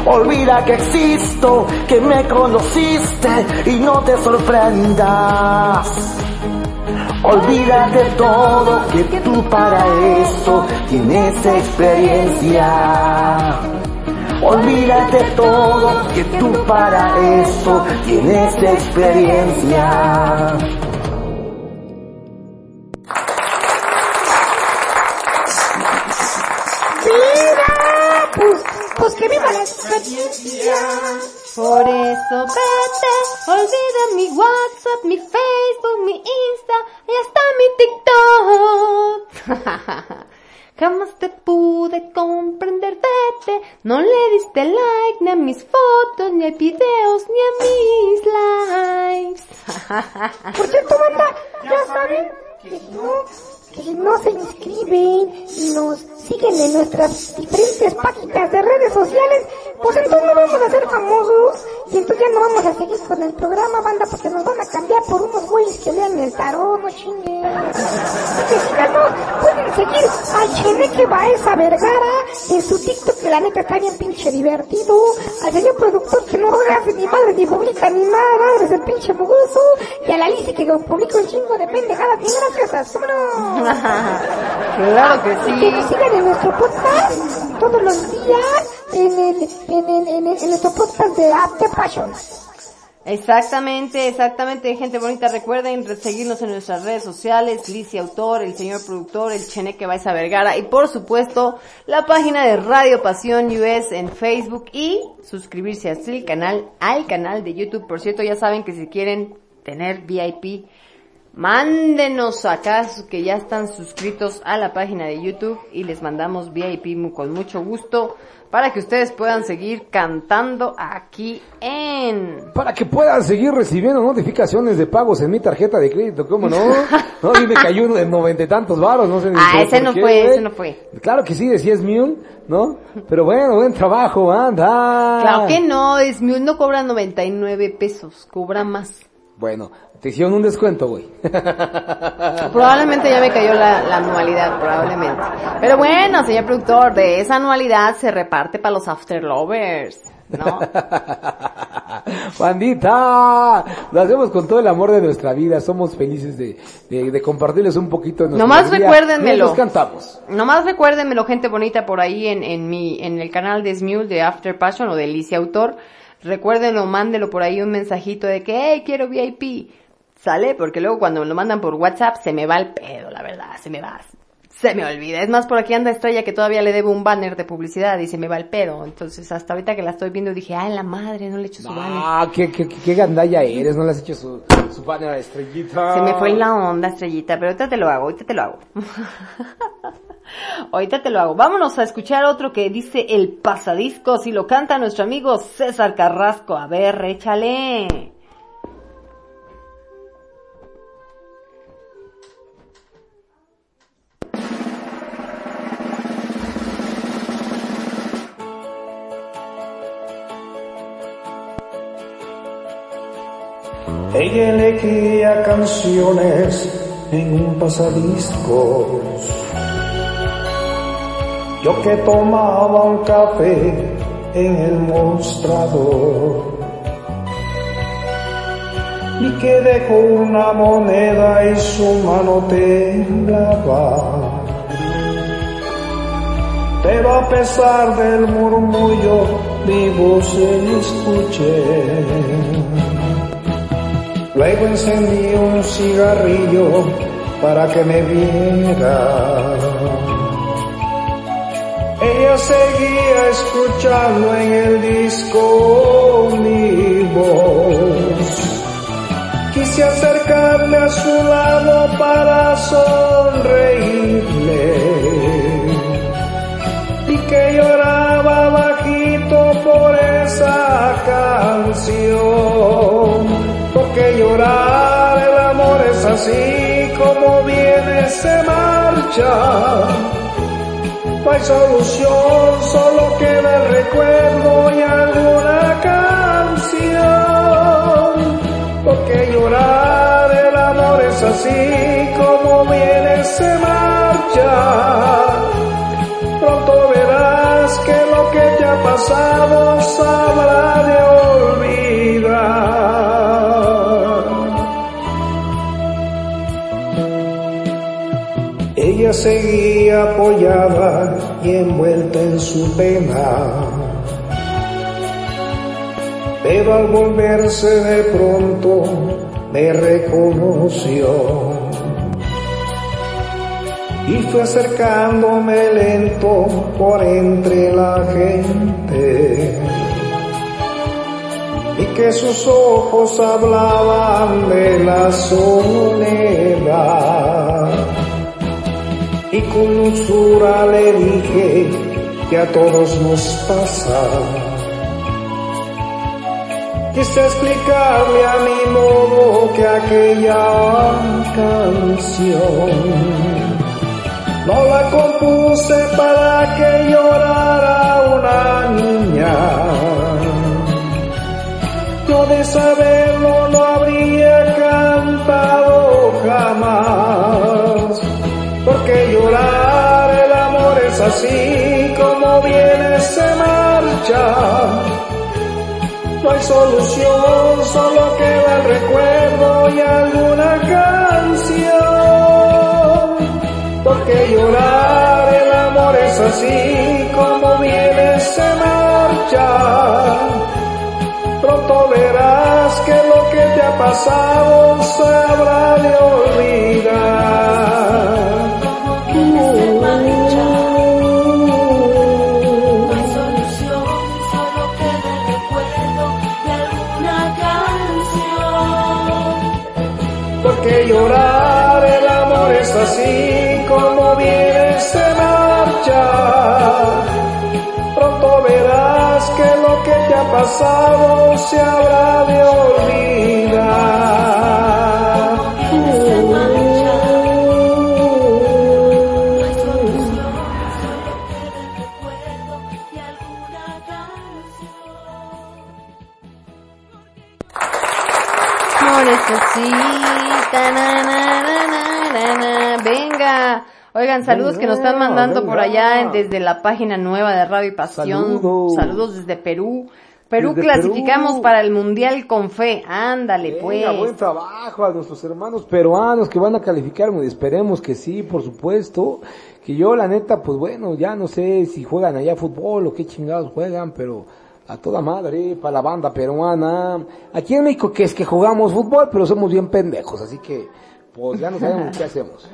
Olvida que existo, que me conociste y no te sorprendas. Olvídate todo, que tú para eso tienes experiencia. Olvídate todo, que tú para eso tienes experiencia. Olvida mi WhatsApp, mi Facebook, mi Insta y hasta mi TikTok. [laughs] Jamás te pude comprender, vete, no le diste like ni a mis fotos, ni a videos, ni a mis likes. [laughs] Por cierto, banda, ya saben que si no, que no se inscriben y nos siguen en nuestras diferentes páginas de redes sociales, pues entonces no vamos a ser famosos y entonces ya no vamos a seguir con el programa, banda, porque nos van a cambiar por unos güeyes que lean el tarot, no chinguen. Que [laughs] síganos, pueden seguir al Cheneque Baeza Vergara en su TikTok, que la neta está bien pinche divertido, al señor productor que no hace ni madre ni publica ni nada, Charrones, el pinche mugoso, y a la Alice que publica un chingo de pendejadas bien graciosas. ¡Vámonos! [laughs] claro que sí. Que nos sigan en nuestro podcast todos los días en, el, en, el, en, el, en nuestro podcast de After Passion. Exactamente, exactamente, gente bonita. Recuerden seguirnos en nuestras redes sociales, Licia Autor, el señor productor, el Cheneque Baiza Vergara y por supuesto la página de Radio Pasión US en Facebook y suscribirse al canal, al canal de YouTube. Por cierto, ya saben que si quieren tener VIP, mándenos acá que ya están suscritos a la página de YouTube y les mandamos VIP con mucho gusto para que ustedes puedan seguir cantando aquí en Para que puedan seguir recibiendo notificaciones de pagos en mi tarjeta de crédito, ¿cómo no? [laughs] No, y me cayó uno de noventa y tantos varos, no sé ni Ah, ese no qué, fue, ese no fue. Claro que sí, decía es Mule, ¿no? Pero bueno, buen trabajo, anda. Claro que no, es no cobra 99 pesos, cobra más. Bueno, te hicieron un descuento, güey. [laughs] Probablemente ya me cayó la, la anualidad, probablemente. Pero bueno, señor productor, de esa anualidad se reparte para los after lovers, ¿no? [laughs] Bandita, lo hacemos con todo el amor de nuestra vida, somos felices de, de, de compartirles un poquito de nuestra Nomás alegría recuérdenmelo. mientras cantamos. Nomás recuérdenmelo, gente bonita, por ahí en, en mi, en el canal de Smule de After Passion o de Alicia Autor. Recuérdenlo, mándelo por ahí un mensajito de que, hey, quiero VIP. Sale, porque luego cuando me lo mandan por WhatsApp se me va el pedo, la verdad, se me va. Se me olvida. Es más, por aquí anda Estrella que todavía le debo un banner de publicidad y se me va el pedo. Entonces, hasta ahorita que la estoy viendo dije, ay, la madre, no le echo su banner. Ah, qué, qué, qué, gandalla eres, no le has hecho su, su banner a estrellita. Se me fue la onda, estrellita, pero ahorita te lo hago, ahorita te lo hago. [laughs] ahorita te lo hago. Vámonos a escuchar otro que dice El Pasadiscos y lo canta nuestro amigo César Carrasco. A ver, échale. Ella elegía canciones en un pasadiscos. Yo que tomaba un café en el mostrador. Vi que dejó una moneda y su mano temblaba. Pero a pesar del murmullo, mi voz se escuché. Luego encendí un cigarrillo para que me viera. Ella seguía escuchando en el disco mi voz. Quise acercarme a su lado para sonreírle. Y que lloraba bajito por esa canción porque llorar el amor es así como viene se marcha. No hay solución, solo queda el recuerdo y alguna canción. Porque llorar el amor es así como viene se marcha. Pronto verás que lo que ya ha pasado seguía apoyada y envuelta en su pena. Pero al volverse de pronto me reconoció. Y fue acercándome lento por entre la gente. Y que sus ojos hablaban de la soledad y con dulzura le dije que a todos nos pasa. Quise explicarle a mi modo que aquella canción no la compuse para que llorara una niña. Yo de saberlo no habría cantado jamás porque llorar el amor es así como viene se marcha. No hay solución, solo queda el recuerdo y alguna canción. Porque llorar el amor es así, como viene se marcha. Pronto verás que lo que te ha pasado se habrá de olvidar. Ha pasado se habrá de olvidar. Amor es así. ta, na, na, na. Venga. Oigan, saludos que nos están mandando por allá desde la página nueva de Radio y Pasión. Saludos. Saludos desde Perú. Perú Desde clasificamos Perú. para el Mundial con fe. Ándale, pues. Buen trabajo a nuestros hermanos peruanos que van a calificar, esperemos que sí, por supuesto. Que yo, la neta, pues bueno, ya no sé si juegan allá fútbol o qué chingados juegan, pero a toda madre, para la banda peruana. Aquí en México que es que jugamos fútbol, pero somos bien pendejos, así que, pues ya no sabemos qué hacemos.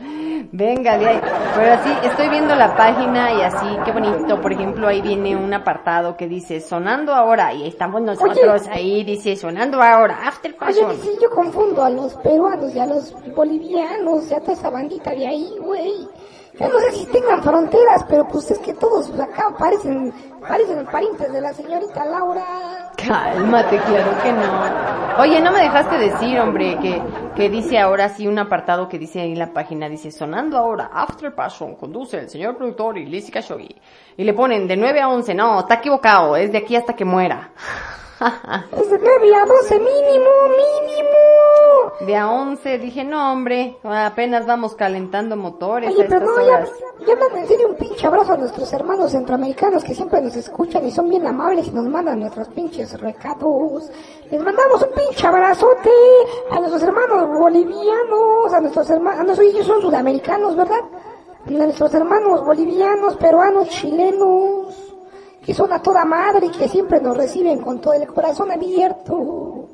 Venga, de ahí. Pero así, estoy viendo la página y así, qué bonito. Por ejemplo, ahí viene un apartado que dice sonando ahora y estamos nosotros ahí, dice sonando ahora, after Oye, passion. sí, yo confundo a los peruanos y a los bolivianos y a toda esa bandita de ahí, güey. No sé si tengan fronteras, pero pues es que todos acá parecen, parecen parientes de la señorita Laura. Cálmate, claro que no. Oye, no me dejaste decir, hombre, que, que dice ahora sí un apartado que dice ahí en la página, dice sonando ahora, After Passion, conduce el señor productor y Lizzy Khashoggi. Y le ponen de 9 a 11, no, está equivocado, es de aquí hasta que muera. [laughs] Es de 9 a 12 mínimo, mínimo. De a 11 dije, no hombre, apenas vamos calentando motores Oye, a pero estas no, ya, horas. ya en serio un pinche abrazo a nuestros hermanos centroamericanos que siempre nos escuchan y son bien amables y nos mandan nuestros pinches recados. Les mandamos un pinche abrazote a nuestros hermanos bolivianos, a nuestros hermanos, no sé, ellos son sudamericanos, ¿verdad? A nuestros hermanos bolivianos, peruanos, chilenos, que son a toda madre y que siempre nos reciben con todo el corazón abierto.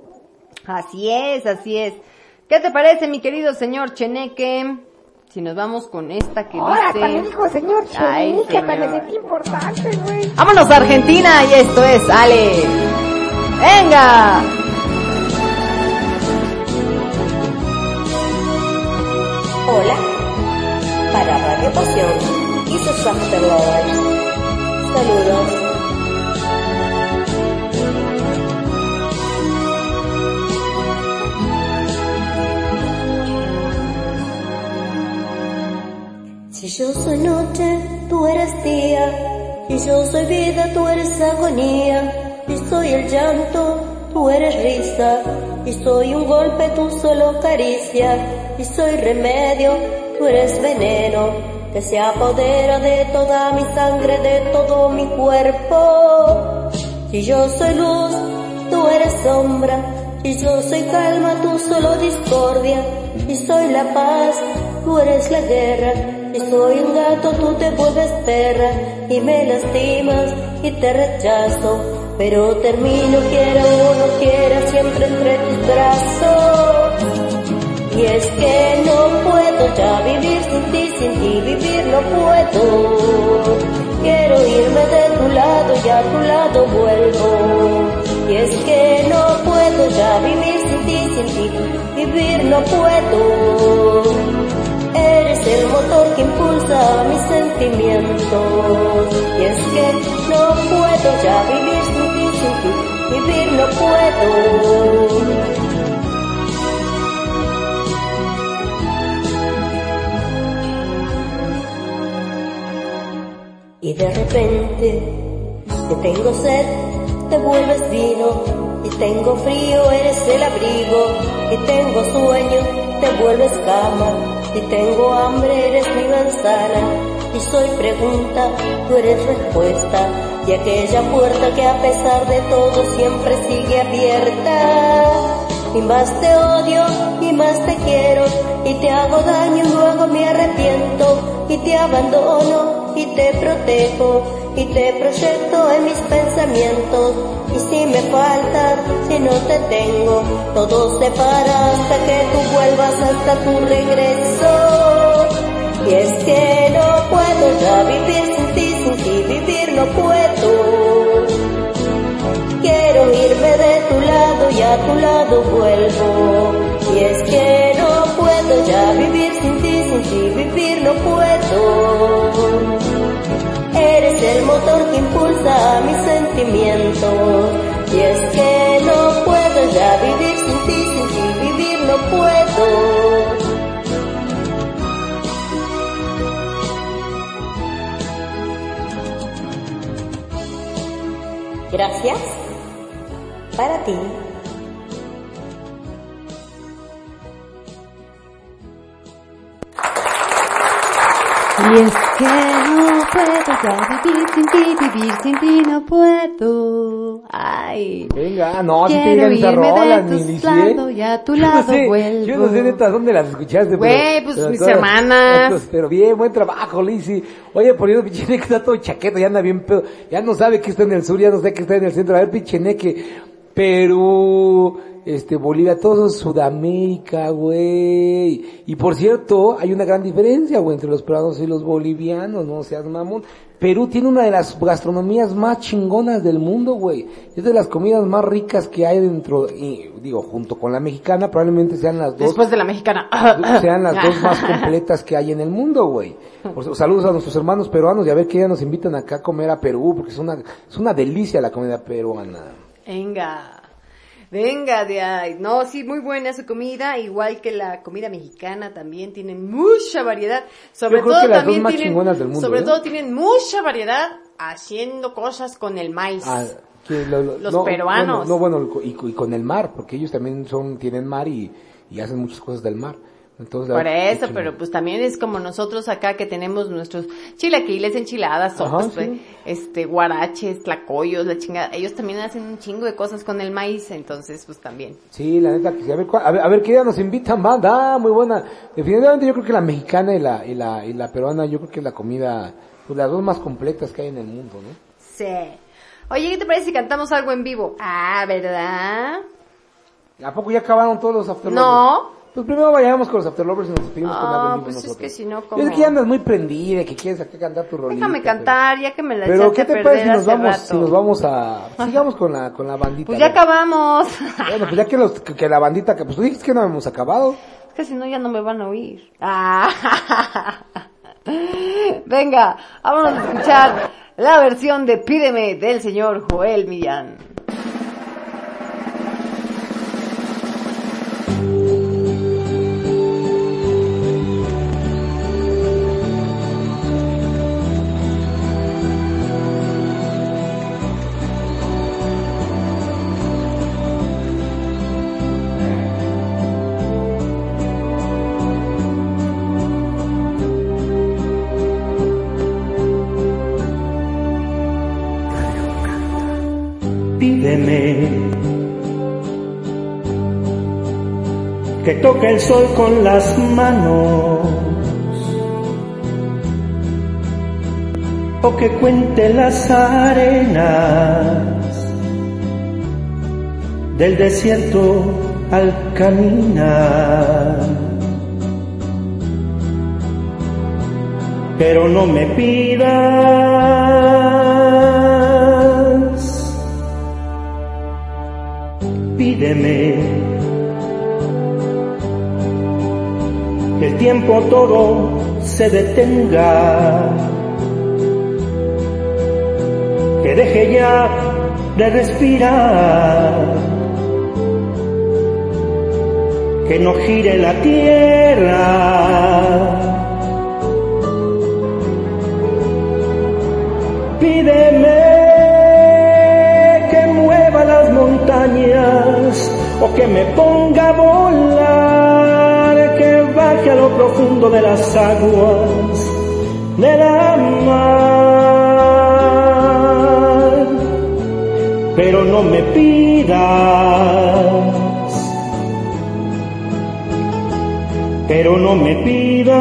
Así es, así es. ¿Qué te parece, mi querido señor Cheneque? Si nos vamos con esta que Ahora, también dice... dijo el señor Ay, Che, que hasta me señor. sentí importante, güey. Vámonos a Argentina y esto es Ale. Venga. Hola, para Radio Pasión y sus After Lovers. Saludos. Si yo soy noche, tú eres día, y yo soy vida, tú eres agonía, y soy el llanto, tú eres risa, y soy un golpe, tú solo caricia, y soy remedio, tú eres veneno, que se apodera de toda mi sangre, de todo mi cuerpo. Si yo soy luz, tú eres sombra, y yo soy calma, tú solo discordia, y soy la paz, tú eres la guerra, y soy un gato, tú te vuelves perra, y me lastimas, y te rechazo, pero termino, quiera o no quiera, siempre entre tus brazos. Y es que no puedo ya vivir sin ti, sin ti vivir no puedo. Quiero irme de tu lado y a tu lado vuelvo. Y es que no puedo ya vivir sin ti, sin ti vivir no puedo. El motor que impulsa mis sentimientos. Y es que no puedo ya vivir sin ti, sin ti vivir no puedo. Y de repente, que tengo sed, te vuelves vino. Y tengo frío, eres el abrigo. Y tengo sueño, te vuelves cama. Y tengo hambre, eres mi manzana. y soy pregunta, tú eres respuesta. Y aquella puerta que a pesar de todo siempre sigue abierta. Y más te odio y más te quiero. Y te hago daño y luego me arrepiento. Y te abandono y te protejo. Y te proyecto en mis pensamientos y si me faltas, si no te tengo, todo se para hasta que tú vuelvas hasta tu regreso. Y es que no puedo ya vivir sin ti, sin ti vivir no puedo. Quiero irme de tu lado y a tu lado vuelvo. Y es que no puedo ya vivir sin ti, sin ti vivir no puedo. Eres el motor que impulsa mis sentimientos. Y es que no puedo ya vivir sin ti, sin ti vivir no puedo. Gracias. Para ti. Y es que puedo ya vivir sin ti, vivir sin ti no puedo. Ay. Venga, no, si te digan esa irme rola, de ni ¿eh? y a tu [laughs] Yo no lado sé, vuelvo. Yo no sé neta dónde las escuchaste. Güey, pues, pero mis todas- hermanas. todas- Pero bien, buen trabajo, Lizzy. Oye, por eso pinche que está todo chaqueto, ya anda bien pedo. Ya no sabe que está en el sur, ya no sabe que está en el centro. A ver, pinche que Perú, este, Bolivia, todo Sudamérica, güey. Y por cierto, hay una gran diferencia, güey, entre los peruanos y los bolivianos, no seas mamón. Perú tiene una de las gastronomías más chingonas del mundo, güey. Es de las comidas más ricas que hay dentro, y digo, junto con la mexicana, probablemente sean las dos Después de la mexicana. [coughs] sean las dos más [laughs] completas que hay en el mundo, güey. Saludos a nuestros hermanos peruanos y a ver qué día nos invitan acá a comer a Perú, porque es una, es una delicia la comida peruana. Venga. Venga de ahí. No, sí, muy buena su comida, igual que la comida mexicana también tienen mucha variedad. Sobre Yo creo todo que las dos también más tienen, chingonas del mundo, sobre ¿eh? todo tienen mucha variedad haciendo cosas con el maíz. Ah, que lo- lo- Los no, peruanos. no, bueno, y, y con el mar, porque ellos también son, tienen mar y, y hacen muchas cosas del mar. Entonces, Por eso, pero pues también es como nosotros acá que tenemos nuestros chilaquiles, enchiladas, sopas, pues, sí. este, guaraches, tlacoyos, la chingada. Ellos también hacen un chingo de cosas con el maíz, entonces pues también. Sí, la neta, a ver, a ver, a ver qué día nos invitan, banda, ah, muy buena. Definitivamente yo creo que la mexicana y la, y la, y la peruana, yo creo que es la comida, pues las dos más completas que hay en el mundo, ¿no? Sí. Oye, ¿qué te parece si cantamos algo en vivo? Ah, ¿verdad? ¿A poco ya acabaron todos los afterlovers? No. Pues primero vayamos con los afterlovers y nos despedimos con algo Ah, pues es nosotros. que si no, Es ¿cómo? que andas muy prendida, que quieres acá cantar tu rolita. Déjame cantar, ya que me la Pero, echaste ¿qué a te perder parece si nos hace vamos, rato. si nos vamos a, sigamos con la, con la bandita? Pues ya acabamos. Bueno, pues ya que los, que, que la bandita, que pues tú dijiste que no hemos acabado. Es que si no ya no me van a oír. Ah. Venga, vámonos a escuchar la versión de Pídeme del señor Joel Millán. El sol con las manos o que cuente las arenas del desierto al caminar. Pero no me pidas, tiempo todo se detenga, que deje ya de respirar, que no gire la tierra. Pídeme que mueva las montañas o que me ponga a volar, lo profundo de las aguas, del amar. Pero no me pidas, pero no me pidas,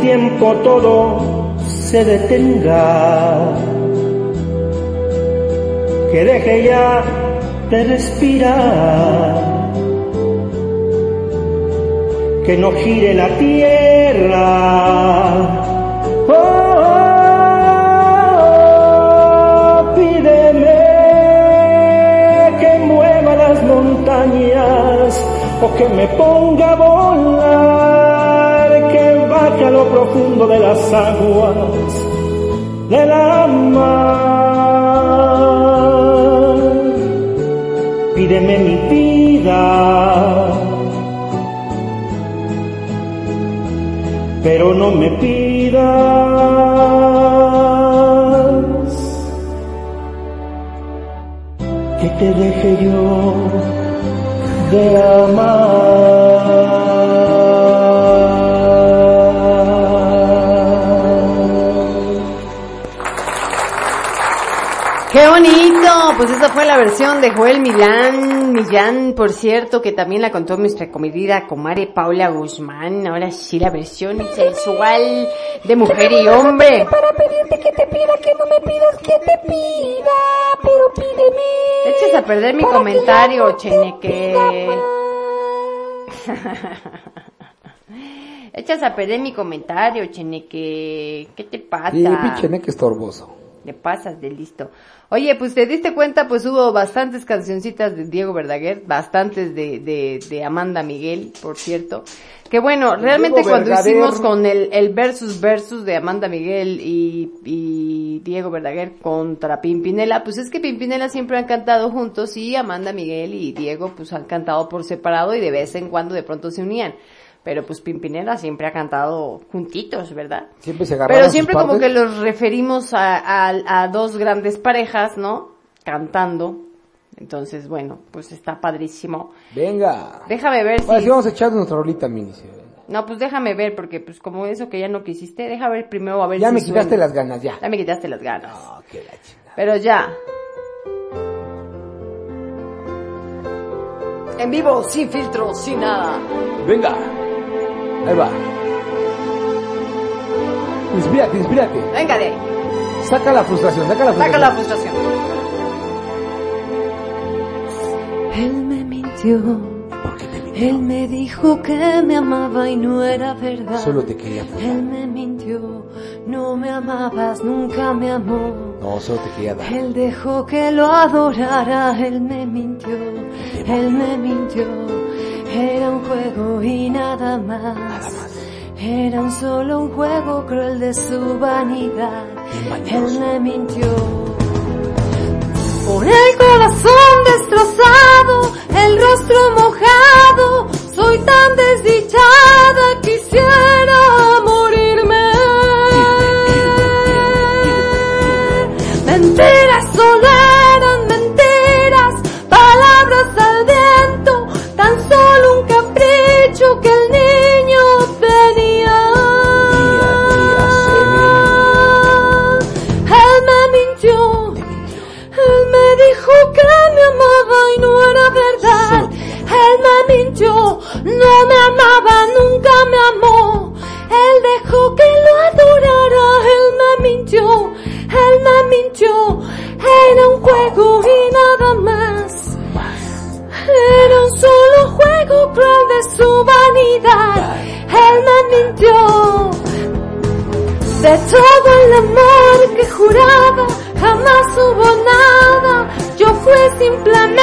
tiempo todo se detenga, que deje ya de respirar, que no gire la tierra. Oh, pídeme que mueva las montañas o que me ponga a volar, que baje a lo profundo de las aguas del mar. Pídeme mi vida, pero no me pidas que te deje yo de amar. Bonito! Pues esa fue la versión de Joel Milán, Millán, por cierto, que también la contó nuestra comedida comare Paula Guzmán. Ahora sí la versión sensual de mujer y hombre. Para pedirte que te pida, que no me pidas que te pida, pero pídeme. Eches a perder mi comentario, Cheneque. [laughs] Echas a perder mi comentario, Cheneque. ¿Qué te pasa? Y pinche neque estorboso. Le pasas de listo. Oye, pues te diste cuenta, pues hubo bastantes cancioncitas de Diego Verdaguer, bastantes de, de, de Amanda Miguel, por cierto. Que bueno, realmente Diego cuando Verdaguer. hicimos con el, el versus versus de Amanda Miguel y, y Diego Verdaguer contra Pimpinela, pues es que Pimpinela siempre han cantado juntos y Amanda Miguel y Diego pues han cantado por separado y de vez en cuando de pronto se unían. Pero pues Pimpinela siempre ha cantado juntitos, ¿verdad? Siempre se Pero sus siempre como partes. que los referimos a, a, a dos grandes parejas, ¿no? Cantando. Entonces, bueno, pues está padrísimo. Venga. Déjame ver Ahora si... sí vamos a echar nuestra rolita mini. No, pues déjame ver, porque pues como eso que ya no quisiste, deja ver primero a ver Ya si me quitaste suena. las ganas, ya. Ya me quitaste las ganas. qué la chingada. Pero ya. En vivo, sin filtro, sin nada. Venga. Ahí va. Inspírate, inspírate. Venga de ahí. Saca la frustración, saca la frustración. Saca la frustración. Él me mintió. Él me dijo que me amaba y no era verdad. Solo te quería Él me mintió. No me amabas, nunca me amó. No, solo te quería dar. Él dejó que lo adorara, él me mintió, él me mintió. Era un juego y nada más. Era un solo un juego cruel de su vanidad. Él me mintió. Por el corazón destrozado, el rostro mojado, soy tan desdichada, quisiera morirme. Mentiras Dejó que lo adorara, él me mintió, él me mintió. Era un juego y nada más. Era un solo juego cruel de su vanidad. Él me mintió. De todo el amor que juraba, jamás hubo nada. Yo fui simplemente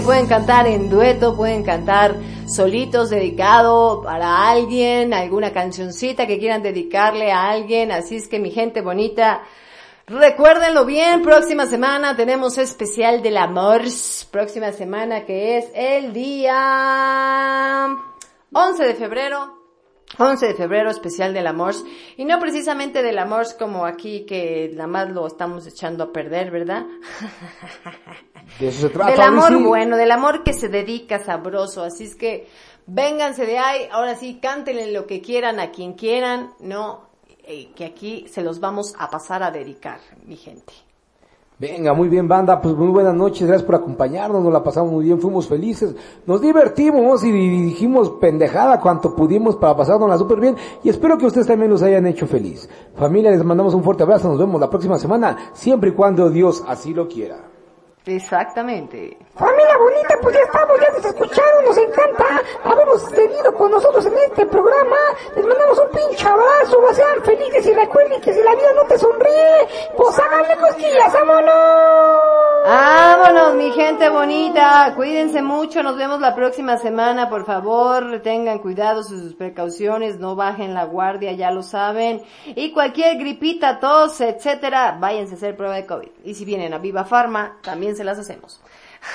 que pueden cantar en dueto, pueden cantar solitos, dedicado para alguien, alguna cancioncita que quieran dedicarle a alguien, así es que mi gente bonita, Recuérdenlo bien, próxima semana tenemos especial del amor, próxima semana que es el día 11 de febrero, 11 de febrero, especial del amor. Y no precisamente del amor como aquí que nada más lo estamos echando a perder, ¿verdad? [laughs] De eso se trata. Del amor sí. bueno, del amor que se dedica sabroso. Así es que vénganse de ahí, ahora sí, cántenle lo que quieran a quien quieran, no, eh, que aquí se los vamos a pasar a dedicar, mi gente. Venga, muy bien, banda. Pues muy buenas noches. Gracias por acompañarnos. Nos la pasamos muy bien. Fuimos felices. Nos divertimos y dijimos pendejada cuanto pudimos para pasárnosla súper bien. Y espero que ustedes también los hayan hecho feliz. Familia, les mandamos un fuerte abrazo. Nos vemos la próxima semana. Siempre y cuando Dios así lo quiera. Exactamente. Familia bonita, pues ya estamos, ya nos escucharon, nos encanta habernos tenido con nosotros en este programa. Les mandamos un pinche abrazo, sean felices y recuerden que si la vida no te sonríe, pues háganle cosquillas, vámonos. Vámonos, mi gente bonita. Cuídense mucho. Nos vemos la próxima semana. Por favor, tengan cuidado sus precauciones. No bajen la guardia, ya lo saben. Y cualquier gripita, tos, etcétera, váyanse a hacer prueba de COVID. Y si vienen a Viva Farma, también se las hacemos.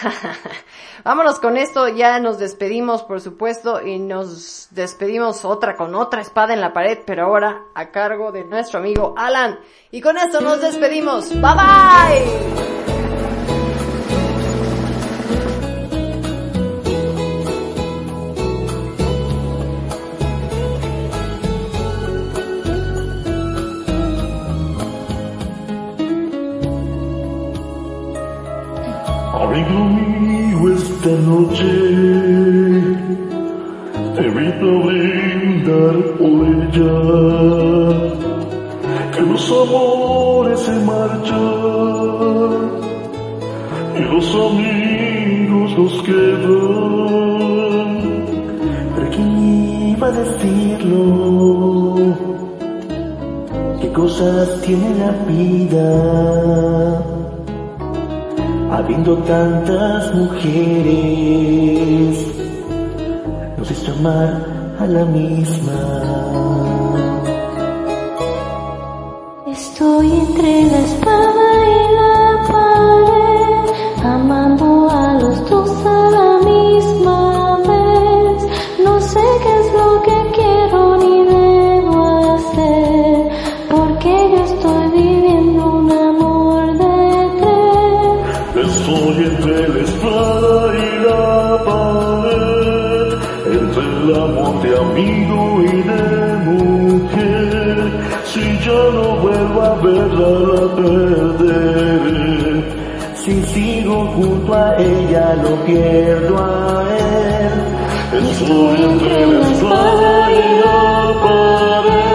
[laughs] Vámonos con esto, ya nos despedimos por supuesto y nos despedimos otra con otra espada en la pared, pero ahora a cargo de nuestro amigo Alan. Y con esto nos despedimos. Bye bye. Esta noche evita brindar por ella, que los amores se marchan y los amigos los quedan. Pero ¿quién iba a decirlo? ¿Qué cosas tiene la vida? Habiendo tantas mujeres, nos hizo amar a la misma. Estoy entre la espada y la yo no vuelvo a verla a perder. Si sigo junto a ella lo pierdo a él. Estoy entre la espada y la pared.